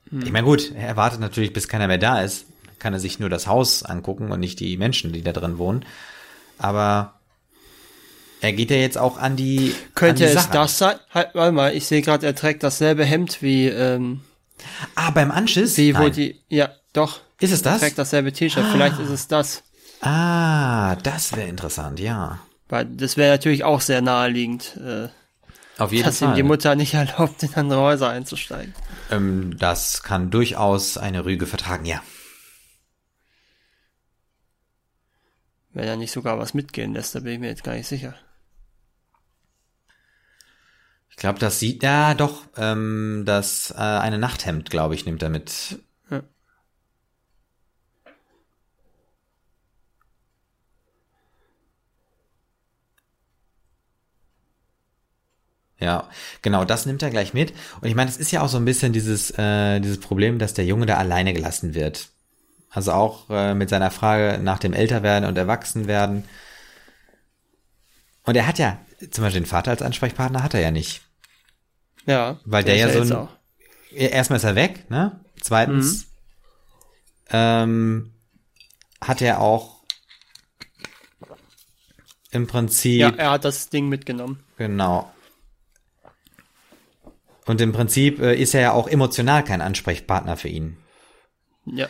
Hm. Ich meine, gut, er wartet natürlich, bis keiner mehr da ist. Kann er sich nur das Haus angucken und nicht die Menschen, die da drin wohnen. Aber er geht ja jetzt auch an die. Könnte an die es das sein? Halt, warte mal, ich sehe gerade, er trägt dasselbe Hemd wie. Ähm, ah, beim Anschiss? Wie, wo die. Ja, doch. Ist es das? Er trägt dasselbe T-Shirt. Ah. Vielleicht ist es das. Ah, das wäre interessant, ja. Weil das wäre natürlich auch sehr naheliegend. Äh, Auf jeden dass Fall. ihm die Mutter nicht erlaubt, in andere Häuser einzusteigen. Ähm, das kann durchaus eine Rüge vertragen, ja. Wenn er nicht sogar was mitgehen lässt, da bin ich mir jetzt gar nicht sicher. Ich glaube, das sieht, ja doch, ähm, das äh, eine Nachthemd, glaube ich, nimmt er mit. Ja. Ja, genau, das nimmt er gleich mit. Und ich meine, es ist ja auch so ein bisschen dieses, äh, dieses Problem, dass der Junge da alleine gelassen wird. Also auch äh, mit seiner Frage nach dem Älterwerden und Erwachsenwerden. Und er hat ja, zum Beispiel den Vater als Ansprechpartner hat er ja nicht. Ja. Weil der, der ja so ein, erstmal ist er weg, ne? Zweitens, mhm. ähm, hat er auch im Prinzip. Ja, er hat das Ding mitgenommen. Genau. Und im Prinzip äh, ist er ja auch emotional kein Ansprechpartner für ihn. Ja.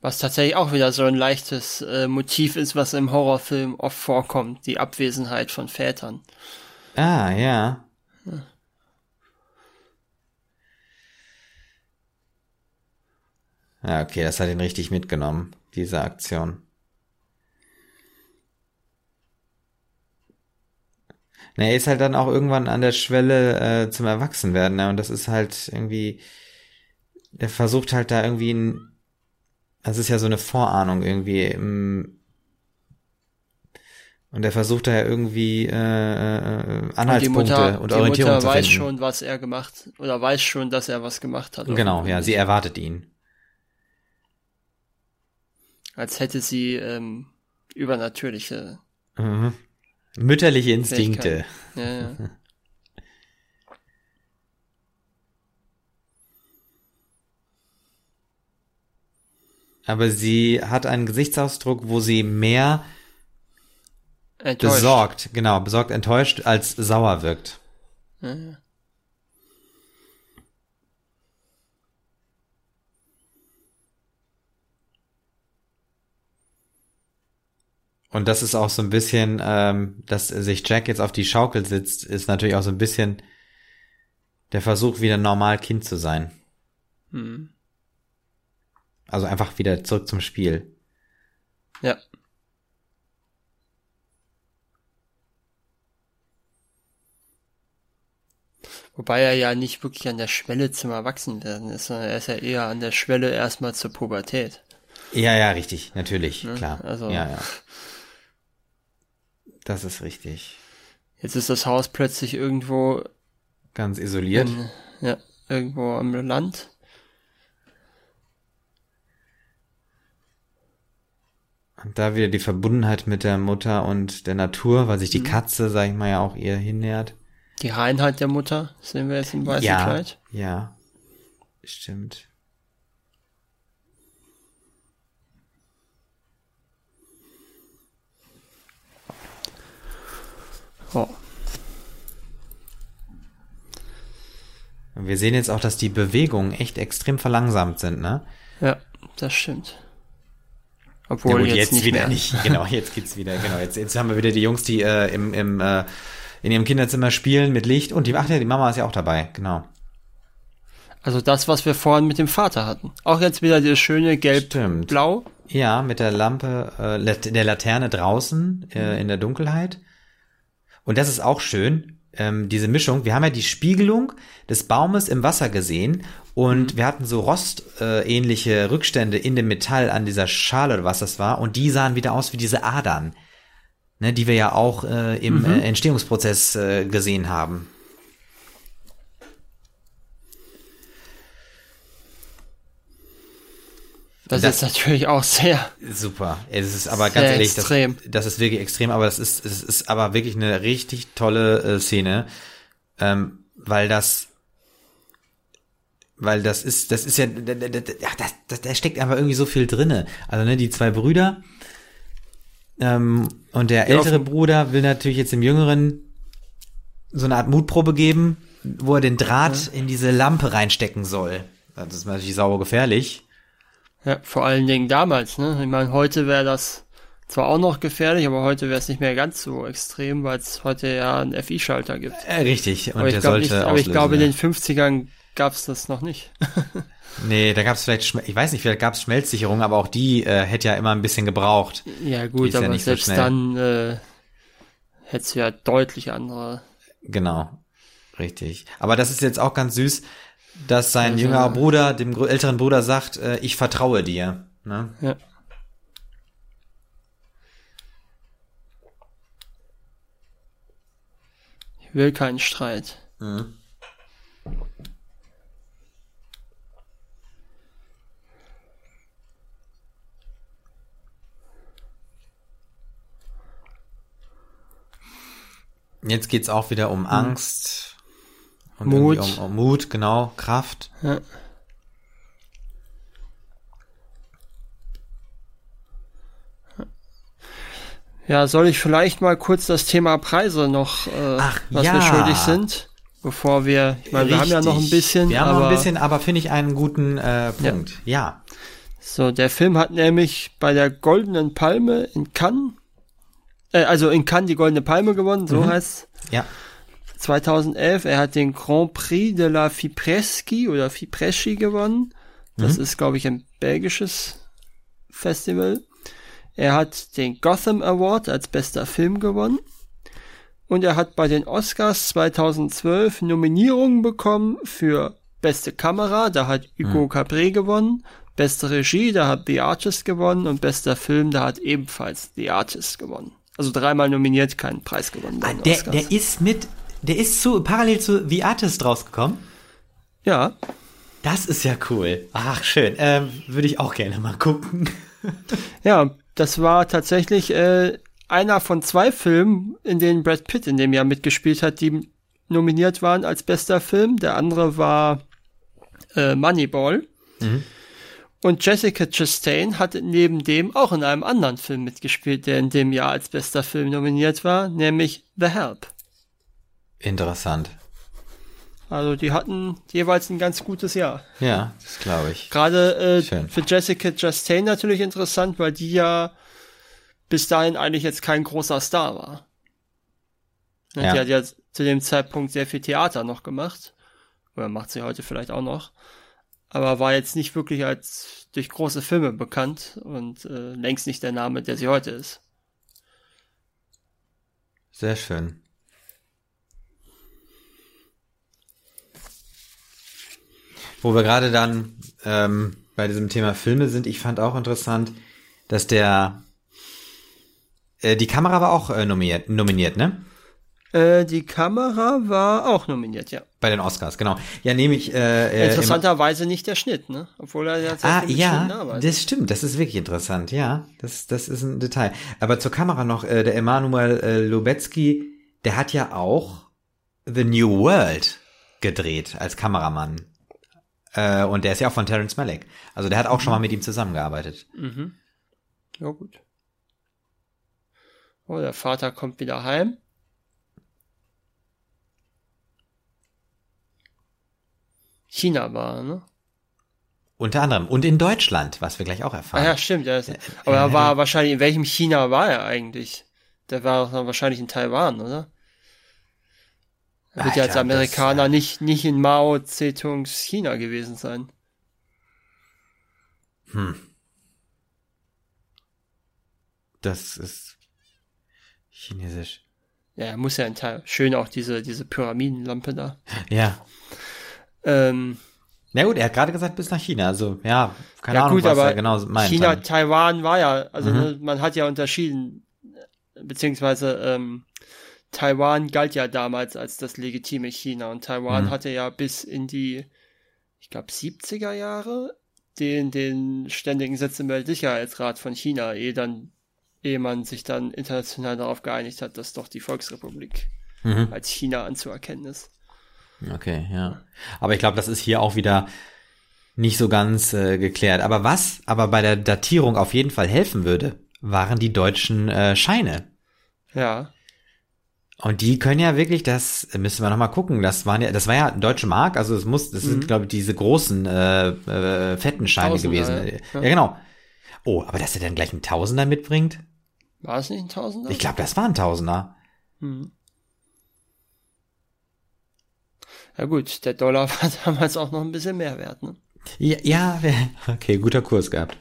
Was tatsächlich auch wieder so ein leichtes äh, Motiv ist, was im Horrorfilm oft vorkommt, die Abwesenheit von Vätern. Ah, ja. ja. Ja, okay, das hat ihn richtig mitgenommen, diese Aktion. Na, er ist halt dann auch irgendwann an der Schwelle äh, zum Erwachsenwerden, ne? Und das ist halt irgendwie, der versucht halt da irgendwie ein das ist ja so eine Vorahnung irgendwie. Im, und er versucht da ja irgendwie äh, äh, Anhaltspunkte und, Mutter, und Orientierung die Mutter zu finden. weiß schon, was er gemacht oder weiß schon, dass er was gemacht hat. Genau, ja, sie erwartet ihn. Als hätte sie ähm, übernatürliche mhm. Mütterliche Instinkte. Ja, ja. [laughs] aber sie hat einen Gesichtsausdruck, wo sie mehr enttäuscht. besorgt, genau, besorgt enttäuscht als sauer wirkt. Ja. Und das ist auch so ein bisschen, ähm, dass sich Jack jetzt auf die Schaukel sitzt, ist natürlich auch so ein bisschen der Versuch, wieder normal Kind zu sein. Hm. Also einfach wieder zurück zum Spiel. Ja. Wobei er ja nicht wirklich an der Schwelle zum Erwachsenwerden ist, sondern er ist ja eher an der Schwelle erstmal zur Pubertät. Ja, ja, richtig, natürlich, ne? klar. Also, ja, ja. Das ist richtig. Jetzt ist das Haus plötzlich irgendwo Ganz isoliert. In, ja, irgendwo am Land. Und da wieder die Verbundenheit mit der Mutter und der Natur, weil sich die Katze, sag ich mal, ja auch ihr hinnähert. Die Reinheit der Mutter sehen wir jetzt im weißen ja, Kleid. ja, stimmt. Oh. Wir sehen jetzt auch, dass die Bewegungen echt extrem verlangsamt sind, ne? Ja, das stimmt. Ja Obwohl gut, jetzt, jetzt, wieder mehr. nicht. Genau, jetzt geht's wieder. Genau, jetzt, jetzt haben wir wieder die Jungs, die äh, im, im äh, in ihrem Kinderzimmer spielen mit Licht und die, ach ja, die Mama ist ja auch dabei. Genau. Also das, was wir vorhin mit dem Vater hatten. Auch jetzt wieder dieses schöne gelb-blau. Ja, mit der Lampe, äh, der Laterne draußen äh, in der Dunkelheit. Und das ist auch schön, ähm, diese Mischung. Wir haben ja die Spiegelung des Baumes im Wasser gesehen und wir hatten so rostähnliche äh, Rückstände in dem Metall an dieser Schale oder was das war und die sahen wieder aus wie diese Adern, ne, die wir ja auch äh, im äh, Entstehungsprozess äh, gesehen haben. Das, Das- ist natürlich auch sehr. Super. Es ist aber ganz ehrlich, das, das ist wirklich extrem, aber das ist, es ist aber wirklich eine richtig tolle äh, Szene, ähm, weil das, weil das ist, das ist ja, da, da, da, da, steckt einfach irgendwie so viel drinne. Also ne, die zwei Brüder ähm, und der Ja, ältere auf- Bruder will natürlich jetzt dem Jüngeren so eine Art Mutprobe geben, wo er den Draht in diese Lampe reinstecken soll. Das ist natürlich sauer gefährlich. Ja, vor allen Dingen damals, ne? Ich meine, heute wäre das zwar auch noch gefährlich, aber heute wäre es nicht mehr ganz so extrem, weil es heute ja einen FI-Schalter gibt. Äh, richtig. Und aber ich der glaube sollte nicht, aber ich auslösen, glaube in ja. den 50ern gab es das noch nicht. [laughs] Nee, da gab es vielleicht, ich weiß nicht, vielleicht gab es Schmelzsicherung, aber auch die äh, hätte ja immer ein bisschen gebraucht. ja gut, ja aber so selbst schnell. dann äh, hättest du ja deutlich andere. Genau, richtig. Aber das ist jetzt auch ganz süß, dass sein Also- jüngerer Bruder dem älteren Bruder sagt, äh, ich vertraue dir. Ne? Ja. Ich will keinen Streit. Jetzt geht's auch wieder um Angst und. Mut. Um, um Mut, genau, Kraft. Ja. Ja, soll ich vielleicht mal kurz das Thema Preise noch, äh, Ach, was ja. wir schuldig sind, bevor wir, ich meine, wir haben ja noch ein bisschen, Wir haben aber noch ein bisschen, aber finde ich einen guten äh, Punkt. Ja. so, der Film hat nämlich bei der Goldenen Palme in Cannes, äh, also in Cannes die Goldene Palme gewonnen, so Mhm. heißt Ja. 2011. Er hat den Grand Prix de la Fipreschi oder Fipresci gewonnen. Das ist, glaube ich, ein belgisches Festival. Er hat den Gotham Award als bester Film gewonnen. Und er hat bei den Oscars 2012 Nominierungen bekommen für beste Kamera, da hat Hugo Cabré gewonnen. Beste Regie, da hat The Artist gewonnen. Und bester Film, da hat ebenfalls The Artist gewonnen. Also dreimal nominiert, keinen Preis gewonnen. Ah, Der, der ist mit, der ist zu, parallel zu The Artist rausgekommen. ja, Das ist ja cool. Ach, schön. Ähm, Würde ich auch gerne mal gucken. Ja, das war tatsächlich äh, einer von zwei Filmen, in denen Brad Pitt in dem Jahr mitgespielt hat, die nominiert waren als bester Film. Der andere war äh, Moneyball. Und Jessica Chastain hat neben dem auch in einem anderen Film mitgespielt, der in dem Jahr als bester Film nominiert war, nämlich The Help. Interessant. Also die hatten jeweils ein ganz gutes Jahr. Ja, das glaube ich. Gerade äh, für Jessica Chastain natürlich interessant, weil die ja bis dahin eigentlich jetzt kein großer Star war. Ne, Ja. Die hat ja zu dem Zeitpunkt sehr viel Theater noch gemacht. Oder macht sie heute vielleicht auch noch. Aber war jetzt nicht wirklich als durch große Filme bekannt und äh, längst nicht der Name, der sie heute ist. Sehr schön. Wo wir gerade dann ähm, bei diesem Thema Filme sind, ich fand auch interessant, dass der äh, die Kamera war auch äh, nominiert, nominiert, ne? Äh, die Kamera war auch nominiert, ja. Bei den Oscars, genau. Ja, nehme ich. Äh, äh, Interessanterweise nicht der Schnitt, ne? Obwohl er ja Ah, ja, das stimmt. Das ist wirklich interessant. Ja, das, das ist ein Detail. Aber zur Kamera noch, der Emanuel Lubetzky, der hat ja auch The New World gedreht als Kameramann. Äh, und der ist ja auch von Terence Malick. Also der hat auch schon mal mit ihm zusammengearbeitet. Mhm. Ja, gut. Oh, der Vater kommt wieder heim. China war, ne? Unter anderem. Und in Deutschland, was wir gleich auch erfahren. Ah, ja, stimmt. Ja. Aber er war wahrscheinlich, in welchem China war er eigentlich? Der war wahrscheinlich in Taiwan, oder? Er wird ja als Amerikaner das, nicht, nicht in Mao Zedongs China gewesen sein. Hm. Das ist chinesisch. Ja, er muss ja ein Teil. Schön auch diese, diese Pyramidenlampe da. Ja. Ähm, na gut, er hat gerade gesagt bis nach China, also ja, keine ja, Ahnung, gut, was er genau meint. China. Taiwan war ja, also mhm. Ne, man hat ja unterschieden, beziehungsweise ähm, Taiwan galt ja damals als das legitime China und Taiwan mhm. hatte ja bis in die, ich glaube, 70er Jahre den, den ständigen Sitz im Weltsicherheitsrat von China, ehe dann, ehe man sich dann international darauf geeinigt hat, dass doch die Volksrepublik mhm. als China anzuerkennen ist. Okay, ja. Aber ich glaube, das ist hier auch wieder nicht so ganz äh, geklärt. Aber was aber bei der Datierung auf jeden Fall helfen würde, waren die deutschen äh, Scheine. Ja. Und die können ja wirklich, das müssen wir nochmal gucken, das waren ja, das war ja deutsche Mark, also es muss, das mhm. sind, glaube ich, diese großen äh, äh, fetten Scheine Tausender, gewesen. Ja. ja, genau. Oh, aber dass er dann gleich einen Tausender mitbringt? War es nicht ein Tausender? Ich glaube, das war ein Tausender. Mhm. Ja gut, der Dollar [laughs] war damals auch noch ein bisschen mehr wert, ne? Ja, ja [laughs] okay, guter Kurs gehabt.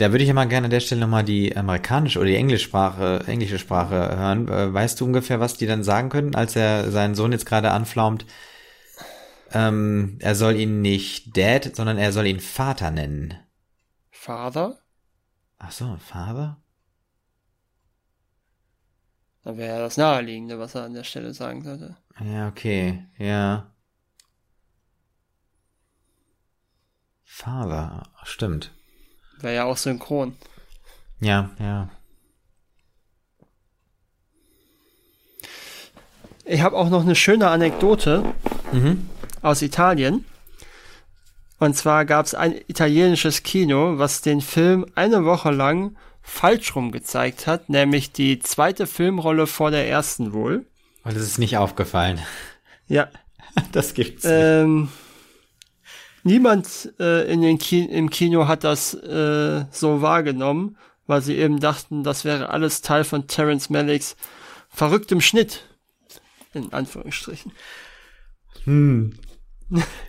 Da würde ich ja mal gerne an der Stelle nochmal die amerikanische oder die Englischsprache, englische Sprache hören. Äh, weißt du ungefähr, was die dann sagen können, als er seinen Sohn jetzt gerade anflaumt? Ähm, er soll ihn nicht Dad, sondern er soll ihn Vater nennen. Father? Ach so, Father? Dann wäre ja das Naheliegende, was er an der Stelle sagen sollte. Ja, okay, ja. Father, stimmt. Wäre ja auch synchron. Ja, ja. Ich habe auch noch eine schöne Anekdote mhm. aus Italien. Und zwar gab es ein italienisches Kino, was den Film eine Woche lang falsch rum gezeigt hat, nämlich die zweite Filmrolle vor der ersten wohl. Und es ist nicht aufgefallen. Ja. [laughs] Das gibt's. Ähm, niemand äh, in den Ki im Kino hat das äh, so wahrgenommen, weil sie eben dachten, das wäre alles Teil von Terence Malicks verrücktem Schnitt. In Anführungsstrichen. Hm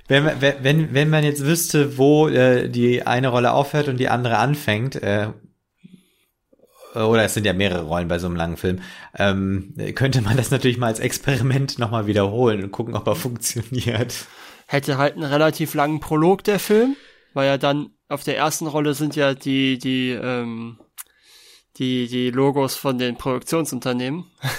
wenn, wenn, wenn man jetzt wüsste, wo äh, die eine Rolle aufhört und die andere anfängt, äh, oder es sind ja mehrere Rollen bei so einem langen Film, ähm, könnte man das natürlich mal als Experiment nochmal wiederholen und gucken, ob er [laughs] funktioniert. Hätte halt einen relativ langen Prolog der Film, weil ja dann auf der ersten Rolle sind ja die, die, ähm, die, die Logos von den Produktionsunternehmen. [laughs]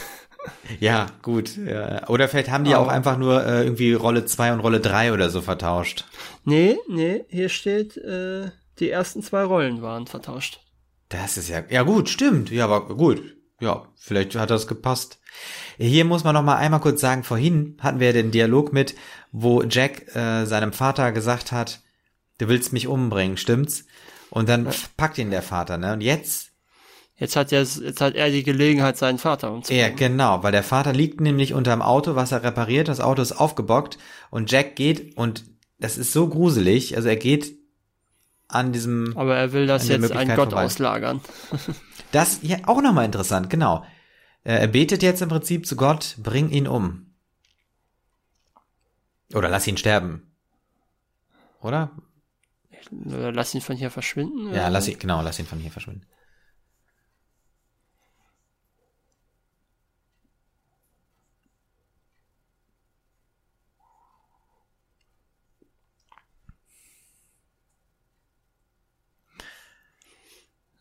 Ja, gut. Ja. Oder vielleicht haben die oh. auch einfach nur äh, irgendwie Rolle 2 und Rolle 3 oder so vertauscht. Nee, nee, hier steht, äh, die ersten zwei Rollen waren vertauscht. Das ist ja, ja gut, stimmt. Ja, aber gut. Ja, vielleicht hat das gepasst. Hier muss man noch mal einmal kurz sagen, vorhin hatten wir den Dialog mit, wo Jack äh, seinem Vater gesagt hat, du willst mich umbringen, stimmt's? Und dann ja. packt ihn der Vater, ne? Und jetzt Jetzt hat, er, jetzt hat er die Gelegenheit, seinen Vater umzubringen. Ja, genau, weil der Vater liegt nämlich unterm Auto, was er repariert. Das Auto ist aufgebockt und Jack geht und das ist so gruselig. Also er geht an diesem. Aber er will das jetzt ein Gott vorbei. auslagern. das ja auch nochmal interessant, genau. Er betet jetzt im Prinzip zu Gott, bring ihn um. Oder lass ihn sterben. Oder? Oder lass ihn von hier verschwinden. Ja, lass ihn, genau, lass ihn von hier verschwinden.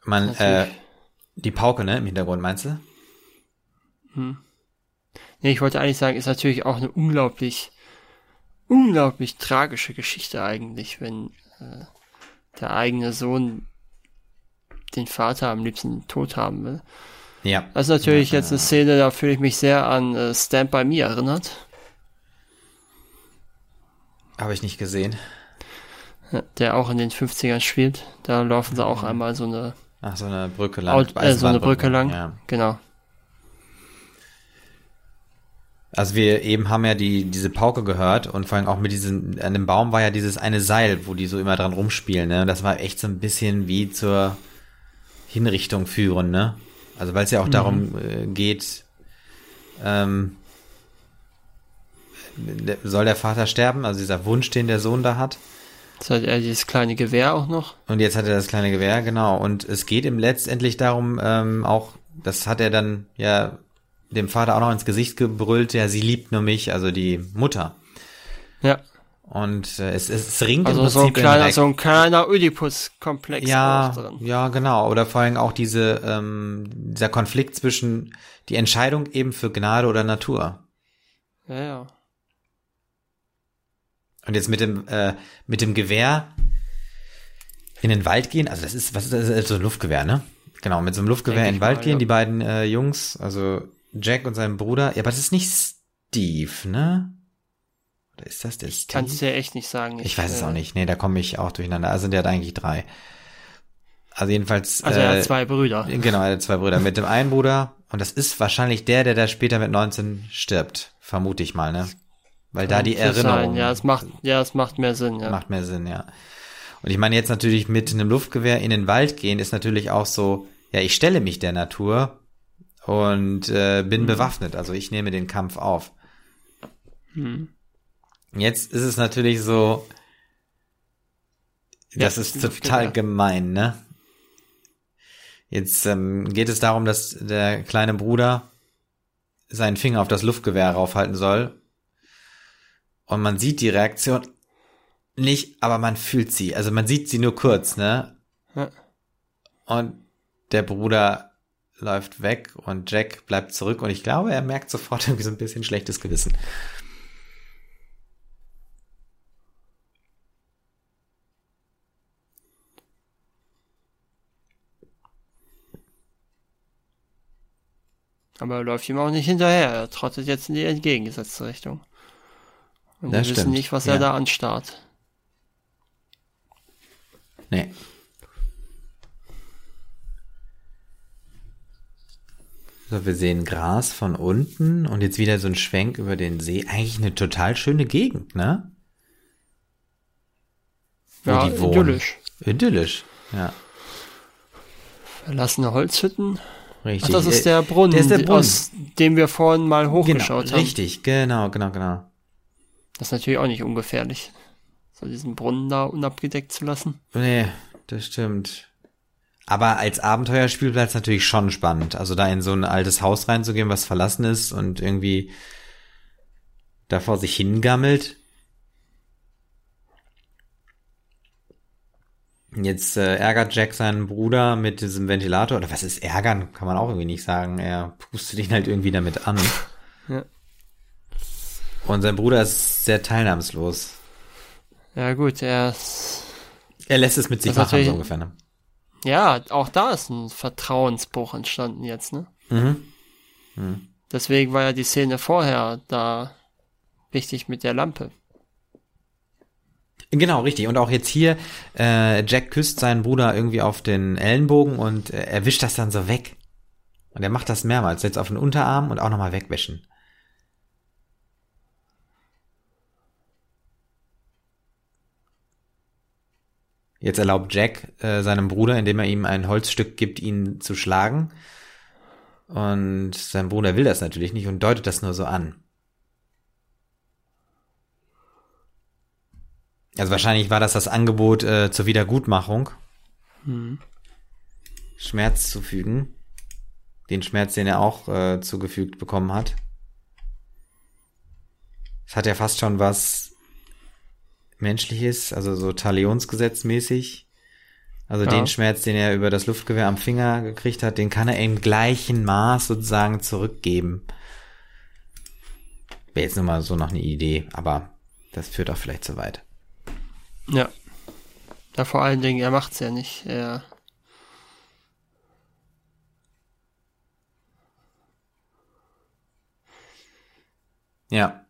Man, äh, die Pauke, ne, im Hintergrund, meinst du? Hm. Nee, ich wollte eigentlich sagen, ist natürlich auch eine unglaublich unglaublich tragische Geschichte eigentlich, wenn äh, der eigene Sohn den Vater am liebsten tot haben will. Ja. Das ist natürlich ja, jetzt eine Szene, da fühle ich mich sehr an äh, Stand By Me erinnert. Habe ich nicht gesehen. Der auch in den 50ern spielt. Da laufen sie auch einmal so eine Ach, so eine Brücke lang. äh, so eine Brücke lang. Ja. Genau. Also wir eben haben ja die, diese Pauke gehört und vor allem auch mit diesem, an dem Baum war ja dieses eine Seil, wo die so immer dran rumspielen, ne? Das war echt so ein bisschen wie zur Hinrichtung führen, ne? Also weil es ja auch mhm. darum äh, geht, ähm, soll der Vater sterben, also dieser Wunsch, den der Sohn da hat. Jetzt hat er dieses kleine Gewehr auch noch. Und jetzt hat er das kleine Gewehr, genau. Und es geht ihm letztendlich darum, ähm, auch, das hat er dann ja dem Vater auch noch ins Gesicht gebrüllt, ja, sie liebt nur mich, also die Mutter. Ja. Und äh, es, es ringt also im Prinzip so ein kleiner, so ein kleiner Oedipus-Komplex ja. Ja, genau. Oder vor allem auch diese, ähm, dieser Konflikt zwischen die Entscheidung eben für Gnade oder Natur. Ja, ja. Und jetzt mit dem, äh, mit dem Gewehr in den Wald gehen, also das ist, was ist das? so ein Luftgewehr, ne? Genau, mit so einem Luftgewehr in den Wald mal, gehen, ja. die beiden äh, Jungs, also Jack und sein Bruder. Ja, aber das ist nicht Steve, ne? Oder ist das der Steve? Kannst du ja echt nicht sagen. Ich, ich weiß äh, es auch nicht. Nee, da komme ich auch durcheinander. Also der hat eigentlich drei. Also jedenfalls. Also er hat äh, zwei Brüder. Genau, er hat zwei Brüder. Mit dem einen Bruder, und das ist wahrscheinlich der, der da später mit 19 stirbt. Vermute ich mal, ne? Weil da die Erinnerung. Sein. Ja, es macht, ja, es macht mehr Sinn, ja. Macht mehr Sinn, ja. Und ich meine jetzt natürlich mit einem Luftgewehr in den Wald gehen, ist natürlich auch so, ja, ich stelle mich der Natur und äh, bin mhm. bewaffnet, also ich nehme den Kampf auf. Mhm. Jetzt ist es natürlich so, das ja, ist total genau. gemein, ne? Jetzt ähm, geht es darum, dass der kleine Bruder seinen Finger auf das Luftgewehr raufhalten soll. Und man sieht die Reaktion nicht, aber man fühlt sie. Also man sieht sie nur kurz, ne? Ja. Und der Bruder läuft weg und Jack bleibt zurück und ich glaube, er merkt sofort [laughs] irgendwie so ein bisschen schlechtes Gewissen. Aber er läuft ihm auch nicht hinterher. Er trottet jetzt in die entgegengesetzte Richtung. Und das wir wissen nicht, was ja. er da anstarrt. Nee. So, wir sehen Gras von unten und jetzt wieder so ein Schwenk über den See. Eigentlich eine total schöne Gegend, ne? Wo ja, idyllisch. Idyllisch, ja. Verlassene Holzhütten. Richtig. Ach, das ist der Brunnen, der ist der Brunnen. aus dem wir vorhin mal genau, hochgeschaut genau, haben. Richtig, genau, genau, genau. Das ist natürlich auch nicht ungefährlich, so diesen Brunnen da unabgedeckt zu lassen. Nee, das stimmt. Aber als Abenteuerspielplatz natürlich schon spannend. Also da in so ein altes Haus reinzugehen, was verlassen ist und irgendwie da vor sich hingammelt. Jetzt äh, ärgert Jack seinen Bruder mit diesem Ventilator. Oder was ist ärgern? Kann man auch irgendwie nicht sagen. Er pustet ihn halt irgendwie damit an. Ja. Und sein Bruder ist sehr teilnahmslos. Ja gut, er ist... Er lässt es mit sich machen, so ungefähr. Ne? Ja, auch da ist ein Vertrauensbruch entstanden jetzt, ne? Mhm. mhm. Deswegen war ja die Szene vorher da wichtig mit der Lampe. Genau, richtig. Und auch jetzt hier, äh, Jack küsst seinen Bruder irgendwie auf den Ellenbogen und äh, er wischt das dann so weg. Und er macht das mehrmals. Jetzt auf den Unterarm und auch nochmal wegwischen. Jetzt erlaubt Jack äh, seinem Bruder, indem er ihm ein Holzstück gibt, ihn zu schlagen. Und sein Bruder will das natürlich nicht und deutet das nur so an. Also wahrscheinlich war das das Angebot äh, zur Wiedergutmachung. Hm. Schmerz zufügen. Den Schmerz, den er auch äh, zugefügt bekommen hat. Es hat ja fast schon was menschliches, also so Talionsgesetz mäßig. Also ja. den Schmerz, den er über das Luftgewehr am Finger gekriegt hat, den kann er im gleichen Maß sozusagen zurückgeben. Wäre jetzt nur mal so noch eine Idee, aber das führt auch vielleicht zu weit. Ja. Ja, vor allen Dingen, er macht's ja nicht. Er Ja.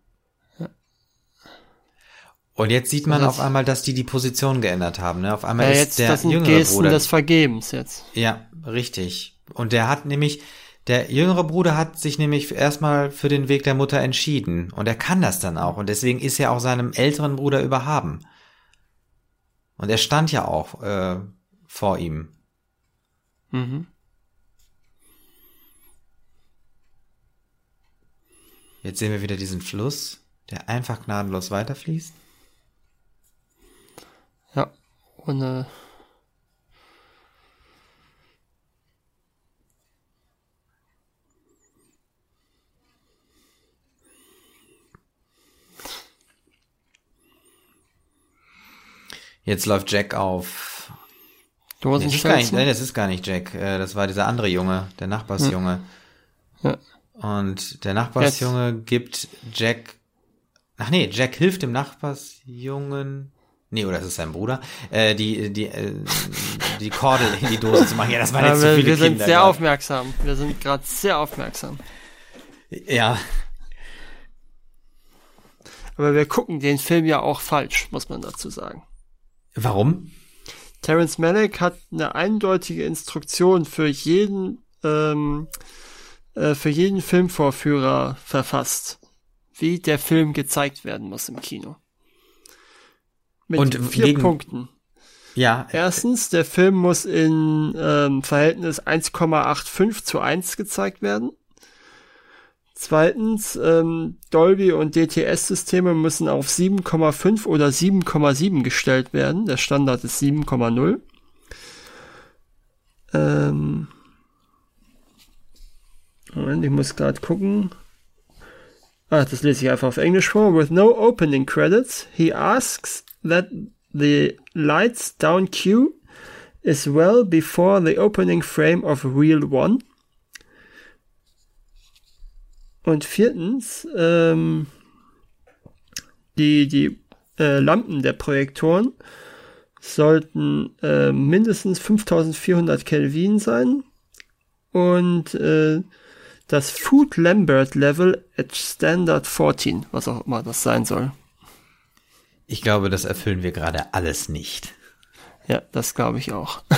Und jetzt sieht man auf einmal, dass die die Position geändert haben. Ne? Auf einmal ja, ist jetzt, der das sind jüngere Gesten Bruder. des Vergebens jetzt. Ja, richtig. Und der hat nämlich, der jüngere Bruder hat sich nämlich erstmal für den Weg der Mutter entschieden. Und er kann das dann auch. Und deswegen ist er auch seinem älteren Bruder überhaben. Und er stand ja auch äh, vor ihm. Mhm. Jetzt sehen wir wieder diesen Fluss, der einfach gnadenlos weiterfließt. Ja, ohne. Jetzt läuft Jack auf. Nee, das, ist gar nicht, nee, das ist gar nicht Jack. Äh, Das war dieser andere Junge, der Nachbarsjunge. Ja. Und der Nachbarsjunge gibt Jack. Ach nee, Jack hilft dem Nachbarsjungen. Nee, oder ist es sein Bruder? Äh, die, die, äh, die Kordel in die Dose zu machen. Ja, das waren jetzt Ja, zu viele wir sind Kinder sehr grad. aufmerksam. Wir sind gerade sehr aufmerksam. Ja, Aber wir gucken den Film ja auch falsch, muss man dazu sagen. warum? Terence Malick hat eine eindeutige Instruktion für jeden ähm, äh, für jeden Filmvorführer verfasst, wie der Film gezeigt werden muss im Kino. Mit Und vier gegen- Punkten. Ja, Erstens, der Film muss in ähm, Verhältnis 1,85 zu 1 gezeigt werden. Zweitens, ähm, Dolby und DTS-Systeme müssen auf 7,5 oder 7,7 gestellt werden. Der Standard ist 7,0. Ähm, Moment, ich muss gerade gucken. Ah, das lese ich einfach auf Englisch vor. With no opening credits, he asks that the lights down cue is well before the opening frame of Reel 1. Und viertens, ähm, die, die äh, Lampen der Projektoren sollten äh, mindestens 5400 Kelvin sein und äh, das Food Lambert Level at Standard 14, was auch immer das sein soll. Ich glaube, das erfüllen wir gerade alles nicht. Ja, das glaube ich auch. [laughs]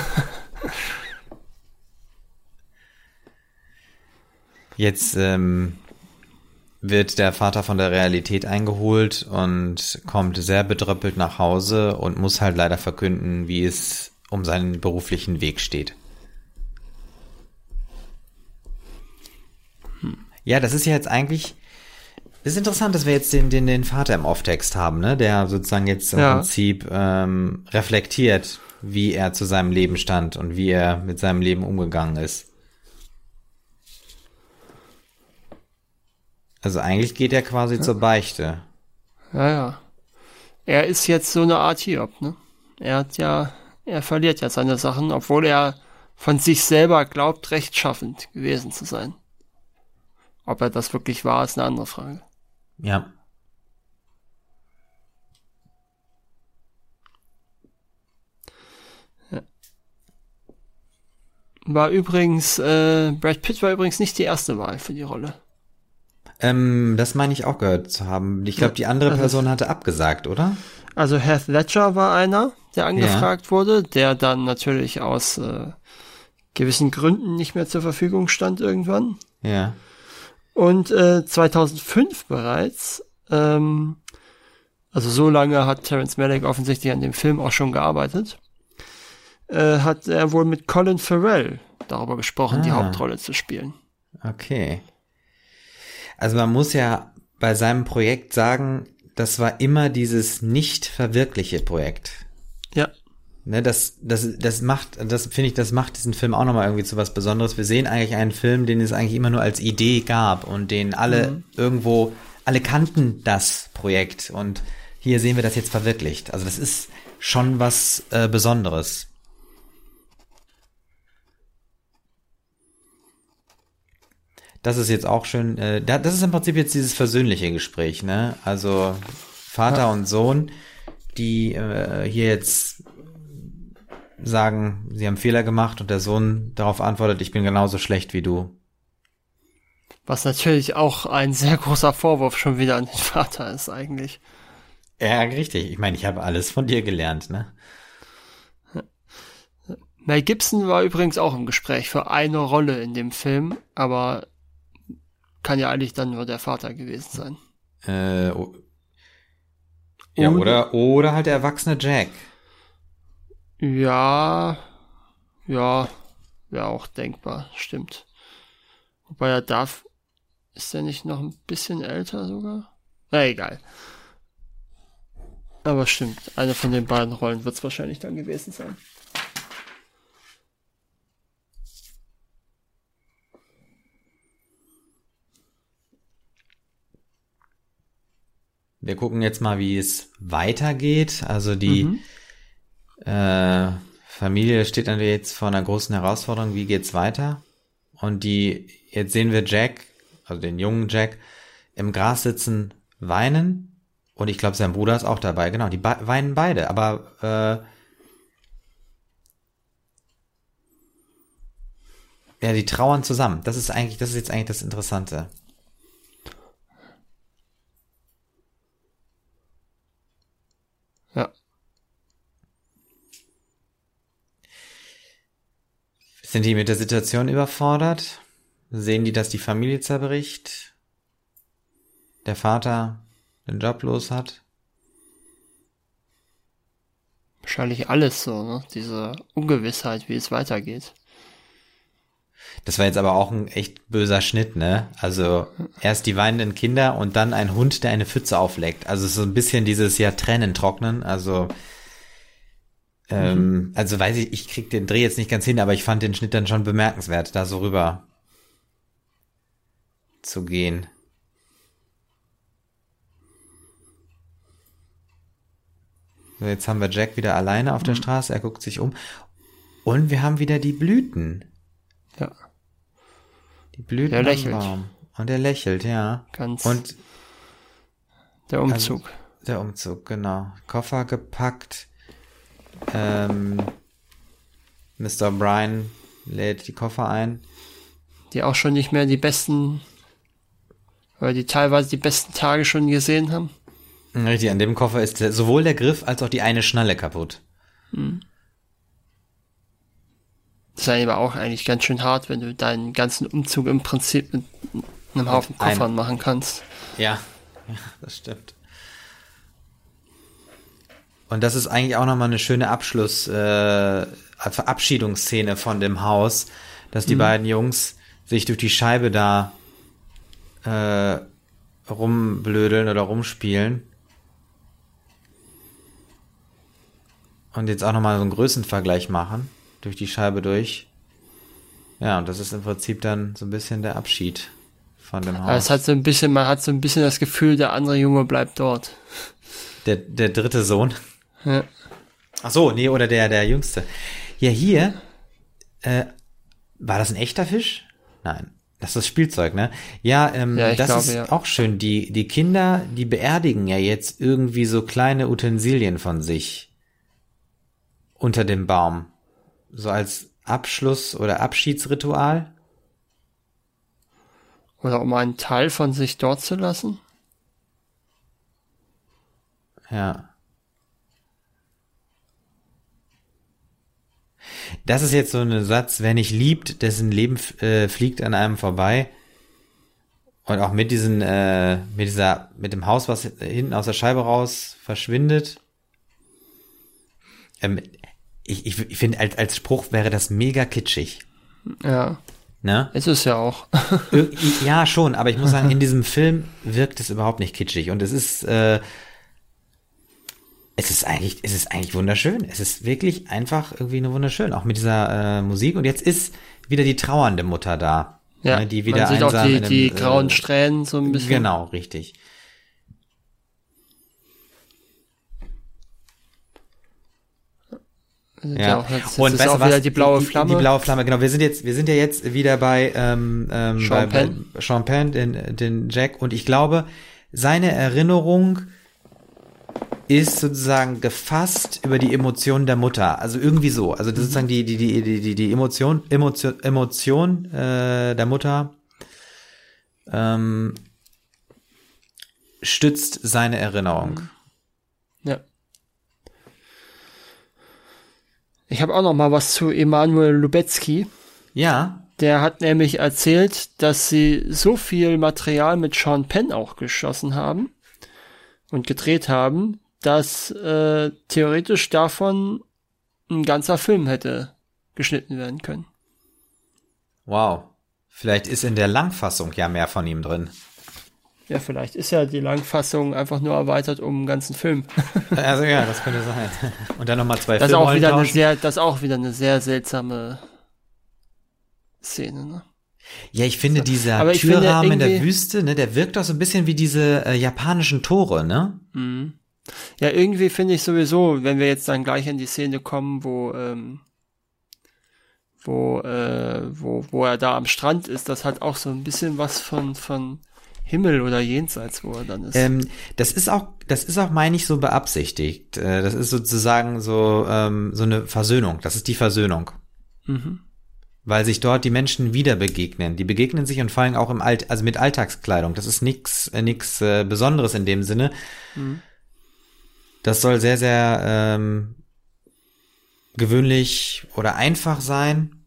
Jetzt ähm, wird der Vater von der Realität eingeholt und kommt sehr bedröppelt nach Hause und muss halt leider verkünden, wie es um seinen beruflichen Weg steht. Ja, das ist ja jetzt eigentlich. Es ist interessant, dass wir jetzt den, den, den Vater im Off-Text haben, ne? Der sozusagen jetzt im Ja. Prinzip ähm, reflektiert, wie er zu seinem Leben stand und wie er mit seinem Leben umgegangen ist. Also eigentlich geht er quasi zur Beichte. Ja, ja. Er ist jetzt so eine Art Hiob, ne? Er hat ja, er verliert ja seine Sachen, obwohl er von sich selber glaubt, rechtschaffend gewesen zu sein. Ob er das wirklich war, ist eine andere Frage. Ja. War übrigens, äh, Brad Pitt war übrigens nicht die erste Wahl für die Rolle. Ähm, das meine ich auch gehört zu haben. Ich glaube, die andere Also- Person hatte abgesagt, oder? Also Heath Ledger war einer, der angefragt wurde, der dann natürlich aus äh, gewissen Gründen nicht mehr zur Verfügung stand irgendwann. Ja. Und äh, 2005 bereits, ähm, also so lange hat Terence Malick offensichtlich an dem Film auch schon gearbeitet, äh, hat er wohl mit Colin Farrell darüber gesprochen, die Ah. Hauptrolle zu spielen. Okay. Also man muss ja bei seinem Projekt sagen, das war immer dieses nicht verwirkliche Projekt. Ja, Ne, das, das, das macht, das finde ich, das macht diesen Film auch nochmal irgendwie zu was Besonderes. Wir sehen eigentlich einen Film, den es eigentlich immer nur als Idee gab und den alle mhm. irgendwo, alle kannten das Projekt und hier sehen wir das jetzt verwirklicht. Also das ist schon was äh, Besonderes. Das ist jetzt auch schön. Äh, das ist im Prinzip jetzt dieses versöhnliche Gespräch, ne? Also Vater ja. und Sohn, die äh, hier jetzt sagen, sie haben Fehler gemacht und der Sohn darauf antwortet, ich bin genauso schlecht wie du. Was natürlich auch ein sehr großer Vorwurf schon wieder an den Vater ist eigentlich. Ja, richtig. Ich meine, ich habe alles von dir gelernt, ne? Mel Gibson war übrigens auch im Gespräch für eine Rolle in dem Film, aber kann ja eigentlich dann nur der Vater gewesen sein. Äh. Ja, oder, oder halt der erwachsene Jack. Ja, ja, wäre auch denkbar, stimmt. Wobei er darf, ist er nicht noch ein bisschen älter sogar? Na egal. Aber stimmt, eine von den beiden Rollen wird es wahrscheinlich dann gewesen sein. Wir gucken jetzt mal, wie es weitergeht. Also die mhm. Äh, Familie steht natürlich jetzt vor einer großen Herausforderung. Wie geht's weiter? Und die, jetzt sehen wir Jack, also den jungen Jack, im Gras sitzen, weinen. Und ich glaube, sein Bruder ist auch dabei. Genau, die be weinen beide. Aber äh, ja, die trauern zusammen. Das ist eigentlich, das ist jetzt eigentlich das Interessante. Sind die mit der Situation überfordert? Sehen die, dass die Familie zerbricht? Der Vater den Job los hat? Wahrscheinlich alles so, ne? Diese Ungewissheit, wie es weitergeht. Das war jetzt aber auch ein echt böser Schnitt, ne? Also erst die weinenden Kinder und dann ein Hund, der eine Pfütze aufleckt. Also so ein bisschen dieses ja Tränen trocknen. Also ähm, mhm. Also weiß ich, ich krieg den Dreh jetzt nicht ganz hin, aber ich fand den Schnitt dann schon bemerkenswert, da so rüber zu gehen. So, jetzt haben wir Jack wieder alleine auf der mhm. Straße, er guckt sich um. Und wir haben wieder die Blüten. Ja. Die Blüten der lächelt. Baum. Und er lächelt, ja. Ganz. Und der Umzug. Also, der Umzug, genau. Koffer gepackt. Ähm, Mr. Brian lädt die Koffer ein. Die auch schon nicht mehr die besten, weil die teilweise die besten Tage schon gesehen haben. Richtig, an dem Koffer ist sowohl der Griff als auch die eine Schnalle kaputt. Hm. Das ist aber auch eigentlich ganz schön hart, wenn du deinen ganzen Umzug im Prinzip mit einem Haufen Koffern ein. machen kannst. Ja, [laughs] ja, das stimmt. Und das ist eigentlich auch nochmal eine schöne Abschluss, äh, Verabschiedungsszene von dem Haus, dass die mhm. beiden Jungs sich durch die Scheibe da äh, rumblödeln oder rumspielen. Und jetzt auch nochmal so einen Größenvergleich machen, durch die Scheibe durch. Ja, und das ist im Prinzip dann so ein bisschen der Abschied von dem Haus. Es hat so ein bisschen, man hat so ein bisschen das Gefühl, der andere Junge bleibt dort. Der, der dritte Sohn. Ja. Ach so, nee, oder der, der Jüngste. Ja, hier, äh, war das ein echter Fisch? Nein. Das ist Spielzeug, ne? Ja, ähm, ja, das glaube, ist ja. auch schön. Die, die Kinder, die beerdigen ja jetzt irgendwie so kleine Utensilien von sich unter dem Baum. So als Abschluss oder Abschiedsritual. Oder um einen Teil von sich dort zu lassen? Ja. Das ist jetzt so ein Satz, wer nicht liebt, dessen Leben äh, fliegt an einem vorbei. Und auch mit diesen, äh, mit dieser, mit dem Haus, was hinten aus der Scheibe raus verschwindet. Ähm, ich ich, ich finde, als, als Spruch wäre das mega kitschig. Ja. Ne? Es ist ja auch. ja, schon, aber ich muss sagen, in diesem Film wirkt es überhaupt nicht kitschig. Und es ist, äh, es ist eigentlich, es ist eigentlich wunderschön. Es ist wirklich einfach irgendwie nur wunderschön, auch mit dieser äh, Musik. Und jetzt ist wieder die trauernde Mutter da. Ja, ne, die wieder man sieht auch die, einem, die grauen äh, Strähnen so ein bisschen. Genau, richtig. Ja, jetzt, und weißt du was? die blaue Flamme. Die, die blaue Flamme, genau. Wir sind jetzt, wir sind ja jetzt wieder bei, ähm, ähm, Sean bei, Penn. bei Sean Penn, den, den Jack. Und ich glaube, seine Erinnerung ist sozusagen gefasst über die Emotionen der Mutter. Also irgendwie so. Also das ist sozusagen die, die, die, die, die, die Emotion, Emotion, Emotion äh, der Mutter ähm, stützt seine Erinnerung. Ja. Ich habe auch noch mal was zu Emanuel Lubetzky. Ja, Der hat nämlich erzählt, dass sie so viel Material mit Sean Penn auch geschossen haben und gedreht haben, dass äh, theoretisch davon ein ganzer Film hätte geschnitten werden können. wow. Vielleicht ist in der Langfassung ja mehr von ihm drin. Ja, vielleicht ist ja die Langfassung einfach nur erweitert um einen ganzen Film. [laughs] Also ja, das könnte sein. Und dann nochmal zwei Das ist auch wieder eine sehr, das ist auch wieder eine sehr seltsame Szene, ne? Ja, ich finde dieser Aber Türrahmen in der Wüste, ne, der wirkt auch so ein bisschen wie diese äh, japanischen Tore, ne? Ja, irgendwie finde ich sowieso, wenn wir jetzt dann gleich in die Szene kommen, wo, ähm, wo, äh, wo, wo er da am Strand ist, das hat auch so ein bisschen was von, von Himmel oder Jenseits, wo er dann ist. Ähm, das ist auch, das ist auch, meine ich, so beabsichtigt. Äh, das ist sozusagen so, ähm, so eine Versöhnung. Das ist die Versöhnung. Mhm. Weil sich dort die Menschen wieder begegnen. Die begegnen sich und vor allem auch im Alt, also mit Alltagskleidung. Das ist nix, äh, nix äh, Besonderes in dem Sinne. Das soll sehr, sehr ähm, gewöhnlich oder einfach sein.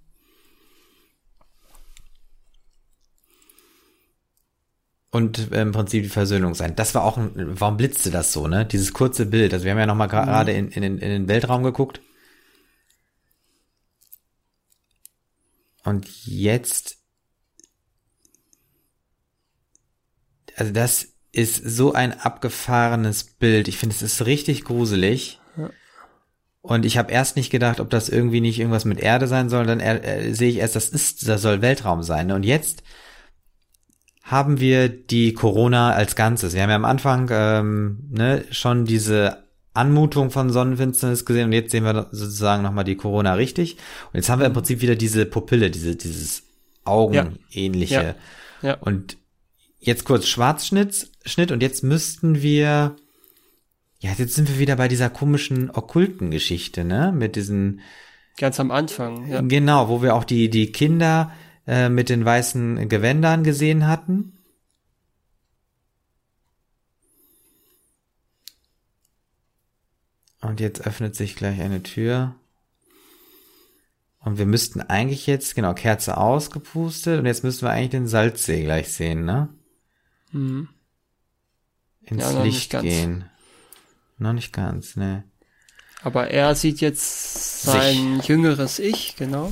Und äh, im Prinzip die Versöhnung sein. Das war auch ein, warum blitzte das so, ne? Dieses kurze Bild. Also wir haben ja nochmal gerade in, in, in den Weltraum geguckt. Und jetzt, also das ist so ein abgefahrenes Bild. Ich finde, es ist richtig gruselig. Und ich habe erst nicht gedacht, ob das irgendwie nicht irgendwas mit Erde sein soll. Dann äh, sehe ich erst, das ist, das soll Weltraum sein. Und jetzt haben wir die Corona als Ganzes. Wir haben ja am Anfang ähm, ne, schon diese Anmutung von Sonnenfinsternis gesehen und jetzt sehen wir sozusagen nochmal die Corona richtig. Und jetzt haben wir im Prinzip wieder diese Pupille, diese, dieses Augenähnliche. Ja. Ja. Und jetzt kurz Schwarzschnitt Schnitt und jetzt müssten wir, ja, jetzt sind wir wieder bei dieser komischen okkulten Geschichte, ne? Mit diesen, Ganz am Anfang, ja. genau, wo wir auch die, die Kinder äh, mit den weißen Gewändern gesehen hatten. Und jetzt öffnet sich gleich eine Tür. Und wir müssten eigentlich jetzt, genau, Kerze ausgepustet und jetzt müssten wir eigentlich den Salzsee gleich sehen, ne? Mhm. Ins Ja, Licht gehen. Noch nicht ganz, ne. Aber er sieht jetzt sein jüngeres Ich, genau.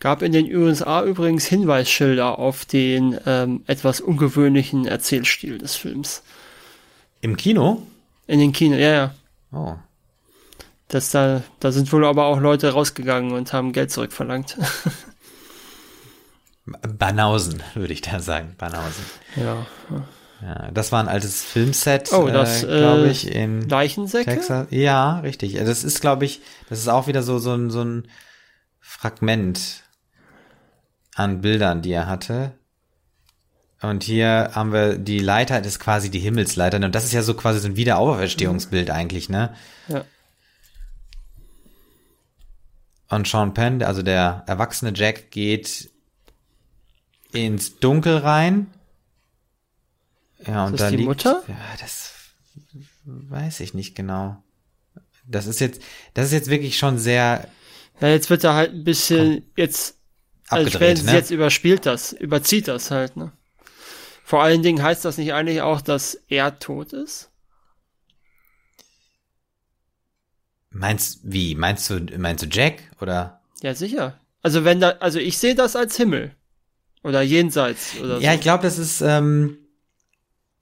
Gab in den USA übrigens Hinweisschilder auf den ähm, etwas ungewöhnlichen Erzählstil des Films. Im Kino? In den Kino, ja, ja. Oh. Das da, da sind wohl aber auch Leute rausgegangen und haben Geld zurückverlangt. [laughs] Banausen, würde ich da sagen. Banausen. ja. Ja, das war ein altes Filmset, Oh, das, äh, glaube äh, ich, in Leichensäcke? Texas. Ja, richtig. Das ist, glaube ich, das ist auch wieder so, so ein, so ein Fragment an Bildern, die er hatte. Und hier haben wir die Leiter, das ist quasi die Himmelsleiter. Und das ist ja so quasi so ein Wiederauferstehungsbild eigentlich, ne? Ja. Und Sean Penn, also der erwachsene Jack, geht ins Dunkel rein. Ja, und das da die liegt, Mutter? Ja, das weiß ich nicht genau. Das ist jetzt, das ist jetzt wirklich schon sehr Ja, jetzt wird er halt ein bisschen, jetzt, also abgedreht, spätestens ne? jetzt überspielt das, überzieht das halt, ne? Vor allen Dingen heißt das nicht eigentlich auch, dass er tot ist? Meinst wie? Meinst du, meinst du Jack oder? Ja, sicher. Also wenn da, also ich sehe das als Himmel. Oder jenseits oder Ja, so. ich glaube, das ist, ähm,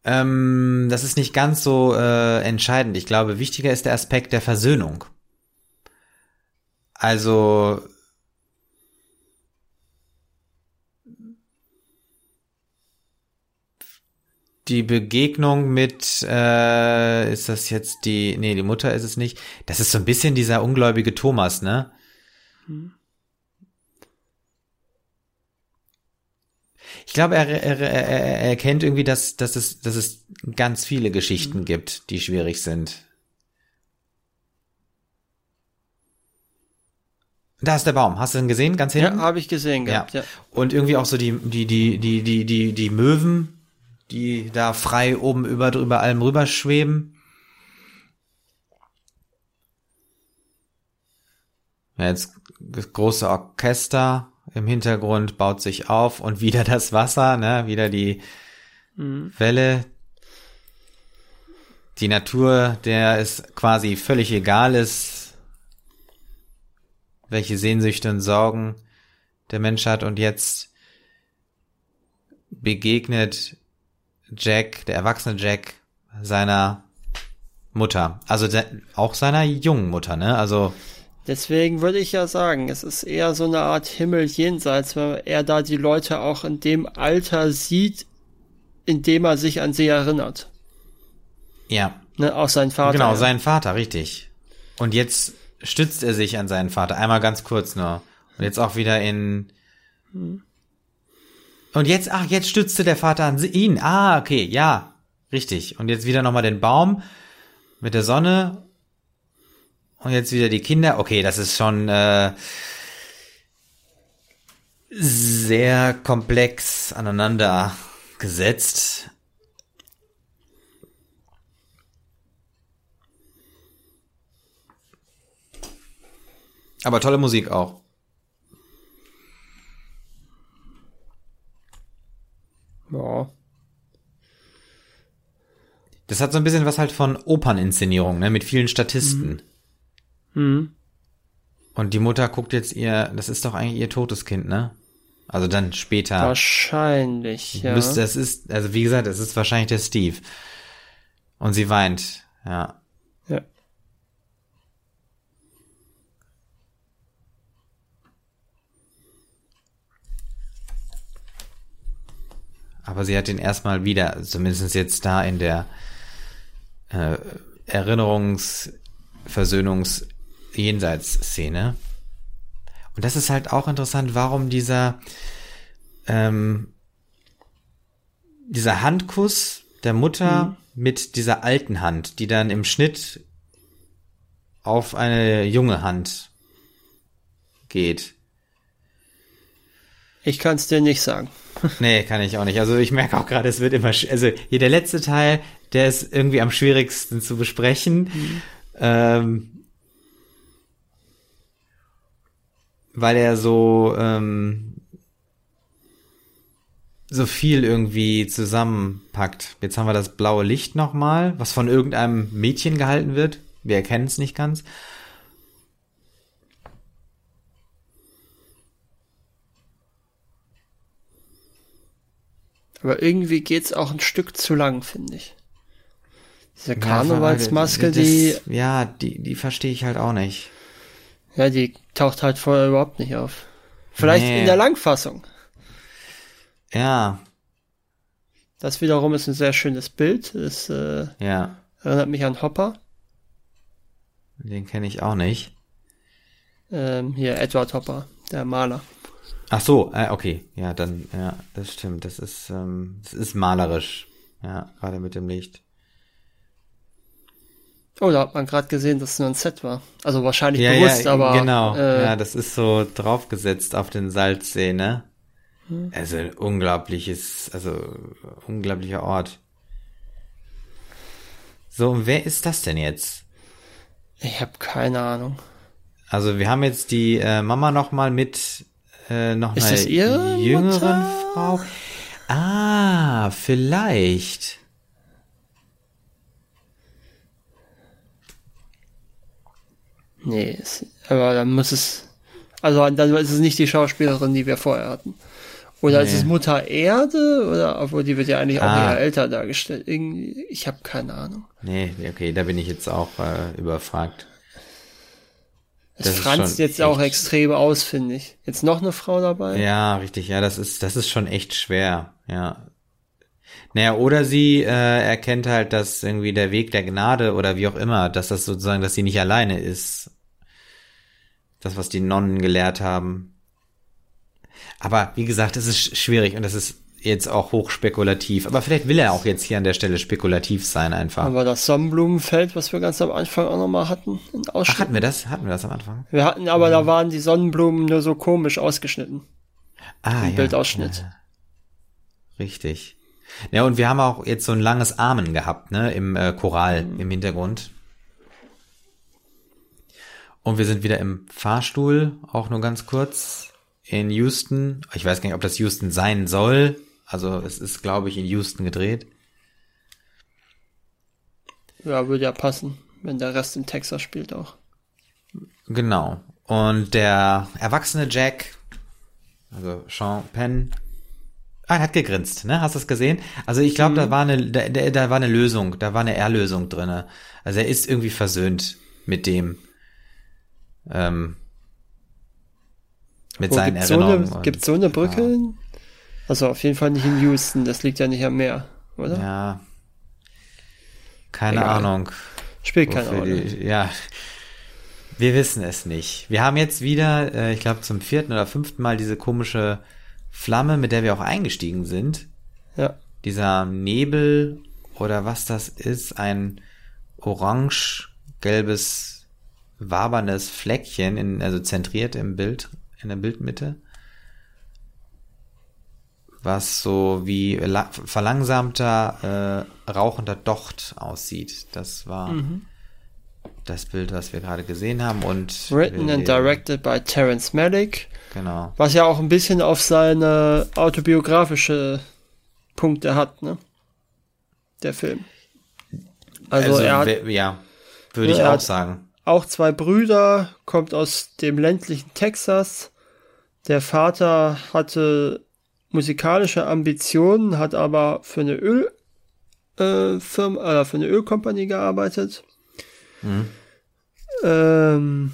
ähm, das ist nicht ganz so äh, entscheidend. Ich glaube, wichtiger ist der Aspekt der Versöhnung. Also die Begegnung mit, äh, ist das jetzt die, nee, die Mutter ist es nicht. Das ist so ein bisschen dieser ungläubige Thomas, ne? Ich glaube, er, er, er, er erkennt irgendwie, dass, dass, es, dass es ganz viele Geschichten gibt, die schwierig sind. Da ist der Baum. Hast du den gesehen? Ganz hinten? Ja, habe ich gesehen gehabt, ja. Und irgendwie auch so die, die, die, die, die, die, die Möwen, die da frei oben über, drüber allem rüber schweben. Ja, jetzt das große Orchester im Hintergrund baut sich auf und wieder das Wasser, ne, wieder die Welle. Die Natur, der es quasi völlig egal ist, welche Sehnsüchte und Sorgen der Mensch hat und jetzt begegnet Jack, der erwachsene Jack, seiner Mutter. Also de- auch seiner jungen Mutter, ne? Also Deswegen würde ich ja sagen, es ist eher so eine Art Himmel jenseits, weil er da die Leute auch in dem Alter sieht, in dem er sich an sie erinnert. ja, Ne, auch sein Vater. genau, ja. sein Vater, richtig. Und jetzt stützt er sich an seinen Vater. Einmal ganz kurz nur. Und jetzt auch wieder in. Und jetzt, ach, jetzt stützte der Vater an ihn. Ah, okay, ja, richtig. Und jetzt wieder nochmal den Baum mit der Sonne. Und jetzt wieder die Kinder. Okay, das ist schon äh, sehr komplex aneinander gesetzt. Aber tolle Musik auch. Ja. Das hat so ein bisschen was halt von Operninszenierung, ne, mit vielen Statisten. Mhm. Und die Mutter guckt jetzt ihr, das ist doch eigentlich ihr totes Kind, ne? Also dann später. Wahrscheinlich, ja. Müsste, es ist, also wie gesagt, es ist wahrscheinlich der Steve. Und sie weint, ja. Aber sie hat ihn erstmal wieder, zumindest jetzt da in der äh, Erinnerungs-, Versöhnungs-, Jenseits-Szene. Und das ist halt auch interessant, warum dieser, ähm, dieser Handkuss der Mutter mit dieser alten Hand, die dann im Schnitt auf eine junge Hand geht. Ich kann es dir nicht sagen. Nee, kann ich auch nicht. Also ich merke auch gerade, es wird immer, also hier der letzte Teil, der ist irgendwie am schwierigsten zu besprechen, ähm, weil er so ähm, so viel irgendwie zusammenpackt. Jetzt haben wir das blaue Licht nochmal, was von irgendeinem Mädchen gehalten wird. Wir erkennen es nicht ganz. Aber irgendwie geht's auch ein Stück zu lang, finde ich. Diese Ja, Karnevalsmaske, das- die, Ja, die, die verstehe ich halt auch nicht. ja, die taucht halt vorher überhaupt nicht auf. Vielleicht Nee. in der Langfassung. Ja, Das wiederum ist ein sehr schönes Bild. Das äh, ja. erinnert mich an Hopper. Den kenne ich auch nicht. Ähm, hier, Edward Hopper, der Maler. Ach so, äh, okay. Ja, dann, ja, das stimmt. Das ist, ähm, das ist malerisch. Ja, gerade mit dem Licht. Oh, da hat man gerade gesehen, dass es nur ein Set war. Also wahrscheinlich Ja, bewusst, ja, aber genau. äh, ja, das ist so draufgesetzt auf den Salzsee, ne? Also ein unglaubliches, also unglaublicher Ort. So, und wer ist das denn jetzt? ich habe keine Ahnung. Also wir haben jetzt die äh, Mama noch mal mit äh, noch Ist das ihre jüngeren Mutter? Frau. Ah, vielleicht. Nee, aber dann muss es. Also dann ist es nicht die Schauspielerin, die wir vorher hatten. Oder ist Nee. es Mutter Erde? Oder obwohl die wird ja eigentlich auch Ah. eher älter dargestellt. Irgendwie, ich habe keine Ahnung. Nee, okay, da bin ich jetzt auch äh, überfragt. Es Das franzt jetzt auch extrem aus, finde ich. Jetzt noch eine Frau dabei? Ja, richtig, ja, das ist, das ist schon echt schwer, ja. Naja, oder sie äh, erkennt halt, dass irgendwie der Weg der Gnade oder wie auch immer, dass das sozusagen, dass sie nicht alleine ist. Das, was die Nonnen gelehrt haben. Aber wie gesagt, es ist schwierig und es ist jetzt auch hochspekulativ. Aber vielleicht will er auch jetzt hier an der Stelle spekulativ sein einfach. Aber das Sonnenblumenfeld, was wir ganz am Anfang auch nochmal hatten, in Ach, hatten wir das? Hatten wir das am Anfang? Wir hatten, aber ja. da waren die Sonnenblumen nur so komisch ausgeschnitten. Ah, Im ja. Bildausschnitt. Ja. Richtig. Ja, und wir haben auch jetzt so ein langes Amen gehabt, ne, im äh, Choral mhm. im Hintergrund. Und wir sind wieder im Fahrstuhl, auch nur ganz kurz, in Houston. Ich weiß gar nicht, ob das Houston sein soll. Also es ist, glaube ich, in Houston gedreht. Ja, würde ja passen, wenn der Rest in Texas spielt auch. Genau. Und der erwachsene Jack, also Sean Penn, ah, er hat gegrinst, ne? Hast du es gesehen? Also ich glaube, mhm. da war eine, da, da, war eine Lösung, da war eine Erlösung drinne. Also er ist irgendwie versöhnt mit dem, ähm, mit Wo, seinen gibt's Erinnerungen. So eine, gibt's so eine Brücke? Ja. Also auf jeden Fall nicht in Houston, das liegt ja nicht am Meer, oder? Ja. Keine Egal. Ahnung. Spielt keine Rolle. ja. Wir wissen es nicht. Wir haben jetzt wieder, äh, ich glaube, zum vierten oder fünften Mal diese komische Flamme, mit der wir auch eingestiegen sind. Ja. Dieser Nebel oder was das ist, ein orange-gelbes, wabernes Fleckchen, in, also zentriert im Bild, in der Bildmitte was so wie verlangsamter äh, rauchender Docht aussieht. Das war mhm. das Bild, was wir gerade gesehen haben. Und Written and directed by Terence Malick. Genau. Was ja auch ein bisschen auf seine autobiografische Punkte hat, ne? Der Film. Also, also er hat, ja, würde ich auch sagen. Auch zwei Brüder, kommt aus dem ländlichen Texas. Der Vater hatte musikalische Ambitionen, hat aber für eine Ölfirma, äh, äh, für eine Ölkompanie gearbeitet. Mhm. Ähm,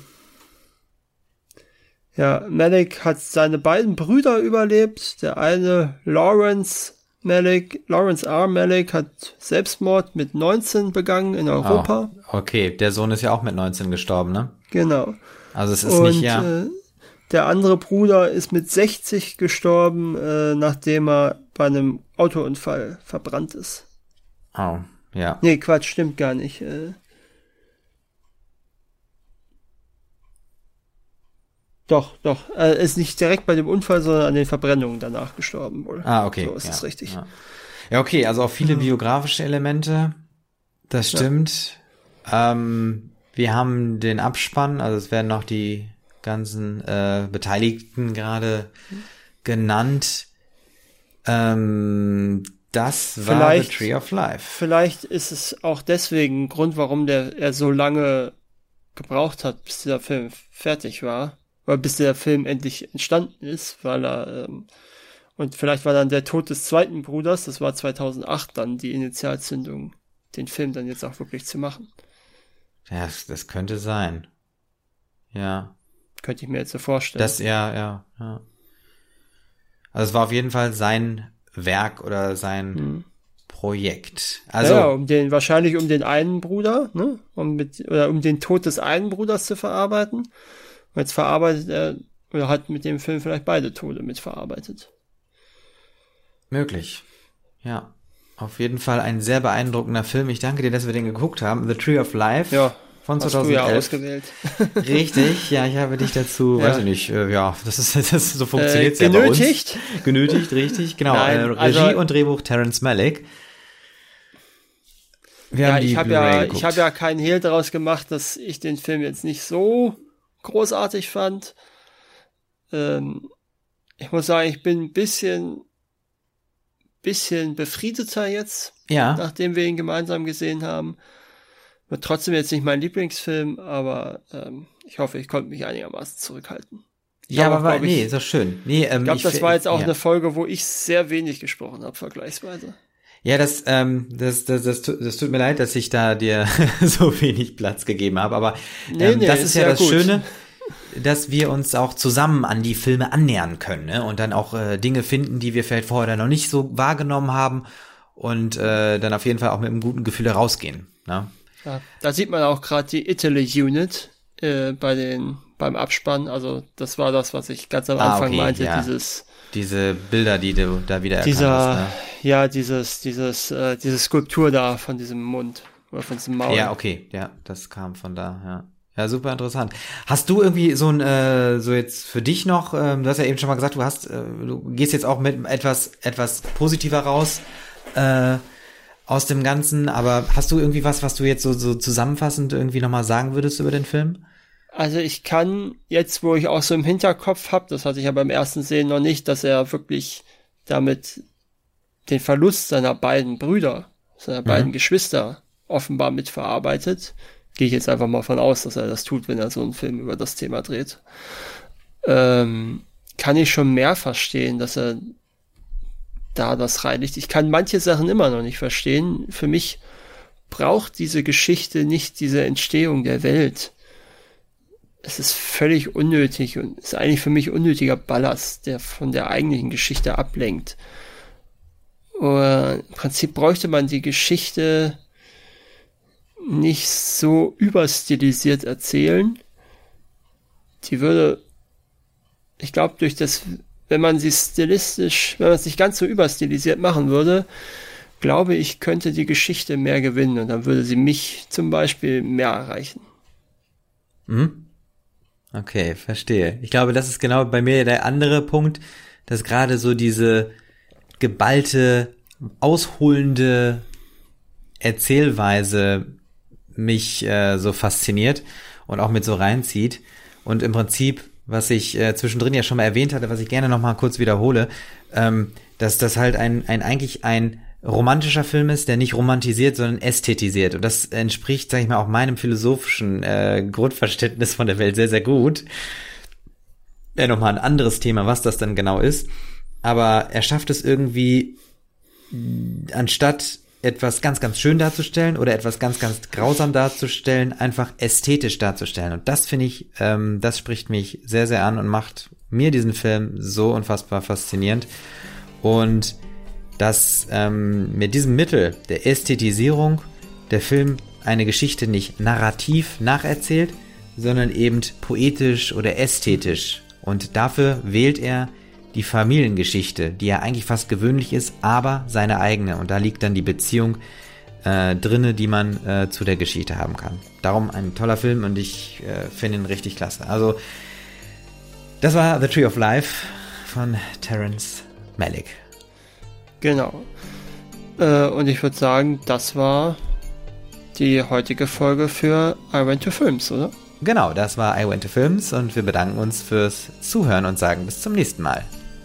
ja, Malik hat seine beiden Brüder überlebt. Der eine, Lawrence Malik, Lawrence R. Malik, hat Selbstmord mit 19 begangen in Europa. Oh, okay, der Sohn ist ja auch mit 19 gestorben, ne? Genau. Also es ist Und, nicht, ja. Äh, der andere Bruder ist mit 60 gestorben, äh, nachdem er bei einem Autounfall verbrannt ist. Oh, ja. Nee, Quatsch, stimmt gar nicht. Äh, doch, doch. Er ist nicht direkt bei dem Unfall, sondern an den Verbrennungen danach gestorben wohl. Ah, okay. So ist ja, es richtig. Ja. ja. okay, also auch viele biografische Elemente. Das stimmt. Ja. Ähm, wir haben den Abspann, also es werden noch die ganzen äh, Beteiligten gerade genannt. Ähm, das war vielleicht, The Tree of Life. Vielleicht ist es auch deswegen ein Grund, warum der er so lange gebraucht hat, bis dieser Film fertig war. Oder bis der Film endlich entstanden ist, weil er ähm, und vielleicht war dann der Tod des zweiten Bruders, das war 2008 dann die Initialzündung, den Film dann jetzt auch wirklich zu machen. Ja, das könnte sein. Ja. Könnte ich mir jetzt so vorstellen. Das, ja, ja, ja. Also es war auf jeden Fall sein Werk oder sein hm. Projekt. Also ja, um den wahrscheinlich um den einen Bruder, ne, um mit oder um den Tod des einen Bruders zu verarbeiten. Und jetzt verarbeitet er oder hat mit dem Film vielleicht beide Tode mitverarbeitet. Möglich. Ja. Auf jeden Fall ein sehr beeindruckender Film. Ich danke dir, dass wir den geguckt haben. The Tree of Life. Ja, von Hast 2011. Du ja ausgewählt. [laughs] Richtig, ja, ich habe dich dazu, ja. weiß ich nicht, äh, ja, das ist, [laughs] das so funktioniert äh, ja bei uns. Genötigt? Genötigt, richtig, genau. Nein, äh, Regie also, und Drehbuch Terence Malick. Wir ja, ich habe ja, ich habe ja keinen Hehl daraus gemacht, dass ich den Film jetzt nicht so großartig fand. Ähm, ich muss sagen, ich bin ein bisschen, bisschen befriedeter jetzt, ja. nachdem wir ihn gemeinsam gesehen haben. Wird trotzdem jetzt nicht mein Lieblingsfilm, aber ähm, ich hoffe, ich konnte mich einigermaßen zurückhalten. Ich ja, aber auch, nee, ich, ist doch schön. Nee, ähm, ich glaube, das war jetzt auch ja. eine Folge, wo ich sehr wenig gesprochen habe, vergleichsweise. Ja, das, ähm, das, das, das, das tut mir leid, dass ich da dir [laughs] so wenig Platz gegeben habe, aber ähm, nee, nee, das ist, ist ja das gut. Schöne, dass wir uns auch zusammen an die Filme annähern können ne? und dann auch äh, Dinge finden, die wir vielleicht vorher noch nicht so wahrgenommen haben und äh, dann auf jeden Fall auch mit einem guten Gefühl herausgehen. Ne? Ja, da sieht man auch gerade die Italy Unit äh, bei den beim Abspann. Also das war das, was ich ganz am ah, Anfang okay, meinte. Ja. Dieses diese Bilder, die du da wieder dieser, hast, ne? ja, dieses, dieses, äh, diese Skulptur da von diesem Mund oder von diesem Maul. Ja, okay, ja, das kam von da, ja. Ja, super interessant. Hast du irgendwie so ein, äh, so jetzt für dich noch, ähm, du hast ja eben schon mal gesagt, du hast, äh, du gehst jetzt auch mit etwas, etwas positiver raus äh, aus dem Ganzen, aber hast du irgendwie was, was du jetzt so, so zusammenfassend irgendwie nochmal sagen würdest über den Film? Also ich kann jetzt, wo ich auch so im Hinterkopf habe, das hatte ich ja beim ersten Sehen noch nicht, dass er wirklich damit den Verlust seiner beiden Brüder, seiner mhm. beiden Geschwister offenbar mitverarbeitet. Gehe ich jetzt einfach mal von aus, dass er das tut, wenn er so einen Film über das Thema dreht. Ähm, kann ich schon mehr verstehen, dass er da das reinigt. Ich kann manche Sachen immer noch nicht verstehen. Für mich braucht diese Geschichte nicht diese Entstehung der Welt es ist völlig unnötig und ist eigentlich für mich unnötiger Ballast, der von der eigentlichen Geschichte ablenkt. Oder Im Prinzip bräuchte man die Geschichte nicht so überstilisiert erzählen. Die würde, ich glaube, durch das, wenn man sie stilistisch, wenn man es nicht ganz so überstilisiert machen würde, glaube ich, könnte die Geschichte mehr gewinnen und dann würde sie mich zum Beispiel mehr erreichen. Mhm. Okay, verstehe. Ich glaube, das ist genau bei mir der andere Punkt, dass gerade so diese geballte, ausholende Erzählweise mich äh, so fasziniert und auch mit so reinzieht. Und im Prinzip, was ich äh, zwischendrin ja schon mal erwähnt hatte, was ich gerne noch mal kurz wiederhole, ähm, dass das halt ein, ein eigentlich ein romantischer Film ist, der nicht romantisiert, sondern ästhetisiert. Und das entspricht, sag ich mal, auch meinem philosophischen äh, Grundverständnis von der Welt sehr, sehr gut. Ja, nochmal ein anderes Thema, was das dann genau ist. Aber er schafft es irgendwie, anstatt etwas ganz, ganz schön darzustellen oder etwas ganz, ganz grausam darzustellen, einfach ästhetisch darzustellen. Und das finde ich, ähm, das spricht mich sehr, sehr an und macht mir diesen Film so unfassbar faszinierend. Und dass ähm, mit diesem Mittel der Ästhetisierung der Film eine Geschichte nicht narrativ nacherzählt, sondern eben poetisch oder ästhetisch. Und dafür wählt er die Familiengeschichte, die ja eigentlich fast gewöhnlich ist, aber seine eigene. Und da liegt dann die Beziehung äh, drinne, die man äh, zu der Geschichte haben kann. Darum ein toller Film und ich äh, finde ihn richtig klasse. Also, das war The Tree of Life von Terence Malick. Genau. Äh, und ich würde sagen, das war die heutige Folge für I Went to Films, oder? Genau, das war I Went to Films und wir bedanken uns fürs Zuhören und sagen bis zum nächsten Mal.